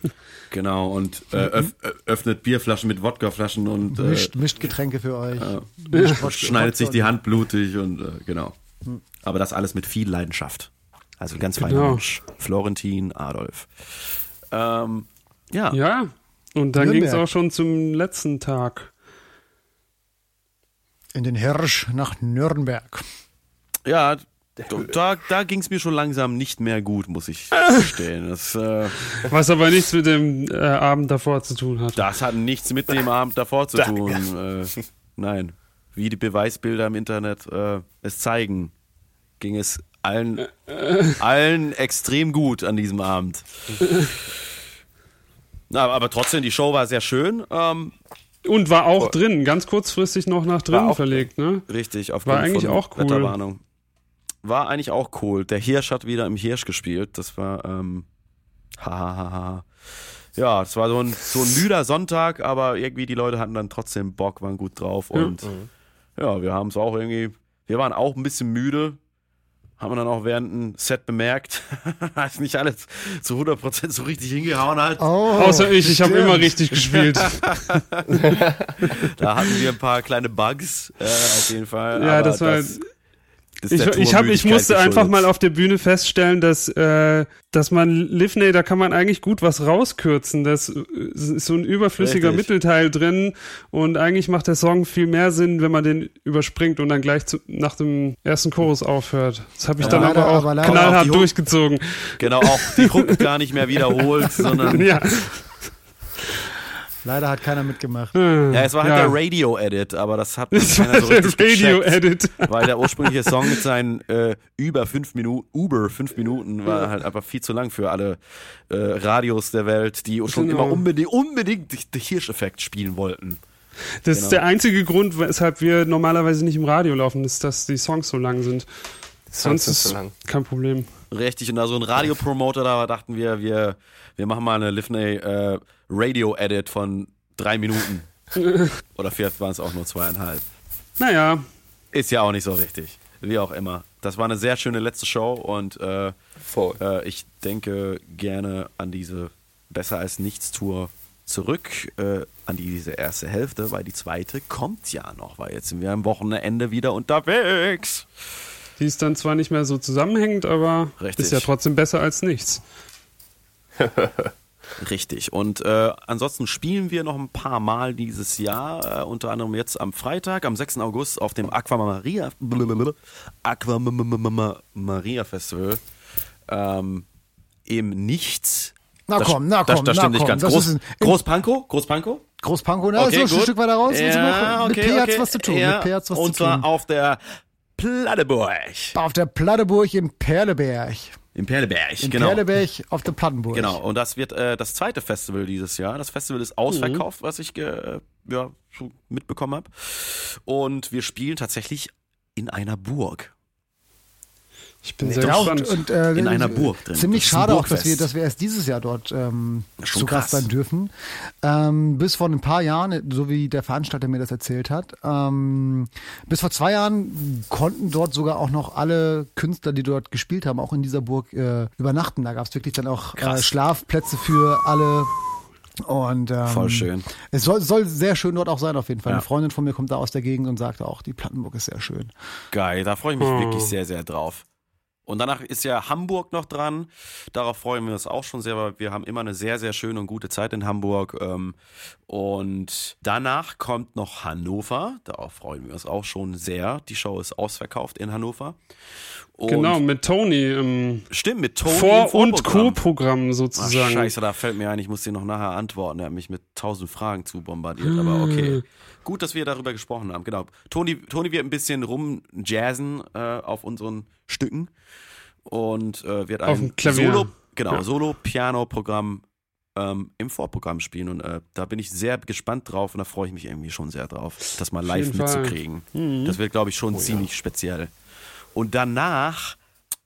Speaker 1: genau, und äh, öff, öffnet Bierflaschen mit Wodkaflaschen und
Speaker 3: äh, mischt, mischt Getränke für euch.
Speaker 1: Äh, schneidet sich die Hand blutig und äh, genau. Hm. Aber das alles mit viel Leidenschaft. Also ganz feiner genau. Mensch. Florentin, Adolf. Ähm, ja.
Speaker 2: Ja, und dann ging es auch schon zum letzten Tag.
Speaker 3: In den Hirsch nach Nürnberg.
Speaker 1: Ja, da, da ging es mir schon langsam nicht mehr gut, muss ich gestehen. Das, äh,
Speaker 2: Was aber nichts mit dem äh, Abend davor zu tun hat.
Speaker 1: Das hat nichts mit dem Abend davor zu tun. Äh, nein. Wie die Beweisbilder im Internet äh, es zeigen, ging es allen, allen extrem gut an diesem Abend. Na, aber trotzdem, die Show war sehr schön. Ähm,
Speaker 2: und war auch drin, ganz kurzfristig noch nach drinnen verlegt, ne?
Speaker 1: Richtig, aufgrund
Speaker 2: war eigentlich
Speaker 1: von
Speaker 2: auch cool.
Speaker 1: Wetterwarnung war eigentlich auch cool. Der Hirsch hat wieder im Hirsch gespielt. Das war, ähm, hahaha. ja, es war so ein, so ein müder Sonntag, aber irgendwie die Leute hatten dann trotzdem Bock, waren gut drauf und mhm. ja, wir haben es auch irgendwie, wir waren auch ein bisschen müde, haben wir dann auch während dem Set bemerkt, dass nicht alles zu 100% so richtig hingehauen hat.
Speaker 2: Oh, Außer ich, ich habe immer richtig gespielt.
Speaker 1: da hatten wir ein paar kleine Bugs, äh, auf jeden Fall.
Speaker 2: Ja, das war... Das, ich, ich, hab, ich musste einfach mal auf der Bühne feststellen, dass, äh, dass man Livney, da kann man eigentlich gut was rauskürzen. Das ist so ein überflüssiger Richtig. Mittelteil drin und eigentlich macht der Song viel mehr Sinn, wenn man den überspringt und dann gleich zu, nach dem ersten Chorus aufhört. Das habe ich ja, dann leider, aber auch aber knallhart auch durchgezogen.
Speaker 1: Genau, auch die Hook gar nicht mehr wiederholt, sondern ja.
Speaker 3: Leider hat keiner mitgemacht.
Speaker 1: Hm, ja, es war halt ja. der Radio-Edit, aber das hat
Speaker 2: das keiner so richtig Radio-Edit.
Speaker 1: Weil der ursprüngliche Song mit seinen äh, über fünf Minuten, über fünf Minuten war halt einfach viel zu lang für alle äh, Radios der Welt, die schon genau. immer unbedingt, unbedingt den Hirscheffekt spielen wollten.
Speaker 2: Das genau. ist der einzige Grund, weshalb wir normalerweise nicht im Radio laufen, ist, dass die Songs so lang sind. Sonst ist so kein Problem.
Speaker 1: Richtig, und da so ein Radiopromoter, da dachten wir, wir, wir machen mal eine Livney äh, Radio-Edit von drei Minuten. Oder vielleicht waren es auch nur zweieinhalb.
Speaker 2: Naja.
Speaker 1: Ist ja auch nicht so richtig. Wie auch immer. Das war eine sehr schöne letzte Show und äh, äh, ich denke gerne an diese Besser als Nichts Tour zurück, äh, an diese erste Hälfte, weil die zweite kommt ja noch, weil jetzt sind wir am Wochenende wieder unterwegs.
Speaker 2: Die ist dann zwar nicht mehr so zusammenhängend, aber Richtig. ist ja trotzdem besser als nichts.
Speaker 1: Richtig. Und äh, ansonsten spielen wir noch ein paar Mal dieses Jahr, äh, unter anderem jetzt am Freitag, am 6. August auf dem Aqua Maria, Aqua Maria Festival. Ähm, Im Nichts.
Speaker 3: Na komm, na komm,
Speaker 1: da, da
Speaker 3: stimmt
Speaker 1: nicht ganz. Groß, Großpankow? Großpankow?
Speaker 3: Großpankow, ne? Okay, so ein Stück weiter raus.
Speaker 1: Ja, okay,
Speaker 3: mit P
Speaker 1: okay.
Speaker 3: hat's was zu tun.
Speaker 1: Ja,
Speaker 3: mit P hat's was
Speaker 1: und
Speaker 3: zu tun.
Speaker 1: zwar auf der Platteburg.
Speaker 3: Auf der Platteburg in Perleberg.
Speaker 1: In Perleberg,
Speaker 3: in
Speaker 1: genau.
Speaker 3: Perleberg auf der Plattenburg.
Speaker 1: Genau, und das wird äh, das zweite Festival dieses Jahr. Das Festival ist ausverkauft, mhm. was ich äh, ja, mitbekommen habe. Und wir spielen tatsächlich in einer Burg.
Speaker 2: Ich bin sehr ja, gespannt.
Speaker 3: Und, äh,
Speaker 1: in einer Burg drin.
Speaker 3: Ziemlich schade auch, dass wir, dass wir erst dieses Jahr dort ähm, zu Gast sein dürfen. Ähm, bis vor ein paar Jahren, so wie der Veranstalter mir das erzählt hat, ähm, bis vor zwei Jahren konnten dort sogar auch noch alle Künstler, die dort gespielt haben, auch in dieser Burg äh, übernachten. Da gab es wirklich dann auch äh, Schlafplätze für alle und ähm,
Speaker 1: voll schön.
Speaker 3: Es soll, soll sehr schön dort auch sein, auf jeden Fall. Ja. Eine Freundin von mir kommt da aus der Gegend und sagte auch, die Plattenburg ist sehr schön.
Speaker 1: Geil, da freue ich mich oh. wirklich sehr, sehr drauf. Und danach ist ja Hamburg noch dran. Darauf freuen wir uns auch schon sehr, weil wir haben immer eine sehr, sehr schöne und gute Zeit in Hamburg. Ähm, und danach kommt noch Hannover. Darauf freuen wir uns auch schon sehr. Die Show ist ausverkauft in Hannover.
Speaker 2: Und genau, mit Tony im
Speaker 1: Stimmt, mit Tony
Speaker 2: Vor- und Co-Programm sozusagen. Ach,
Speaker 1: scheiße, da fällt mir ein, ich muss dir noch nachher antworten. Er hat mich mit tausend Fragen zu bombardiert, aber okay. Gut, dass wir darüber gesprochen haben, genau. Tony, Tony wird ein bisschen rumjazzen äh, auf unseren Stücken und äh, wird ein Solo, genau, ja. Solo-Piano-Programm ähm, im Vorprogramm spielen und äh, da bin ich sehr gespannt drauf und da freue ich mich irgendwie schon sehr drauf, das mal live mitzukriegen. Mhm. Das wird, glaube ich, schon oh, ziemlich ja. speziell. Und danach,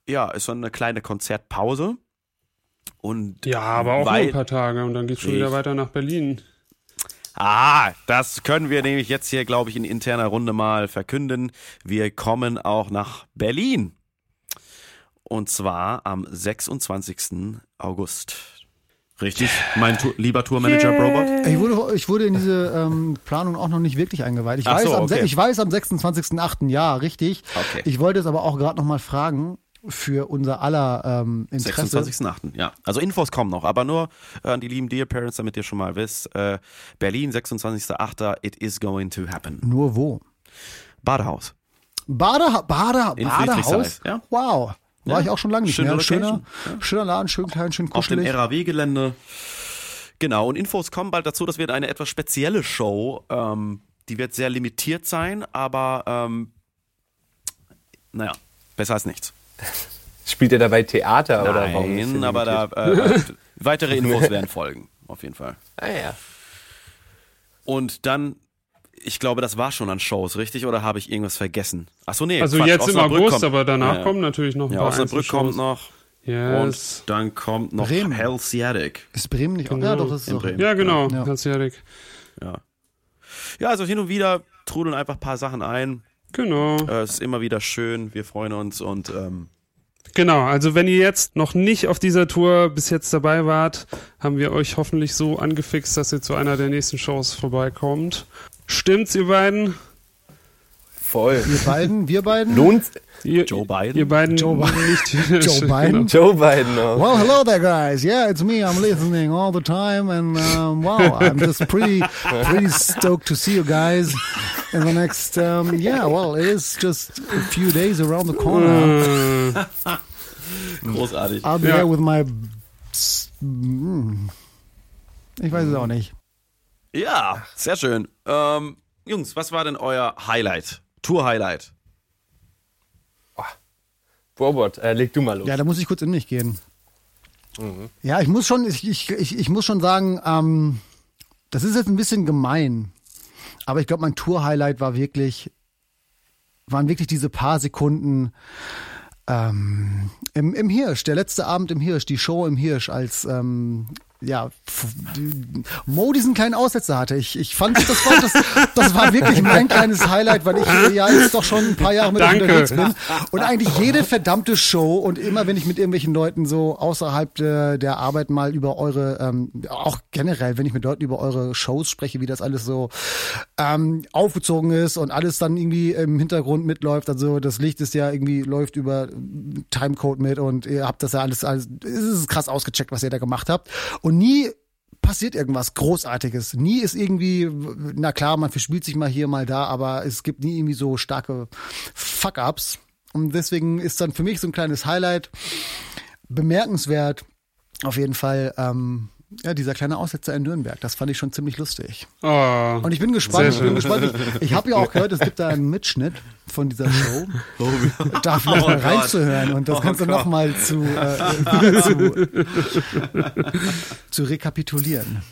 Speaker 1: ja, ist so eine kleine Konzertpause. Und
Speaker 2: ja, aber auch weil, ein paar Tage und dann geht es schon wieder weiter nach Berlin.
Speaker 1: Ah, das können wir nämlich jetzt hier, glaube ich, in interner Runde mal verkünden. Wir kommen auch nach Berlin. Und zwar am 26. August. Richtig, mein tu lieber Tourmanager yeah. Robot.
Speaker 3: Ich wurde, ich wurde in diese ähm, Planung auch noch nicht wirklich eingeweiht. Ich, weiß, so, okay. am, ich weiß am 26.8. Ja, richtig. Okay. Ich wollte es aber auch gerade noch mal fragen für unser aller ähm, Interesse.
Speaker 1: 26.8. Ja, also Infos kommen noch, aber nur äh, an die lieben Dear Parents, damit ihr schon mal wisst. Äh, Berlin, 26.8. It is going to happen.
Speaker 3: Nur wo?
Speaker 1: Badehaus.
Speaker 3: Bade, Bade, In Badehaus? Ja. Wow. War ja. ich auch schon lange nicht Schöne mehr. Schöner, ja. schöner Laden, schön klein, schön kuschelig.
Speaker 1: Auf dem RAW-Gelände. Genau, und Infos kommen bald dazu, das wird eine etwas spezielle Show. Ähm, die wird sehr limitiert sein, aber ähm, naja, besser als nichts.
Speaker 4: Spielt er dabei Theater
Speaker 1: Nein,
Speaker 4: oder warum?
Speaker 1: Nein, aber da äh, weitere Infos werden folgen, auf jeden Fall.
Speaker 4: Ah ja.
Speaker 1: Und dann ich glaube, das war schon an Shows, richtig? Oder habe ich irgendwas vergessen? Achso, nee.
Speaker 2: Also
Speaker 1: Quatsch,
Speaker 2: jetzt im August, kommt, aber danach ja, kommen natürlich noch ein
Speaker 1: ja,
Speaker 2: paar
Speaker 1: Osnabrück kommt noch. Yes. Und dann kommt noch Bremen. Helsiatic.
Speaker 3: Ist Bremen nicht genau.
Speaker 2: Ja, doch, das ist in Bremen. Ja, genau, ja. Helsiatic.
Speaker 1: Ja. Ja, also hin und wieder trudeln einfach ein paar Sachen ein.
Speaker 2: Genau.
Speaker 1: Äh, es ist immer wieder schön, wir freuen uns und ähm,
Speaker 2: Genau, also wenn ihr jetzt noch nicht auf dieser Tour bis jetzt dabei wart, haben wir euch hoffentlich so angefixt, dass ihr zu einer der nächsten Shows vorbeikommt. Stimmt's, ihr beiden?
Speaker 4: Voll.
Speaker 3: Wir beiden, wir beiden?
Speaker 4: Lohnt
Speaker 2: ihr, Joe Biden? Ihr beiden
Speaker 3: Joe Biden.
Speaker 2: nicht.
Speaker 3: Joe Biden?
Speaker 4: Joe Biden.
Speaker 3: No. Well, hello there, guys. Yeah, it's me. I'm listening all the time, and um, wow, I'm just pretty, pretty stoked to see you guys in the next. Um, yeah, well, it is just a few days around the corner.
Speaker 1: Großartig.
Speaker 3: I'll be yeah. there with my. Ich weiß es auch nicht.
Speaker 1: Ja, sehr schön. Ähm, Jungs, was war denn euer Highlight? Tour-Highlight?
Speaker 4: Oh. Robert, äh, leg du mal los.
Speaker 3: Ja, da muss ich kurz in mich gehen. Mhm. Ja, ich muss schon, ich, ich, ich, ich muss schon sagen, ähm, das ist jetzt ein bisschen gemein. Aber ich glaube, mein Tour-Highlight war wirklich, waren wirklich diese paar Sekunden ähm, im, im Hirsch, der letzte Abend im Hirsch, die Show im Hirsch als ähm, ja, Mo diesen kleinen Aussetzer hatte. Ich, ich fand, das war, das, das war wirklich mein kleines Highlight, weil ich ja jetzt doch schon ein paar Jahre mit Danke. unterwegs bin. Und eigentlich jede verdammte Show und immer, wenn ich mit irgendwelchen Leuten so außerhalb der, der Arbeit mal über eure, ähm, auch generell, wenn ich mit Leuten über eure Shows spreche, wie das alles so ähm, aufgezogen ist und alles dann irgendwie im Hintergrund mitläuft. Also das Licht ist ja irgendwie, läuft über Timecode mit und ihr habt das ja alles, alles es ist krass ausgecheckt, was ihr da gemacht habt. Und und nie passiert irgendwas Großartiges. Nie ist irgendwie, na klar, man verspielt sich mal hier, mal da, aber es gibt nie irgendwie so starke Fuck-Ups. Und deswegen ist dann für mich so ein kleines Highlight bemerkenswert. Auf jeden Fall, ähm, ja, dieser kleine Aussetzer in Nürnberg, das fand ich schon ziemlich lustig.
Speaker 2: Oh,
Speaker 3: und ich bin gespannt, ich bin gespannt. Ich, ich habe ja auch gehört, es gibt da einen Mitschnitt von dieser Show. Oh. Da vielleicht oh mal reinzuhören und das oh Ganze nochmal zu, äh, zu, zu rekapitulieren.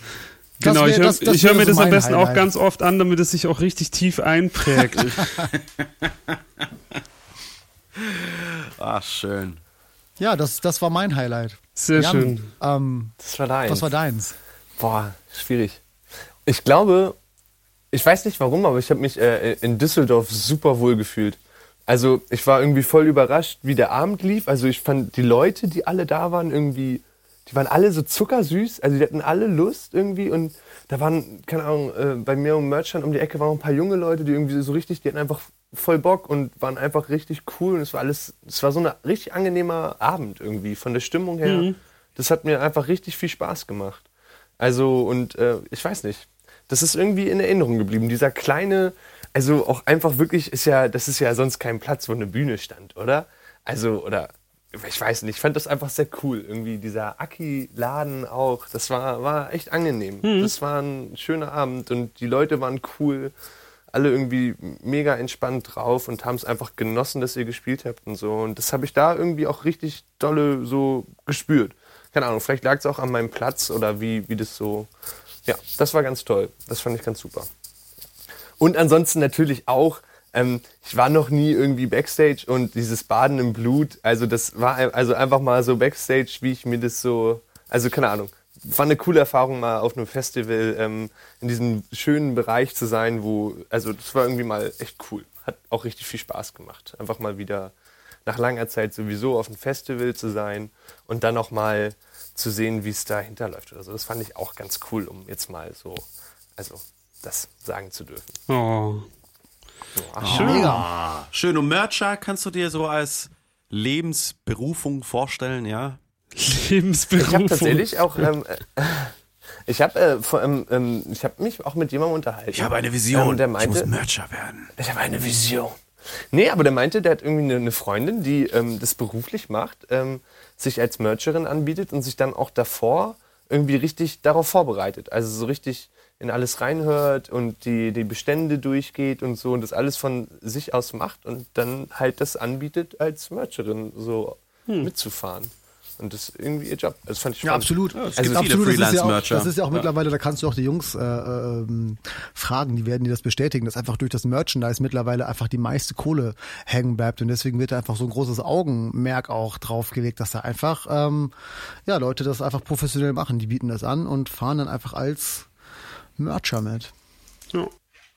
Speaker 2: Das genau, wär, ich höre hör mir so das am besten Highlight. auch ganz oft an, damit es sich auch richtig tief einprägt.
Speaker 1: Ach, schön.
Speaker 3: Ja, das, das war mein Highlight.
Speaker 2: Sehr Jan, schön.
Speaker 3: Ähm, das war deins. Was war deins?
Speaker 4: Boah, schwierig. Ich glaube, ich weiß nicht warum, aber ich habe mich äh, in Düsseldorf super wohl gefühlt. Also ich war irgendwie voll überrascht, wie der Abend lief. Also ich fand die Leute, die alle da waren, irgendwie, die waren alle so zuckersüß. Also die hatten alle Lust irgendwie und da waren, keine Ahnung, äh, bei mir um Merchant um die Ecke waren ein paar junge Leute, die irgendwie so richtig, die hatten einfach voll Bock und waren einfach richtig cool und es war alles, es war so ein richtig angenehmer Abend irgendwie von der Stimmung her. Mhm. Das hat mir einfach richtig viel Spaß gemacht. Also und äh, ich weiß nicht, das ist irgendwie in Erinnerung geblieben. Dieser kleine, also auch einfach wirklich ist ja, das ist ja sonst kein Platz, wo eine Bühne stand, oder? Also oder ich weiß nicht, ich fand das einfach sehr cool. Irgendwie dieser Aki-Laden auch, das war, war echt angenehm. Mhm. Das war ein schöner Abend und die Leute waren cool alle irgendwie mega entspannt drauf und haben es einfach genossen, dass ihr gespielt habt und so. Und das habe ich da irgendwie auch richtig dolle so gespürt. Keine Ahnung, vielleicht lag es auch an meinem Platz oder wie, wie das so. Ja, das war ganz toll. Das fand ich ganz super. Und ansonsten natürlich auch, ähm, ich war noch nie irgendwie Backstage und dieses Baden im Blut, also das war also einfach mal so Backstage, wie ich mir das so, also keine Ahnung, war eine coole Erfahrung, mal auf einem Festival ähm, in diesem schönen Bereich zu sein, wo, also das war irgendwie mal echt cool. Hat auch richtig viel Spaß gemacht. Einfach mal wieder nach langer Zeit sowieso auf dem Festival zu sein und dann nochmal zu sehen, wie es dahinter läuft oder so. Das fand ich auch ganz cool, um jetzt mal so, also das sagen zu dürfen.
Speaker 2: Oh.
Speaker 1: oh Schön. Mega. Schön. Und Mercher kannst du dir so als Lebensberufung vorstellen, ja?
Speaker 2: Lebensberufung.
Speaker 4: Ich habe tatsächlich auch, ähm, äh, ich habe äh, ähm, ähm, ich hab mich auch mit jemandem unterhalten.
Speaker 1: Ich habe eine Vision.
Speaker 4: Ähm, der meinte,
Speaker 1: ich muss Mercher werden.
Speaker 4: Ich habe eine Vision. Nee, aber der meinte, der hat irgendwie eine, Freundin, die ähm, das beruflich macht, ähm, sich als Mercherin anbietet und sich dann auch davor irgendwie richtig darauf vorbereitet. Also so richtig in alles reinhört und die, die Bestände durchgeht und so und das alles von sich aus macht und dann halt das anbietet, als Mercherin so hm. mitzufahren. Und das ist irgendwie ihr Job. Das fand ich spannend.
Speaker 3: Ja, absolut. Ja, es also gibt viele Freelance-Mercher. Das, ist ja auch, ja. mittlerweile, da kannst du auch die Jungs äh, ähm, fragen, die werden dir das bestätigen, dass einfach durch das Merchandise mittlerweile einfach die meiste Kohle hängen bleibt. Und deswegen wird da einfach so ein großes Augenmerk auch draufgelegt, dass da einfach ähm, ja Leute das einfach professionell machen. Die bieten das an und fahren dann einfach als Mercher mit.
Speaker 4: Ja,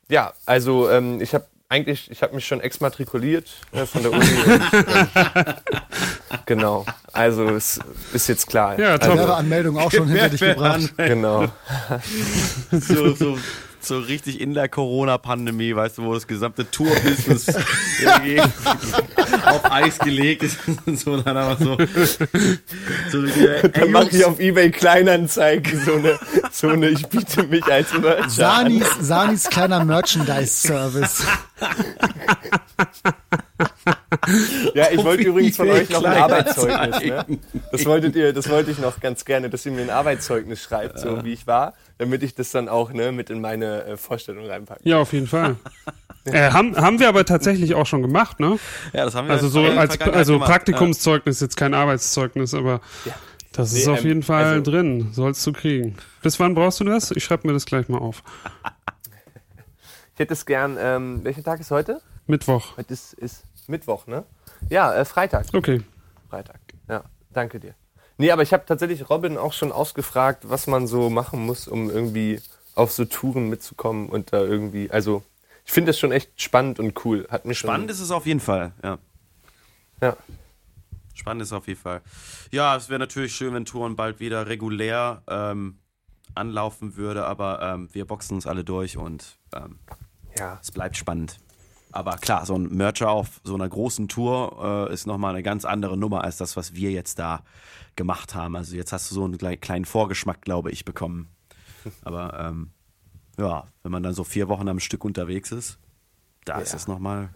Speaker 4: ja also ähm, ich habe eigentlich, ich habe mich schon exmatrikuliert äh, von der Uni. und, äh, genau. Also es ist jetzt klar.
Speaker 3: Ja,
Speaker 4: top.
Speaker 3: Also, Anmeldung auch schon hinter dich gebracht.
Speaker 4: Genau.
Speaker 1: so, so so richtig in der Corona-Pandemie, weißt du, wo das gesamte Tour-Business auf Eis gelegt ist und so, dann aber so,
Speaker 4: so dann mache ich auf Ebay Kleinanzeigen so eine, so eine, ich biete mich als Merch
Speaker 3: Sanis, Sanis kleiner Merchandise-Service.
Speaker 4: ja, ich wollte übrigens von euch noch ein Arbeitszeugnis. Ne? Das wolltet ihr, das wollte ich noch ganz gerne, dass ihr mir ein Arbeitszeugnis schreibt, so wie ich war, damit ich das dann auch ne, mit in meine äh, Vorstellung reinpacke.
Speaker 2: Ja, auf jeden Fall. äh, haben, haben wir aber tatsächlich auch schon gemacht, ne?
Speaker 1: Ja, das haben wir
Speaker 2: Also so als also gemacht. Praktikumszeugnis, jetzt kein Arbeitszeugnis, aber ja. das nee, ist auf ähm, jeden Fall also, drin. Sollst du kriegen. Bis wann brauchst du das? Ich schreibe mir das gleich mal auf.
Speaker 4: ich hätte es gern, ähm, welcher Tag ist heute?
Speaker 2: Mittwoch.
Speaker 4: Heute ist, ist Mittwoch, ne? Ja, äh, Freitag.
Speaker 2: Okay.
Speaker 4: Freitag. Ja, danke dir. Nee, aber ich habe tatsächlich Robin auch schon ausgefragt, was man so machen muss, um irgendwie auf so Touren mitzukommen und da irgendwie, also ich finde das schon echt spannend und cool. Hat mich
Speaker 1: spannend ist es auf jeden Fall, ja.
Speaker 4: Ja.
Speaker 1: Spannend ist es auf jeden Fall. Ja, es wäre natürlich schön, wenn Touren bald wieder regulär ähm, anlaufen würde, aber ähm, wir boxen uns alle durch und ähm, ja. es bleibt spannend. Aber klar, so ein Mercher auf so einer großen Tour äh, ist nochmal eine ganz andere Nummer als das, was wir jetzt da gemacht haben. Also jetzt hast du so einen kleinen Vorgeschmack, glaube ich, bekommen. Aber ähm, ja, wenn man dann so vier Wochen am Stück unterwegs ist, da ja. ist es nochmal.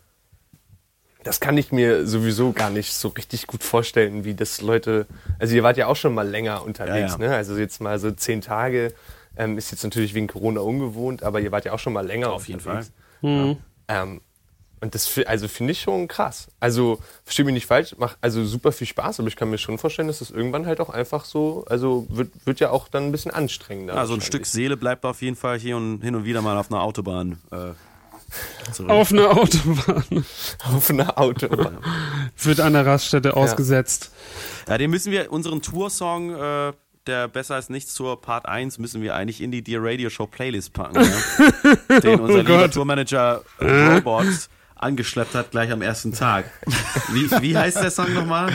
Speaker 4: Das kann ich mir sowieso gar nicht so richtig gut vorstellen, wie das Leute. Also ihr wart ja auch schon mal länger unterwegs, ja, ja. ne? Also jetzt mal so zehn Tage. Ähm, ist jetzt natürlich wegen Corona ungewohnt, aber ihr wart ja auch schon mal länger
Speaker 1: Auf
Speaker 4: unterwegs.
Speaker 1: jeden
Speaker 2: Fall. Mhm.
Speaker 4: Ähm, und das also finde ich schon krass. Also, verstehe mich nicht falsch, macht also super viel Spaß, aber ich kann mir schon vorstellen, dass das irgendwann halt auch einfach so, also wird, wird ja auch dann ein bisschen anstrengender.
Speaker 1: Also ein Stück Seele bleibt auf jeden Fall hier und hin und wieder mal auf einer Autobahn. Äh,
Speaker 2: auf einer Autobahn.
Speaker 4: auf einer Autobahn.
Speaker 2: wird an der Raststätte ja. ausgesetzt.
Speaker 1: Ja, den müssen wir, unseren Toursong, äh, der Besser als nichts zur Part 1 müssen wir eigentlich in die Dear Radio Show Playlist packen. Ja? Den unser oh lieber Tourmanager Robots angeschleppt hat, gleich am ersten Tag. Wie, wie heißt der Song nochmal?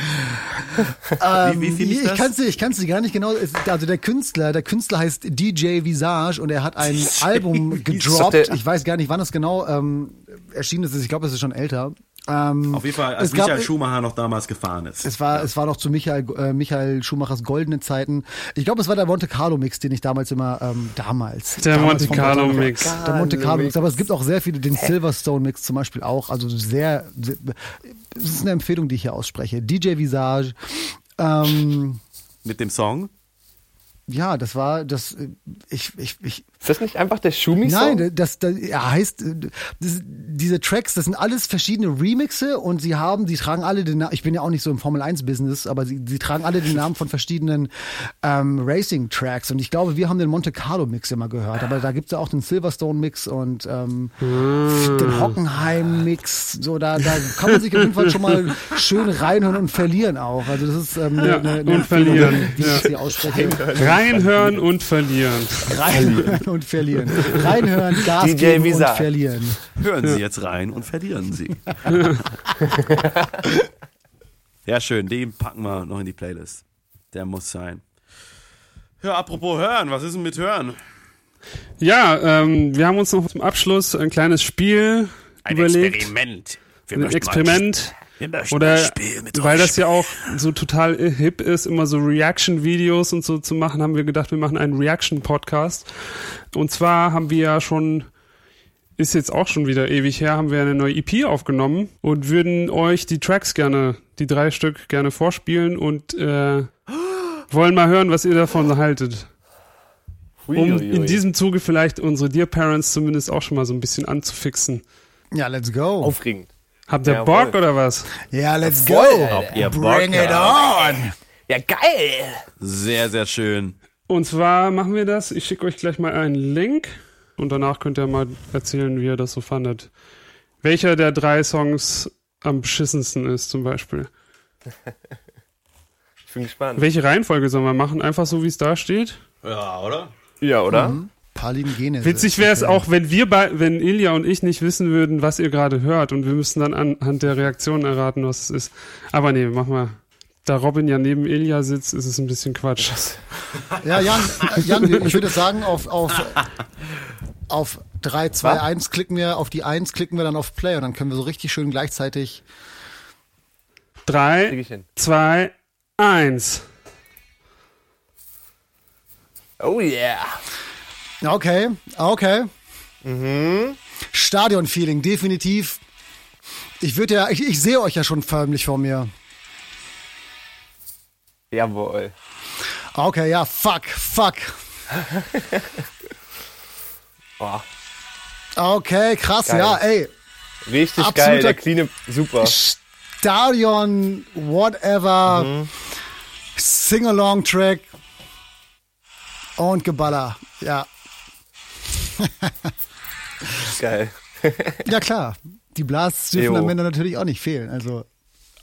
Speaker 3: Ähm, wie, wie ich, ich kann es ich kann's gar nicht genau. Also der Künstler, der Künstler heißt DJ Visage und er hat ein Album gedroppt. Ich weiß gar nicht, wann es genau ähm, erschienen ist. Ich glaube, es ist schon älter.
Speaker 1: Ähm, Auf jeden Fall, als Michael gab, Schumacher noch damals gefahren ist.
Speaker 3: Es war, ja. es war noch zu Michael, äh, Michael Schumachers goldenen Zeiten. Ich glaube, es war der Monte Carlo Mix, den ich damals immer, ähm, damals.
Speaker 2: Der
Speaker 3: damals
Speaker 2: Monte Carlo Mix.
Speaker 3: Der Monte Carlo Mix. Aber es gibt auch sehr viele, den Silverstone Mix zum Beispiel auch. Also sehr, sehr es ist eine Empfehlung, die ich hier ausspreche. DJ Visage. Ähm,
Speaker 1: Mit dem Song?
Speaker 3: ja, das war das. Äh, ich, ich, ich,
Speaker 4: ist das nicht einfach der Schumi?
Speaker 3: Nein, das, das ja, heißt äh, das, diese Tracks, das sind alles verschiedene Remixe und sie haben, die tragen alle den Namen. Ich bin ja auch nicht so im Formel 1 Business, aber sie, sie tragen alle den Namen von verschiedenen ähm, Racing Tracks und ich glaube, wir haben den Monte Carlo Mix immer gehört, aber da gibt's ja auch den Silverstone Mix und ähm, mm. den Hockenheim Mix. So da, da kann man sich auf jeden Fall schon mal schön reinhören und verlieren auch. Also das ist ähm,
Speaker 2: ja, eine, eine und verlieren,
Speaker 3: wie ja. ich sie ausspreche.
Speaker 2: Reinhören und verlieren.
Speaker 3: Reinhören und verlieren. Reinhören, Gas DJ geben Visa. und verlieren.
Speaker 1: Hören Sie jetzt rein und verlieren Sie. Ja, schön. Den packen wir noch in die Playlist. Der muss sein. Ja, apropos Hören, was ist denn mit Hören?
Speaker 2: Ja, ähm, wir haben uns noch zum Abschluss ein kleines Spiel
Speaker 1: ein
Speaker 2: überlegt.
Speaker 1: Experiment.
Speaker 2: Wir ein Experiment. Oder weil das ja auch so total hip ist, immer so Reaction-Videos und so zu machen, haben wir gedacht, wir machen einen Reaction-Podcast. Und zwar haben wir ja schon, ist jetzt auch schon wieder ewig her, haben wir eine neue EP aufgenommen und würden euch die Tracks gerne, die drei Stück gerne vorspielen und äh, wollen mal hören, was ihr davon haltet. Um in diesem Zuge vielleicht unsere Dear Parents zumindest auch schon mal so ein bisschen anzufixen.
Speaker 3: Ja, let's go.
Speaker 4: Aufregend.
Speaker 2: Habt ihr Jawohl. Bock oder was?
Speaker 3: Ja, let's go. Ob
Speaker 1: ihr
Speaker 3: Bring
Speaker 1: Bock
Speaker 3: it on.
Speaker 4: Ja, geil.
Speaker 1: Sehr, sehr schön.
Speaker 2: Und zwar machen wir das. Ich schicke euch gleich mal einen Link und danach könnt ihr mal erzählen, wie ihr das so fandet. Welcher der drei Songs am beschissensten ist, zum Beispiel.
Speaker 4: ich bin gespannt.
Speaker 2: Welche Reihenfolge sollen wir machen? Einfach so, wie es da steht?
Speaker 1: Ja, oder?
Speaker 4: Ja, oder? Mhm.
Speaker 3: Palingenesis.
Speaker 2: Witzig wäre es auch, wenn wir bei, wenn Ilja und ich nicht wissen würden, was ihr gerade hört und wir müssten dann anhand der Reaktion erraten, was es ist. Aber nee, mach mal. Da Robin ja neben Ilja sitzt, ist es ein bisschen Quatsch.
Speaker 3: Ja, Jan, Jan ich würde sagen, auf, auf, auf 3, 2, 1 klicken wir, auf die 1 klicken wir dann auf Play und dann können wir so richtig schön gleichzeitig
Speaker 2: 3, 2, 1.
Speaker 4: Oh yeah.
Speaker 3: Okay, okay. Mhm. Stadion-Feeling, definitiv. Ich würde ja, ich, ich sehe euch ja schon förmlich vor mir.
Speaker 4: Jawohl.
Speaker 3: Okay, ja, fuck, fuck.
Speaker 4: Boah.
Speaker 3: Okay, krass, geil. ja, ey.
Speaker 4: Richtig geil, der clean, super.
Speaker 3: Stadion, whatever, mhm. Sing-Along-Track und Geballer, ja.
Speaker 4: Geil.
Speaker 3: ja, klar. Die Blasts dürfen am Ende natürlich auch nicht fehlen. Also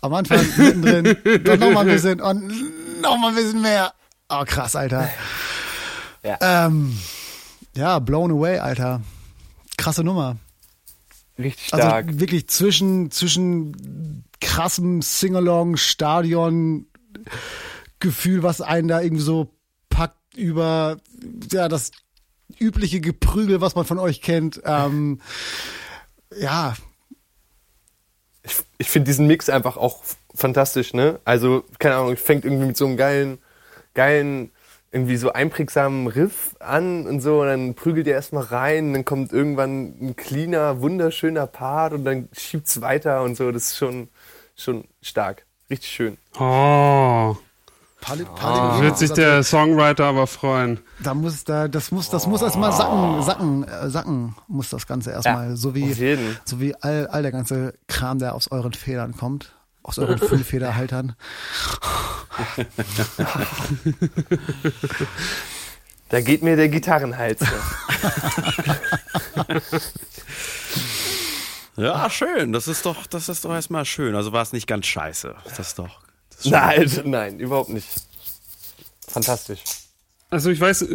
Speaker 3: am Anfang, mittendrin, dann nochmal ein bisschen und nochmal ein bisschen mehr. Oh, krass, Alter. Ja. Ähm, ja, blown away, Alter. Krasse Nummer.
Speaker 4: Richtig also stark.
Speaker 3: Also wirklich zwischen, zwischen krassem Singalong, Stadion, Gefühl, was einen da irgendwie so packt über ja das übliche Geprügel, was man von euch kennt. Ähm, ja.
Speaker 4: Ich, ich finde diesen Mix einfach auch fantastisch, ne? Also, keine Ahnung, fängt irgendwie mit so einem geilen, geilen, irgendwie so einprägsamen Riff an und so, und dann prügelt ihr erstmal rein, dann kommt irgendwann ein cleaner, wunderschöner Part und dann schiebt's weiter und so. Das ist schon, schon stark. Richtig schön.
Speaker 2: Oh. Pali ah. Wird sich der Songwriter aber freuen.
Speaker 3: Da muss da, das muss, das muss erstmal sacken, sacken, äh, sacken muss das Ganze erstmal. Ja, so wie, so wie all, all der ganze Kram, der aus euren Federn kommt. Aus euren Füllfederhaltern.
Speaker 4: da geht mir der Gitarrenhals.
Speaker 1: ja, schön. Das ist doch, das ist doch erstmal schön. Also war es nicht ganz scheiße. Das ist doch.
Speaker 4: Nein, also, nein, überhaupt nicht. Fantastisch.
Speaker 2: Also ich weiß,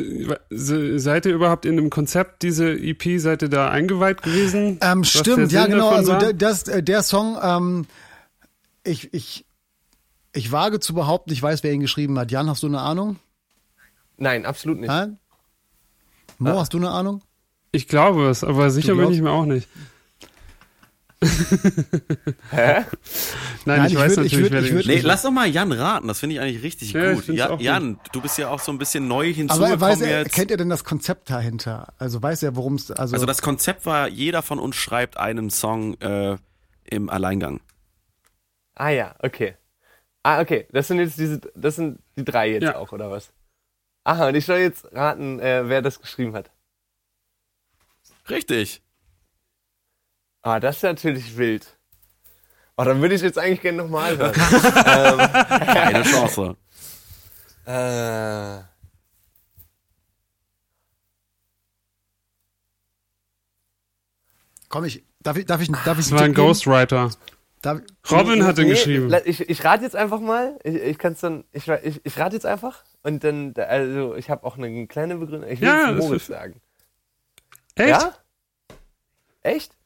Speaker 2: seid ihr überhaupt in dem Konzept diese EP, seid ihr da eingeweiht gewesen?
Speaker 3: Ähm, stimmt, ja genau. Also der, das, äh, der Song, ähm, ich, ich, ich wage zu behaupten, ich weiß, wer ihn geschrieben hat. Jan, hast du eine Ahnung?
Speaker 4: Nein, absolut nicht. Nein?
Speaker 3: Mo, ah. hast du eine Ahnung?
Speaker 2: Ich glaube es, aber sicher bin ich mir auch nicht.
Speaker 1: Hä? Nein, Nein ich, ich, weiß würd, natürlich, ich würd, wer ich würd, nee, Lass doch mal Jan raten, das finde ich eigentlich richtig ja, gut. Ja, Jan, gut. du bist ja auch so ein bisschen neu hinzugekommen
Speaker 3: Aber weiß
Speaker 1: er,
Speaker 3: jetzt. kennt er denn das Konzept dahinter? Also weiß er, worum es...
Speaker 1: Also, also das Konzept war, jeder von uns schreibt einen Song äh, im Alleingang.
Speaker 4: Ah ja, okay. Ah, okay. Das sind jetzt diese, das sind die drei jetzt ja. auch, oder was? Aha, und ich soll jetzt raten, äh, wer das geschrieben hat.
Speaker 1: Richtig.
Speaker 4: Ah, das ist natürlich wild. Oh, dann würde ich jetzt eigentlich gerne nochmal hören. ähm,
Speaker 1: Keine Chance.
Speaker 4: Äh,
Speaker 3: Komm, ich, darf ich, darf ich, darf ich
Speaker 2: Das war ein Ghostwriter. Darf, Robin hat den nee, geschrieben.
Speaker 4: Ich, ich rate jetzt einfach mal. Ich, ich kann es dann, ich, ich, ich rate jetzt einfach. Und dann, also, ich habe auch eine kleine Begründung. Ich will ja, jetzt Moritz sagen.
Speaker 2: Echt? Ja?
Speaker 4: Echt?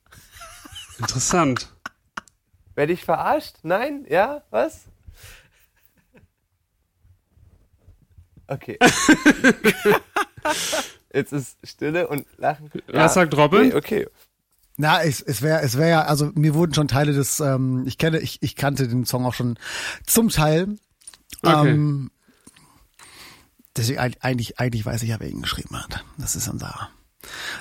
Speaker 2: Interessant.
Speaker 4: Werde ich verarscht? Nein? Ja? Was? Okay. Jetzt ist Stille und Lachen.
Speaker 2: Was ja. sagt Robin?
Speaker 4: Okay. okay.
Speaker 3: Na, es, es wäre es wär ja, also mir wurden schon Teile des, ähm, ich kenne, ich, ich kannte den Song auch schon zum Teil. Okay. Ähm, deswegen eigentlich, eigentlich weiß ich ja, wer ihn geschrieben hat. Das ist dann Sarah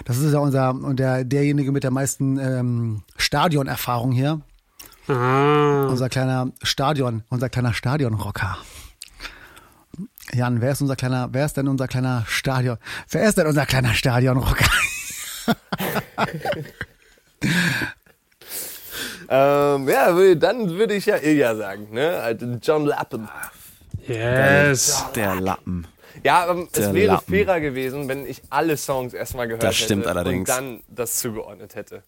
Speaker 3: das ist ja unser, und der, derjenige mit der meisten ähm, Stadionerfahrung hier. Ah. Unser kleiner Stadion, unser kleiner Stadionrocker. Jan, wer ist unser kleiner, wer ist denn unser kleiner Stadion, wer ist denn unser kleiner Stadionrocker?
Speaker 4: ähm, ja, dann würde ich ja Ilja sagen, ne? Also John Lappen.
Speaker 2: Yes.
Speaker 1: Der Lappen.
Speaker 4: Ja, ähm, es wäre Lappen. fairer gewesen, wenn ich alle Songs erstmal gehört
Speaker 1: das stimmt
Speaker 4: hätte
Speaker 1: allerdings.
Speaker 4: und dann das zugeordnet hätte.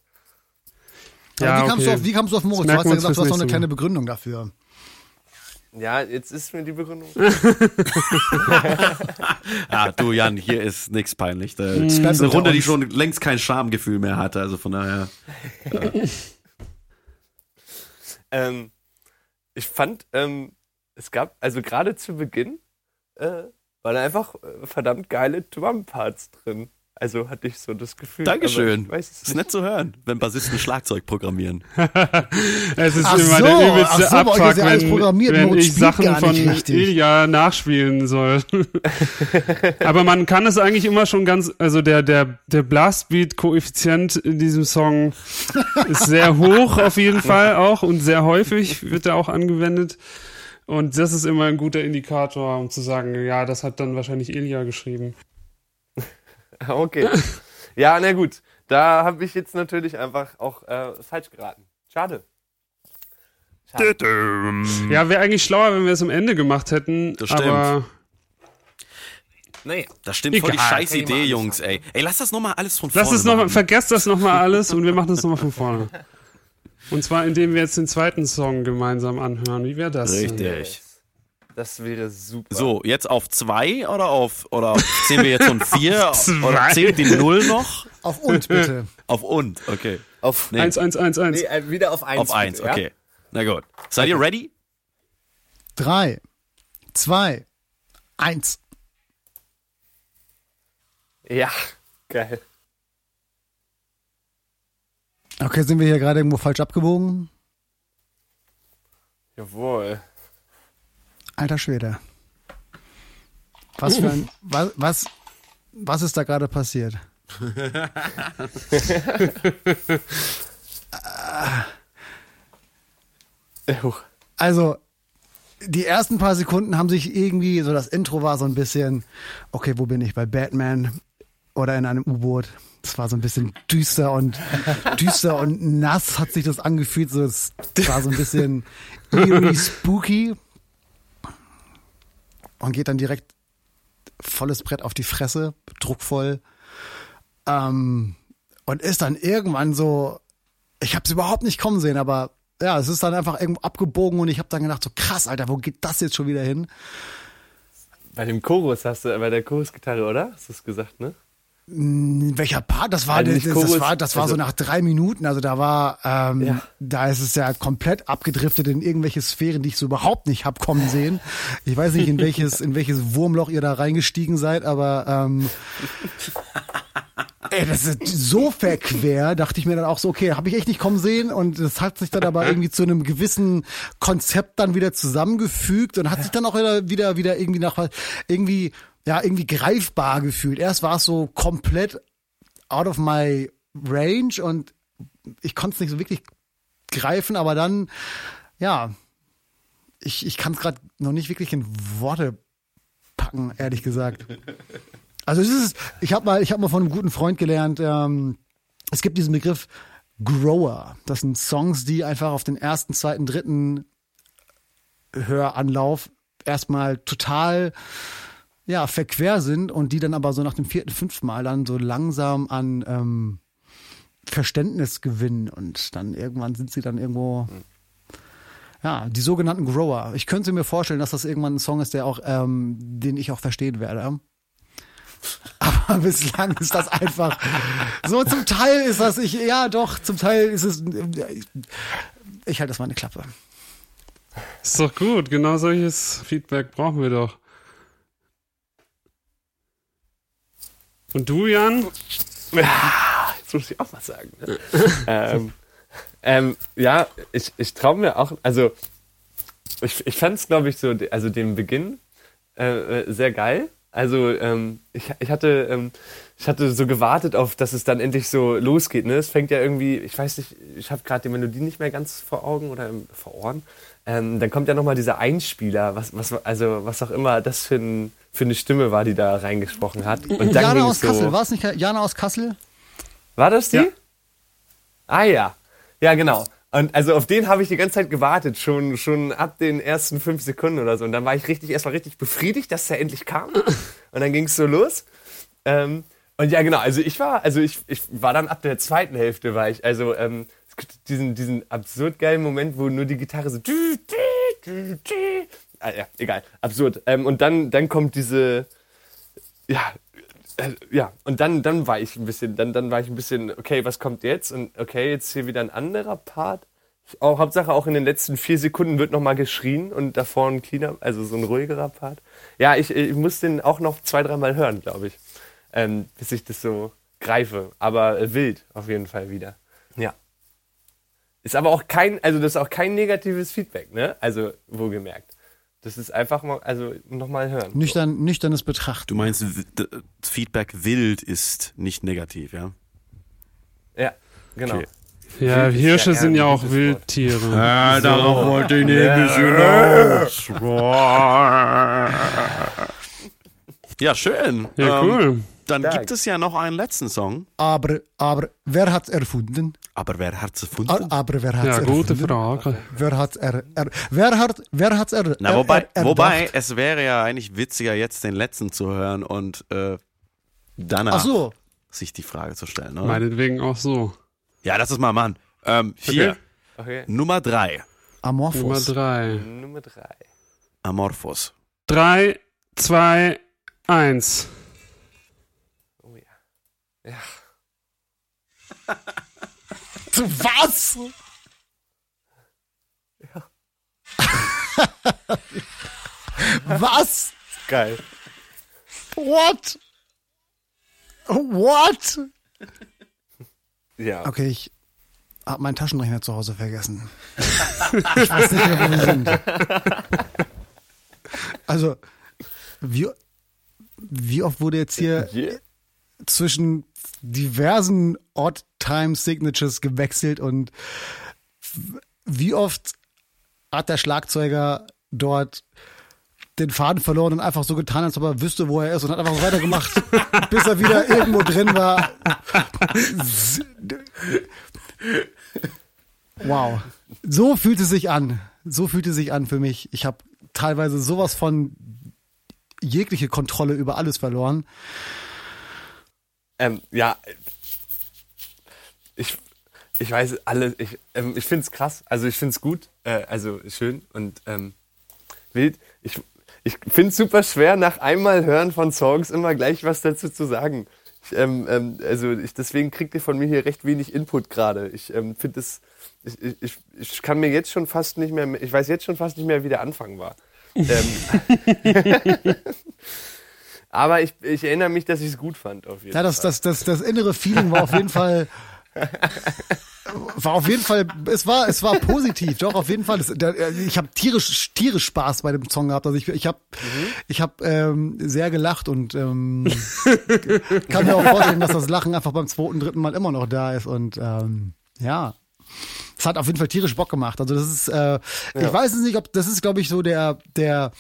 Speaker 3: Ja, wie, kamst du auf, wie kamst du auf Moritz? Du hast ja gesagt, du hast noch eine kleine Begründung dafür.
Speaker 4: Ja, jetzt ist mir die Begründung.
Speaker 1: ja, du Jan, hier ist nichts peinlich. Das ist eine Runde, die schon längst kein Schamgefühl mehr hatte. Also von daher. Ja.
Speaker 4: ähm, ich fand, ähm, es gab, also gerade zu Beginn, äh, waren einfach äh, verdammt geile Drumparts drin. Also hatte ich so das Gefühl.
Speaker 1: Dankeschön. Das ist nett zu hören, wenn Bassisten Schlagzeug programmieren.
Speaker 2: es ist ach immer so, der übelste so, Abfuck, wenn, wenn ich Sachen von Ilja nachspielen soll. Aber man kann es eigentlich immer schon ganz, also der, der, der Blastbeat-Koeffizient in diesem Song ist sehr hoch auf jeden Fall auch und sehr häufig wird er auch angewendet. Und das ist immer ein guter Indikator, um zu sagen, ja, das hat dann wahrscheinlich Ilja geschrieben.
Speaker 4: Okay. Ja, na gut. Da habe ich jetzt natürlich einfach auch äh, falsch geraten. Schade.
Speaker 2: Schade. Ja, wäre eigentlich schlauer, wenn wir es am Ende gemacht hätten. Das stimmt. Aber
Speaker 1: Nee, das stimmt Egal. voll die scheiß Idee, Jungs, ey. Ey, lass das nochmal alles von vorne
Speaker 2: lass es noch mal, Vergesst das nochmal alles und wir machen das nochmal von vorne. Und zwar, indem wir jetzt den zweiten Song gemeinsam anhören. Wie wäre das?
Speaker 1: Richtig. Denn?
Speaker 4: Das wäre super.
Speaker 1: So, jetzt auf zwei oder auf, oder zählen wir jetzt von vier? oder zählt die Null noch?
Speaker 3: Auf und bitte.
Speaker 1: auf und, okay.
Speaker 2: Auf nee. eins, eins, eins, eins. Nee,
Speaker 4: äh, wieder auf eins.
Speaker 1: Auf eins, bitte, okay. Ja? Na gut. Seid okay. ihr ready?
Speaker 3: Drei, zwei, eins.
Speaker 4: Ja, geil.
Speaker 3: Okay, sind wir hier gerade irgendwo falsch abgebogen?
Speaker 4: Jawohl.
Speaker 3: Alter Schwede. Was für ein, was, was, was ist da gerade passiert? also, die ersten paar Sekunden haben sich irgendwie, so das Intro war so ein bisschen, okay, wo bin ich? Bei Batman oder in einem U-Boot. Das war so ein bisschen düster und düster und nass hat sich das angefühlt. So, es war so ein bisschen eerie spooky und geht dann direkt volles Brett auf die Fresse, druckvoll. Ähm, und ist dann irgendwann so, ich habe es überhaupt nicht kommen sehen, aber ja, es ist dann einfach irgendwo abgebogen und ich habe dann gedacht, so krass, Alter, wo geht das jetzt schon wieder hin?
Speaker 4: Bei dem Chorus hast du, bei der Chorusgitarre, oder? Hast du es gesagt, ne?
Speaker 3: Welcher Part? Das war, das, das, war, das war also, so nach drei Minuten. Also da war, ähm, ja. da ist es ja komplett abgedriftet in irgendwelche Sphären, die ich so überhaupt nicht hab kommen sehen. Ich weiß nicht, in welches, in welches Wurmloch ihr da reingestiegen seid, aber ähm, ey, das ist so verquer, dachte ich mir dann auch so, okay, habe ich echt nicht kommen sehen und das hat sich dann aber irgendwie zu einem gewissen Konzept dann wieder zusammengefügt und hat sich dann auch wieder, wieder, wieder irgendwie nach irgendwie ja, irgendwie greifbar gefühlt. Erst war es so komplett out of my range und ich konnte es nicht so wirklich greifen, aber dann, ja, ich, ich kann es gerade noch nicht wirklich in Worte packen, ehrlich gesagt. Also es ist, ich habe mal, ich habe mal von einem guten Freund gelernt, ähm, es gibt diesen Begriff Grower. Das sind Songs, die einfach auf den ersten, zweiten, dritten Höranlauf erstmal total ja, verquer sind und die dann aber so nach dem vierten, fünften Mal dann so langsam an ähm, Verständnis gewinnen und dann irgendwann sind sie dann irgendwo, ja, die sogenannten Grower. Ich könnte mir vorstellen, dass das irgendwann ein Song ist, der auch, ähm, den ich auch verstehen werde. Aber bislang ist das einfach so. Zum Teil ist das ich, ja doch, zum Teil ist es, ich halte das mal eine Klappe.
Speaker 2: Ist doch gut, genau solches Feedback brauchen wir doch. Und du, Jan?
Speaker 4: Ja, jetzt muss ich auch was sagen. Ne? ähm, ähm, ja, ich, ich traue mir auch, also ich, ich fand es, glaube ich, so, also den Beginn äh, äh, sehr geil. Also ähm, ich, ich hatte ähm, ich hatte so gewartet auf, dass es dann endlich so losgeht. Ne? Es fängt ja irgendwie, ich weiß nicht, ich habe gerade die Melodie nicht mehr ganz vor Augen oder vor Ohren. Ähm, dann kommt ja nochmal dieser Einspieler, was, was, also was auch immer das für, ein, für eine Stimme war, die da reingesprochen hat.
Speaker 3: Und dann Jana aus so, Kassel, war es nicht Jana aus Kassel?
Speaker 4: War das die? Ja. Ah ja, ja genau. Und also auf den habe ich die ganze Zeit gewartet, schon, schon ab den ersten fünf Sekunden oder so. Und dann war ich richtig, erstmal richtig befriedigt, dass er endlich kam. Und dann ging es so los. Ähm, und ja, genau, also ich war, also ich, ich war dann ab der zweiten Hälfte, war ich, also ähm, diesen, diesen absurd geilen Moment, wo nur die Gitarre so. Ah, ja, egal, absurd. Ähm, und dann, dann kommt diese, ja, äh, ja, und dann, dann war ich ein bisschen, dann, dann war ich ein bisschen, okay, was kommt jetzt? Und okay, jetzt hier wieder ein anderer Part. Auch, Hauptsache auch in den letzten vier Sekunden wird nochmal geschrien und davor ein cleaner, also so ein ruhigerer Part. Ja, ich, ich muss den auch noch zwei, dreimal hören, glaube ich ähm, bis ich das so greife. Aber äh, wild auf jeden Fall wieder. Ja. Ist aber auch kein, also das ist auch kein negatives Feedback, ne? Also wohlgemerkt. Das ist einfach mal, also nochmal hören.
Speaker 3: Nüchtern, nüchternes Betrachten.
Speaker 1: Du meinst, Feedback wild ist nicht negativ, ja?
Speaker 4: Ja, genau. Okay.
Speaker 2: Ja, Hirsche ja sind ja auch Wildtiere.
Speaker 1: Ja, darauf wollte ich nicht ja. hinaus. ja, schön.
Speaker 2: Ja, cool. Ähm,
Speaker 1: dann Dank. gibt es ja noch einen letzten Song.
Speaker 3: Aber, aber wer hat es erfunden?
Speaker 1: Aber wer hat es erfunden?
Speaker 3: Aber wer hat
Speaker 2: es
Speaker 3: ja,
Speaker 2: erfunden? gute Frage.
Speaker 3: Wer hat er, er, wer hat wer hat's er,
Speaker 1: Na, wobei, er, wobei es wäre ja eigentlich witziger jetzt den letzten zu hören und äh, danach so. sich die Frage zu stellen. Oder?
Speaker 2: Meinetwegen auch so.
Speaker 1: Ja, das ist mal Mann. Ähm, vier. Okay. Okay. Nummer drei.
Speaker 3: Amorphos.
Speaker 2: Nummer drei.
Speaker 4: Nummer drei.
Speaker 1: Amorphos.
Speaker 2: Drei, zwei, eins.
Speaker 3: Ja. Was? Ja. Was?
Speaker 4: Geil.
Speaker 3: What? What?
Speaker 4: Ja.
Speaker 3: Okay, ich habe meinen Taschenrechner zu Hause vergessen. ich weiß nicht mehr, wo wir sind. Also, wie, wie oft wurde jetzt hier yeah. zwischen diversen Odd-Time-Signatures gewechselt und wie oft hat der Schlagzeuger dort den Faden verloren und einfach so getan, als ob er wüsste, wo er ist und hat einfach so weitergemacht, bis er wieder irgendwo drin war. Wow. So fühlt es sich an. So fühlt es sich an für mich. Ich habe teilweise sowas von jegliche Kontrolle über alles verloren.
Speaker 4: Ähm, ja, ich, ich weiß alle, ich, ähm, ich finde es krass, also ich finde es gut, äh, also schön und ähm, wild. Ich, ich finde es super schwer, nach einmal hören von Songs immer gleich was dazu zu sagen. Ich, ähm, ähm, also ich, deswegen kriegt ihr von mir hier recht wenig Input gerade. Ich ähm, finde es, ich, ich, ich kann mir jetzt schon fast nicht mehr, ich weiß jetzt schon fast nicht mehr, wie der Anfang war. ähm, Aber ich, ich erinnere mich, dass ich es gut fand. Auf jeden
Speaker 3: ja, das, Fall. Das, das, das, innere Feeling war auf jeden Fall. war auf jeden Fall, es war, es war positiv, doch auf jeden Fall. Das, der, ich habe tierisch, tierisch Spaß bei dem Song gehabt. Also ich, ich habe, mhm. ich habe ähm, sehr gelacht und ähm, kann mir auch vorstellen, dass das Lachen einfach beim zweiten, dritten Mal immer noch da ist und ähm, ja. Es hat auf jeden Fall tierisch Bock gemacht. Also das ist, äh, ja. ich weiß es nicht, ob das ist, glaube ich, so der der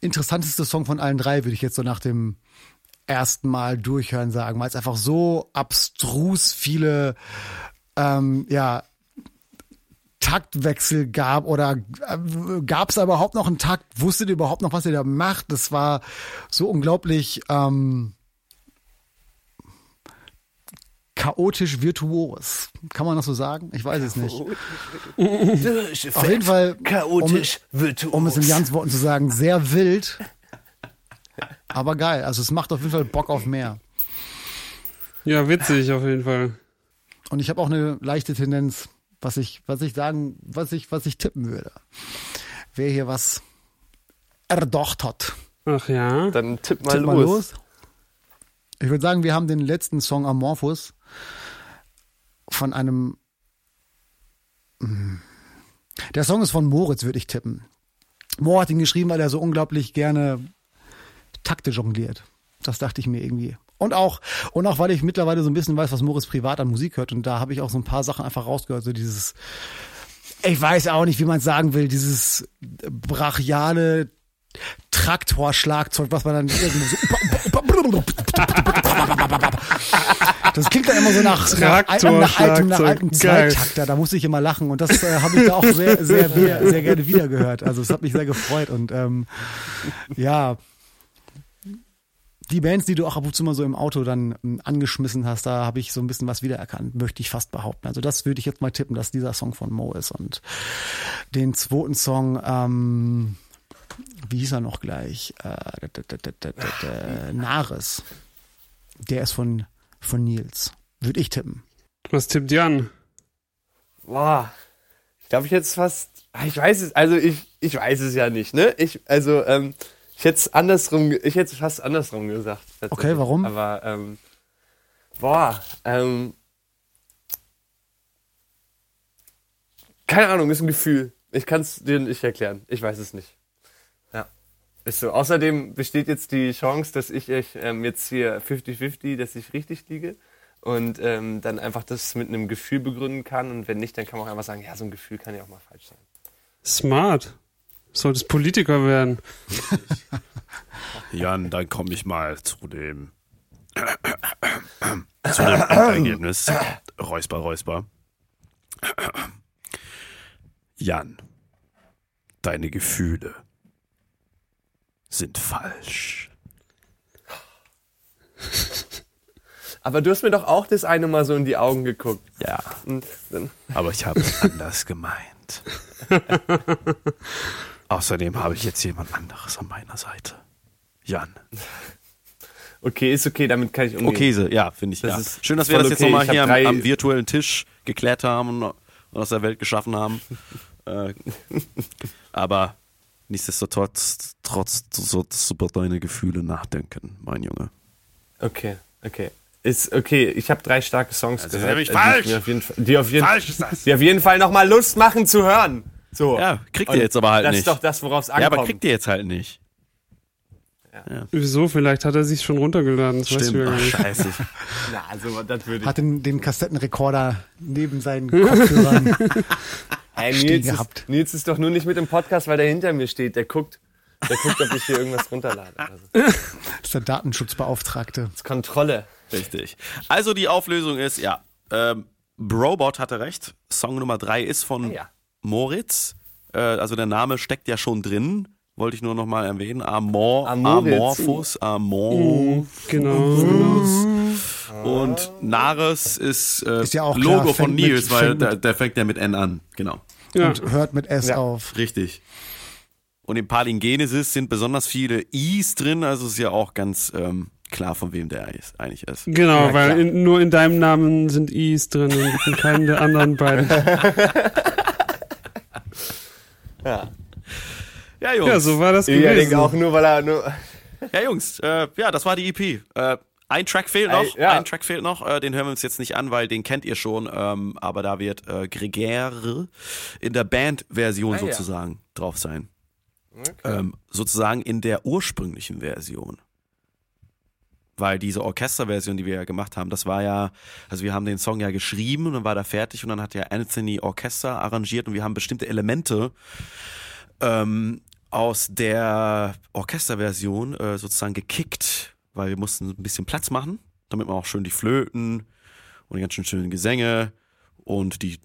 Speaker 3: interessanteste Song von allen drei, würde ich jetzt so nach dem ersten Mal durchhören sagen, weil es einfach so abstrus viele ähm, ja, Taktwechsel gab oder äh, gab es überhaupt noch einen Takt? Wusstet ihr überhaupt noch, was ihr da macht? Das war so unglaublich ähm, chaotisch virtuos. Kann man das so sagen? Ich weiß es nicht. Auf jeden Fall chaotisch um, virtuos. Um es in Jans Worten zu sagen, sehr wild. Aber geil. Also es macht auf jeden Fall Bock auf mehr.
Speaker 2: Ja, witzig auf jeden Fall.
Speaker 3: Und ich habe auch eine leichte Tendenz, was ich, was ich sagen, was ich, was ich tippen würde. Wer hier was erdocht hat.
Speaker 2: Ach ja.
Speaker 4: Dann tipp mal, tipp los. mal los.
Speaker 3: Ich würde sagen, wir haben den letzten Song Amorphous von einem. Hm, der Song ist von Moritz, würde ich tippen. Moore hat ihn geschrieben, weil er so unglaublich gerne Takte jongliert. Das dachte ich mir irgendwie. Und auch, und auch, weil ich mittlerweile so ein bisschen weiß, was Moritz privat an Musik hört. Und da habe ich auch so ein paar Sachen einfach rausgehört. So dieses, ich weiß auch nicht, wie man sagen will, dieses brachiale Traktorschlagzeug, was man dann irgendwo so. Das klingt dann immer so nach, nach, nach altem, nach altem Zweitakter. Da muss ich immer lachen. Und das äh, habe ich da auch sehr, sehr, sehr, sehr gerne wiedergehört. Also es hat mich sehr gefreut. Und ähm, ja, die Bands, die du auch ab und zu mal so im Auto dann ähm, angeschmissen hast, da habe ich so ein bisschen was wiedererkannt, möchte ich fast behaupten. Also das würde ich jetzt mal tippen, dass dieser Song von Mo ist. Und den zweiten Song, ähm, wie hieß er noch gleich? Äh, Nares. Der ist von, von Nils. Würde ich tippen.
Speaker 2: Was tippt Jan?
Speaker 4: Boah. Ich glaube, ich jetzt fast. Ah, ich weiß es, also ich, ich weiß es ja nicht, ne? Ich, also, ähm, ich hätte es andersrum, ich hätte fast andersrum gesagt.
Speaker 3: Okay, warum?
Speaker 4: Aber, ähm, boah, ähm, keine Ahnung, ist ein Gefühl. Ich kann es dir nicht erklären. Ich weiß es nicht. Ist so. Außerdem besteht jetzt die Chance, dass ich ähm, jetzt hier 50-50, dass ich richtig liege und ähm, dann einfach das mit einem Gefühl begründen kann. Und wenn nicht, dann kann man auch einfach sagen, ja, so ein Gefühl kann ja auch mal falsch sein.
Speaker 2: Smart. Solltest Politiker werden.
Speaker 1: Jan, dann komme ich mal zu dem zu dem Ergebnis. Räusper, Räusper. Jan, deine Gefühle sind falsch.
Speaker 4: Aber du hast mir doch auch das eine Mal so in die Augen geguckt.
Speaker 1: Ja. Aber ich habe es anders gemeint. Außerdem habe ich jetzt jemand anderes an meiner Seite. Jan.
Speaker 4: Okay, ist okay, damit kann ich umgehen.
Speaker 1: Okay, so, ja, finde ich. Das ja. Schön, dass wir das jetzt okay. nochmal hier am, am, virtuellen Tisch geklärt haben und aus der Welt geschaffen haben. äh, aber Nichtsdestotrotz, trotz solltest über deine Gefühle nachdenken, mein Junge.
Speaker 4: Okay, okay. Ist okay, ich habe drei starke Songs
Speaker 1: das gehört. Ist nämlich
Speaker 4: äh, falsch. Die auf jeden Fall, die auf jeden, falsch ist das. Die auf jeden Fall nochmal Lust machen zu hören. So.
Speaker 1: Ja, kriegt ihr jetzt aber halt
Speaker 4: das
Speaker 1: nicht.
Speaker 4: Das ist doch das, worauf es ankommt.
Speaker 1: Ja, aber kriegt ihr jetzt halt nicht.
Speaker 2: Ja. Ja. Wieso? Vielleicht hat er sich schon runtergeladen. Das
Speaker 1: Stimmt. Weißt du Ach, scheiße.
Speaker 3: Na, also, das würde ich. Hat den, den Kassettenrekorder neben seinen Kopfhörern.
Speaker 4: Hey, Nils, gehabt. Ist, Nils ist doch nur nicht mit im Podcast, weil der hinter mir steht. Der guckt, der guckt, ob ich hier irgendwas runterlade. Also.
Speaker 3: Das ist der Datenschutzbeauftragte. Das
Speaker 4: ist Kontrolle.
Speaker 1: Richtig. Also die Auflösung ist, ja, ähm, Brobot hatte recht. Song Nummer drei ist von ah, ja. Moritz. Äh, also der Name steckt ja schon drin. Wollte ich nur noch mal erwähnen. Amor, Amorphous, Amorphous.
Speaker 2: Genau.
Speaker 1: Und Nares ist, äh, ist ja auch Logo klar, von Nils, mit, weil der, der, fängt ja mit N an. Genau.
Speaker 3: Ja. Und hört mit S ja. auf.
Speaker 1: Richtig. Und im Palingenesis sind besonders viele I's drin, also ist ja auch ganz ähm, klar, von wem der ist, eigentlich ist.
Speaker 2: Genau, ja, weil in, nur in deinem Namen sind I's drin und in keinem der anderen beiden.
Speaker 4: ja.
Speaker 1: Ja, Jungs.
Speaker 2: Ja, so war das gewesen.
Speaker 4: Ich denke auch nur, weil er nur...
Speaker 1: Ja, Jungs, äh, ja, das war die EP. Äh, ein Track fehlt noch, ja. ein Track fehlt noch, äh, den hören wir uns jetzt nicht an, weil den kennt ihr schon, ähm, aber da wird äh, Gregere in der Band-Version ah, sozusagen ja. drauf sein. Okay. Ähm, sozusagen in der ursprünglichen Version. Weil diese Orchesterversion, die wir ja gemacht haben, das war ja, also wir haben den Song ja geschrieben und dann war der fertig und dann hat ja Anthony Orchester arrangiert und wir haben bestimmte Elemente ähm, aus der Orchesterversion äh, sozusagen gekickt weil wir mussten ein bisschen Platz machen, damit man auch schön die Flöten und die ganz schön schönen Gesänge und die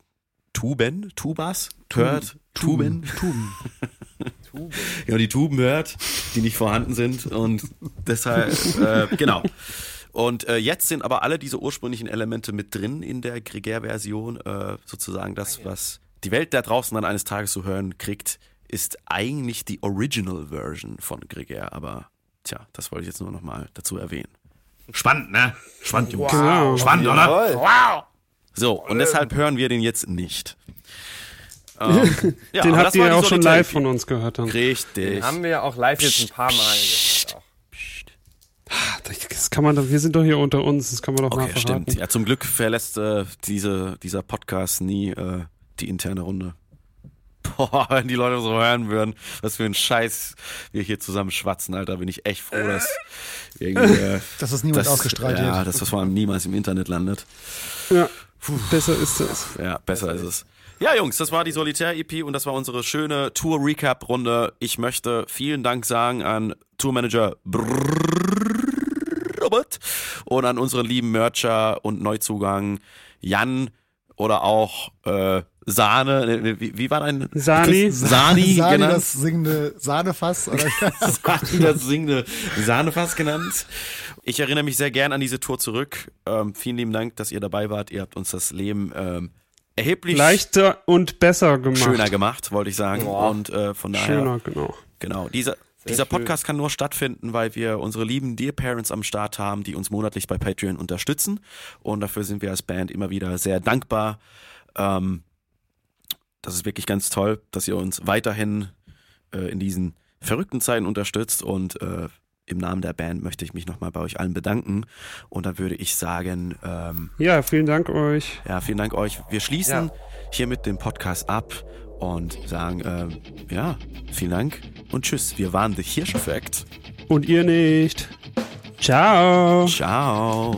Speaker 1: Tuben, Tubas hört.
Speaker 3: Tuben. Tuben.
Speaker 1: Tuben. ja, die Tuben hört, die nicht vorhanden sind und deshalb, äh, genau. Und äh, jetzt sind aber alle diese ursprünglichen Elemente mit drin in der Gregär-Version. Äh, sozusagen das, ah, was die Welt da draußen dann eines Tages zu hören kriegt, ist eigentlich die Original Version von Gregär. Aber Tja, das wollte ich jetzt nur noch mal dazu erwähnen. Spannend, ne? Spannend, Jungs. Wow. Spannend, oder? Wow. So, und deshalb hören wir den jetzt nicht.
Speaker 2: Ähm, ja, den habt ihr ja auch schon live von uns gehört. Dann.
Speaker 1: Richtig.
Speaker 4: Den haben wir ja auch live jetzt ein paar Mal gehört.
Speaker 2: Das kann man doch, wir sind doch hier unter uns, das kann man doch okay, mal verraten.
Speaker 1: Stimmt. Ja, zum Glück verlässt äh, diese, dieser Podcast nie äh, die interne Runde. Boah, wenn die Leute so hören würden, was für ein Scheiß wir hier zusammen schwatzen, Alter, bin ich echt froh, dass
Speaker 3: irgendwie, äh, dass das niemand das, ausgestrahlt
Speaker 1: ja, wird. Ja, dass das vor allem niemals im Internet landet.
Speaker 2: Ja, Puh. besser ist es.
Speaker 1: Ja, besser ist es. Ja, Jungs, das war die Solitär-EP und das war unsere schöne Tour-Recap-Runde. Ich möchte vielen Dank sagen an Tourmanager Robert und an unseren lieben Mercher und Neuzugang Jan oder auch äh, Sahne, wie, wie war dein
Speaker 2: Sani?
Speaker 3: Sani, Sani genannt. das singende Sahnefass. Oder
Speaker 1: Sani das singende Sahnefass genannt. Ich erinnere mich sehr gern an diese Tour zurück. Ähm, vielen lieben Dank, dass ihr dabei wart. Ihr habt uns das Leben ähm, erheblich
Speaker 2: leichter und besser gemacht.
Speaker 1: Schöner gemacht, wollte ich sagen. Boah. Und äh, von daher.
Speaker 2: Schöner, genau.
Speaker 1: Genau. Dieser, dieser Podcast kann nur stattfinden, weil wir unsere lieben Dear Parents am Start haben, die uns monatlich bei Patreon unterstützen. Und dafür sind wir als Band immer wieder sehr dankbar. Ähm, das ist wirklich ganz toll, dass ihr uns weiterhin äh, in diesen verrückten Zeiten unterstützt und äh, im Namen der Band möchte ich mich nochmal bei euch allen bedanken. Und dann würde ich sagen. Ähm,
Speaker 2: ja, vielen Dank euch.
Speaker 1: Ja, vielen Dank euch. Wir schließen ja. hiermit den Podcast ab und sagen, ähm, ja, vielen Dank und tschüss. Wir waren The Hirscheffekt.
Speaker 2: Und ihr nicht. Ciao.
Speaker 1: Ciao.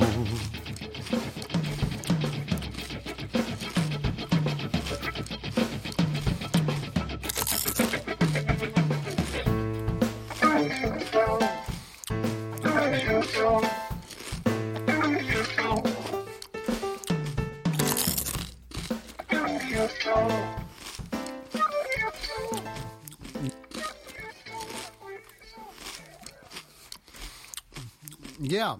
Speaker 3: Yeah.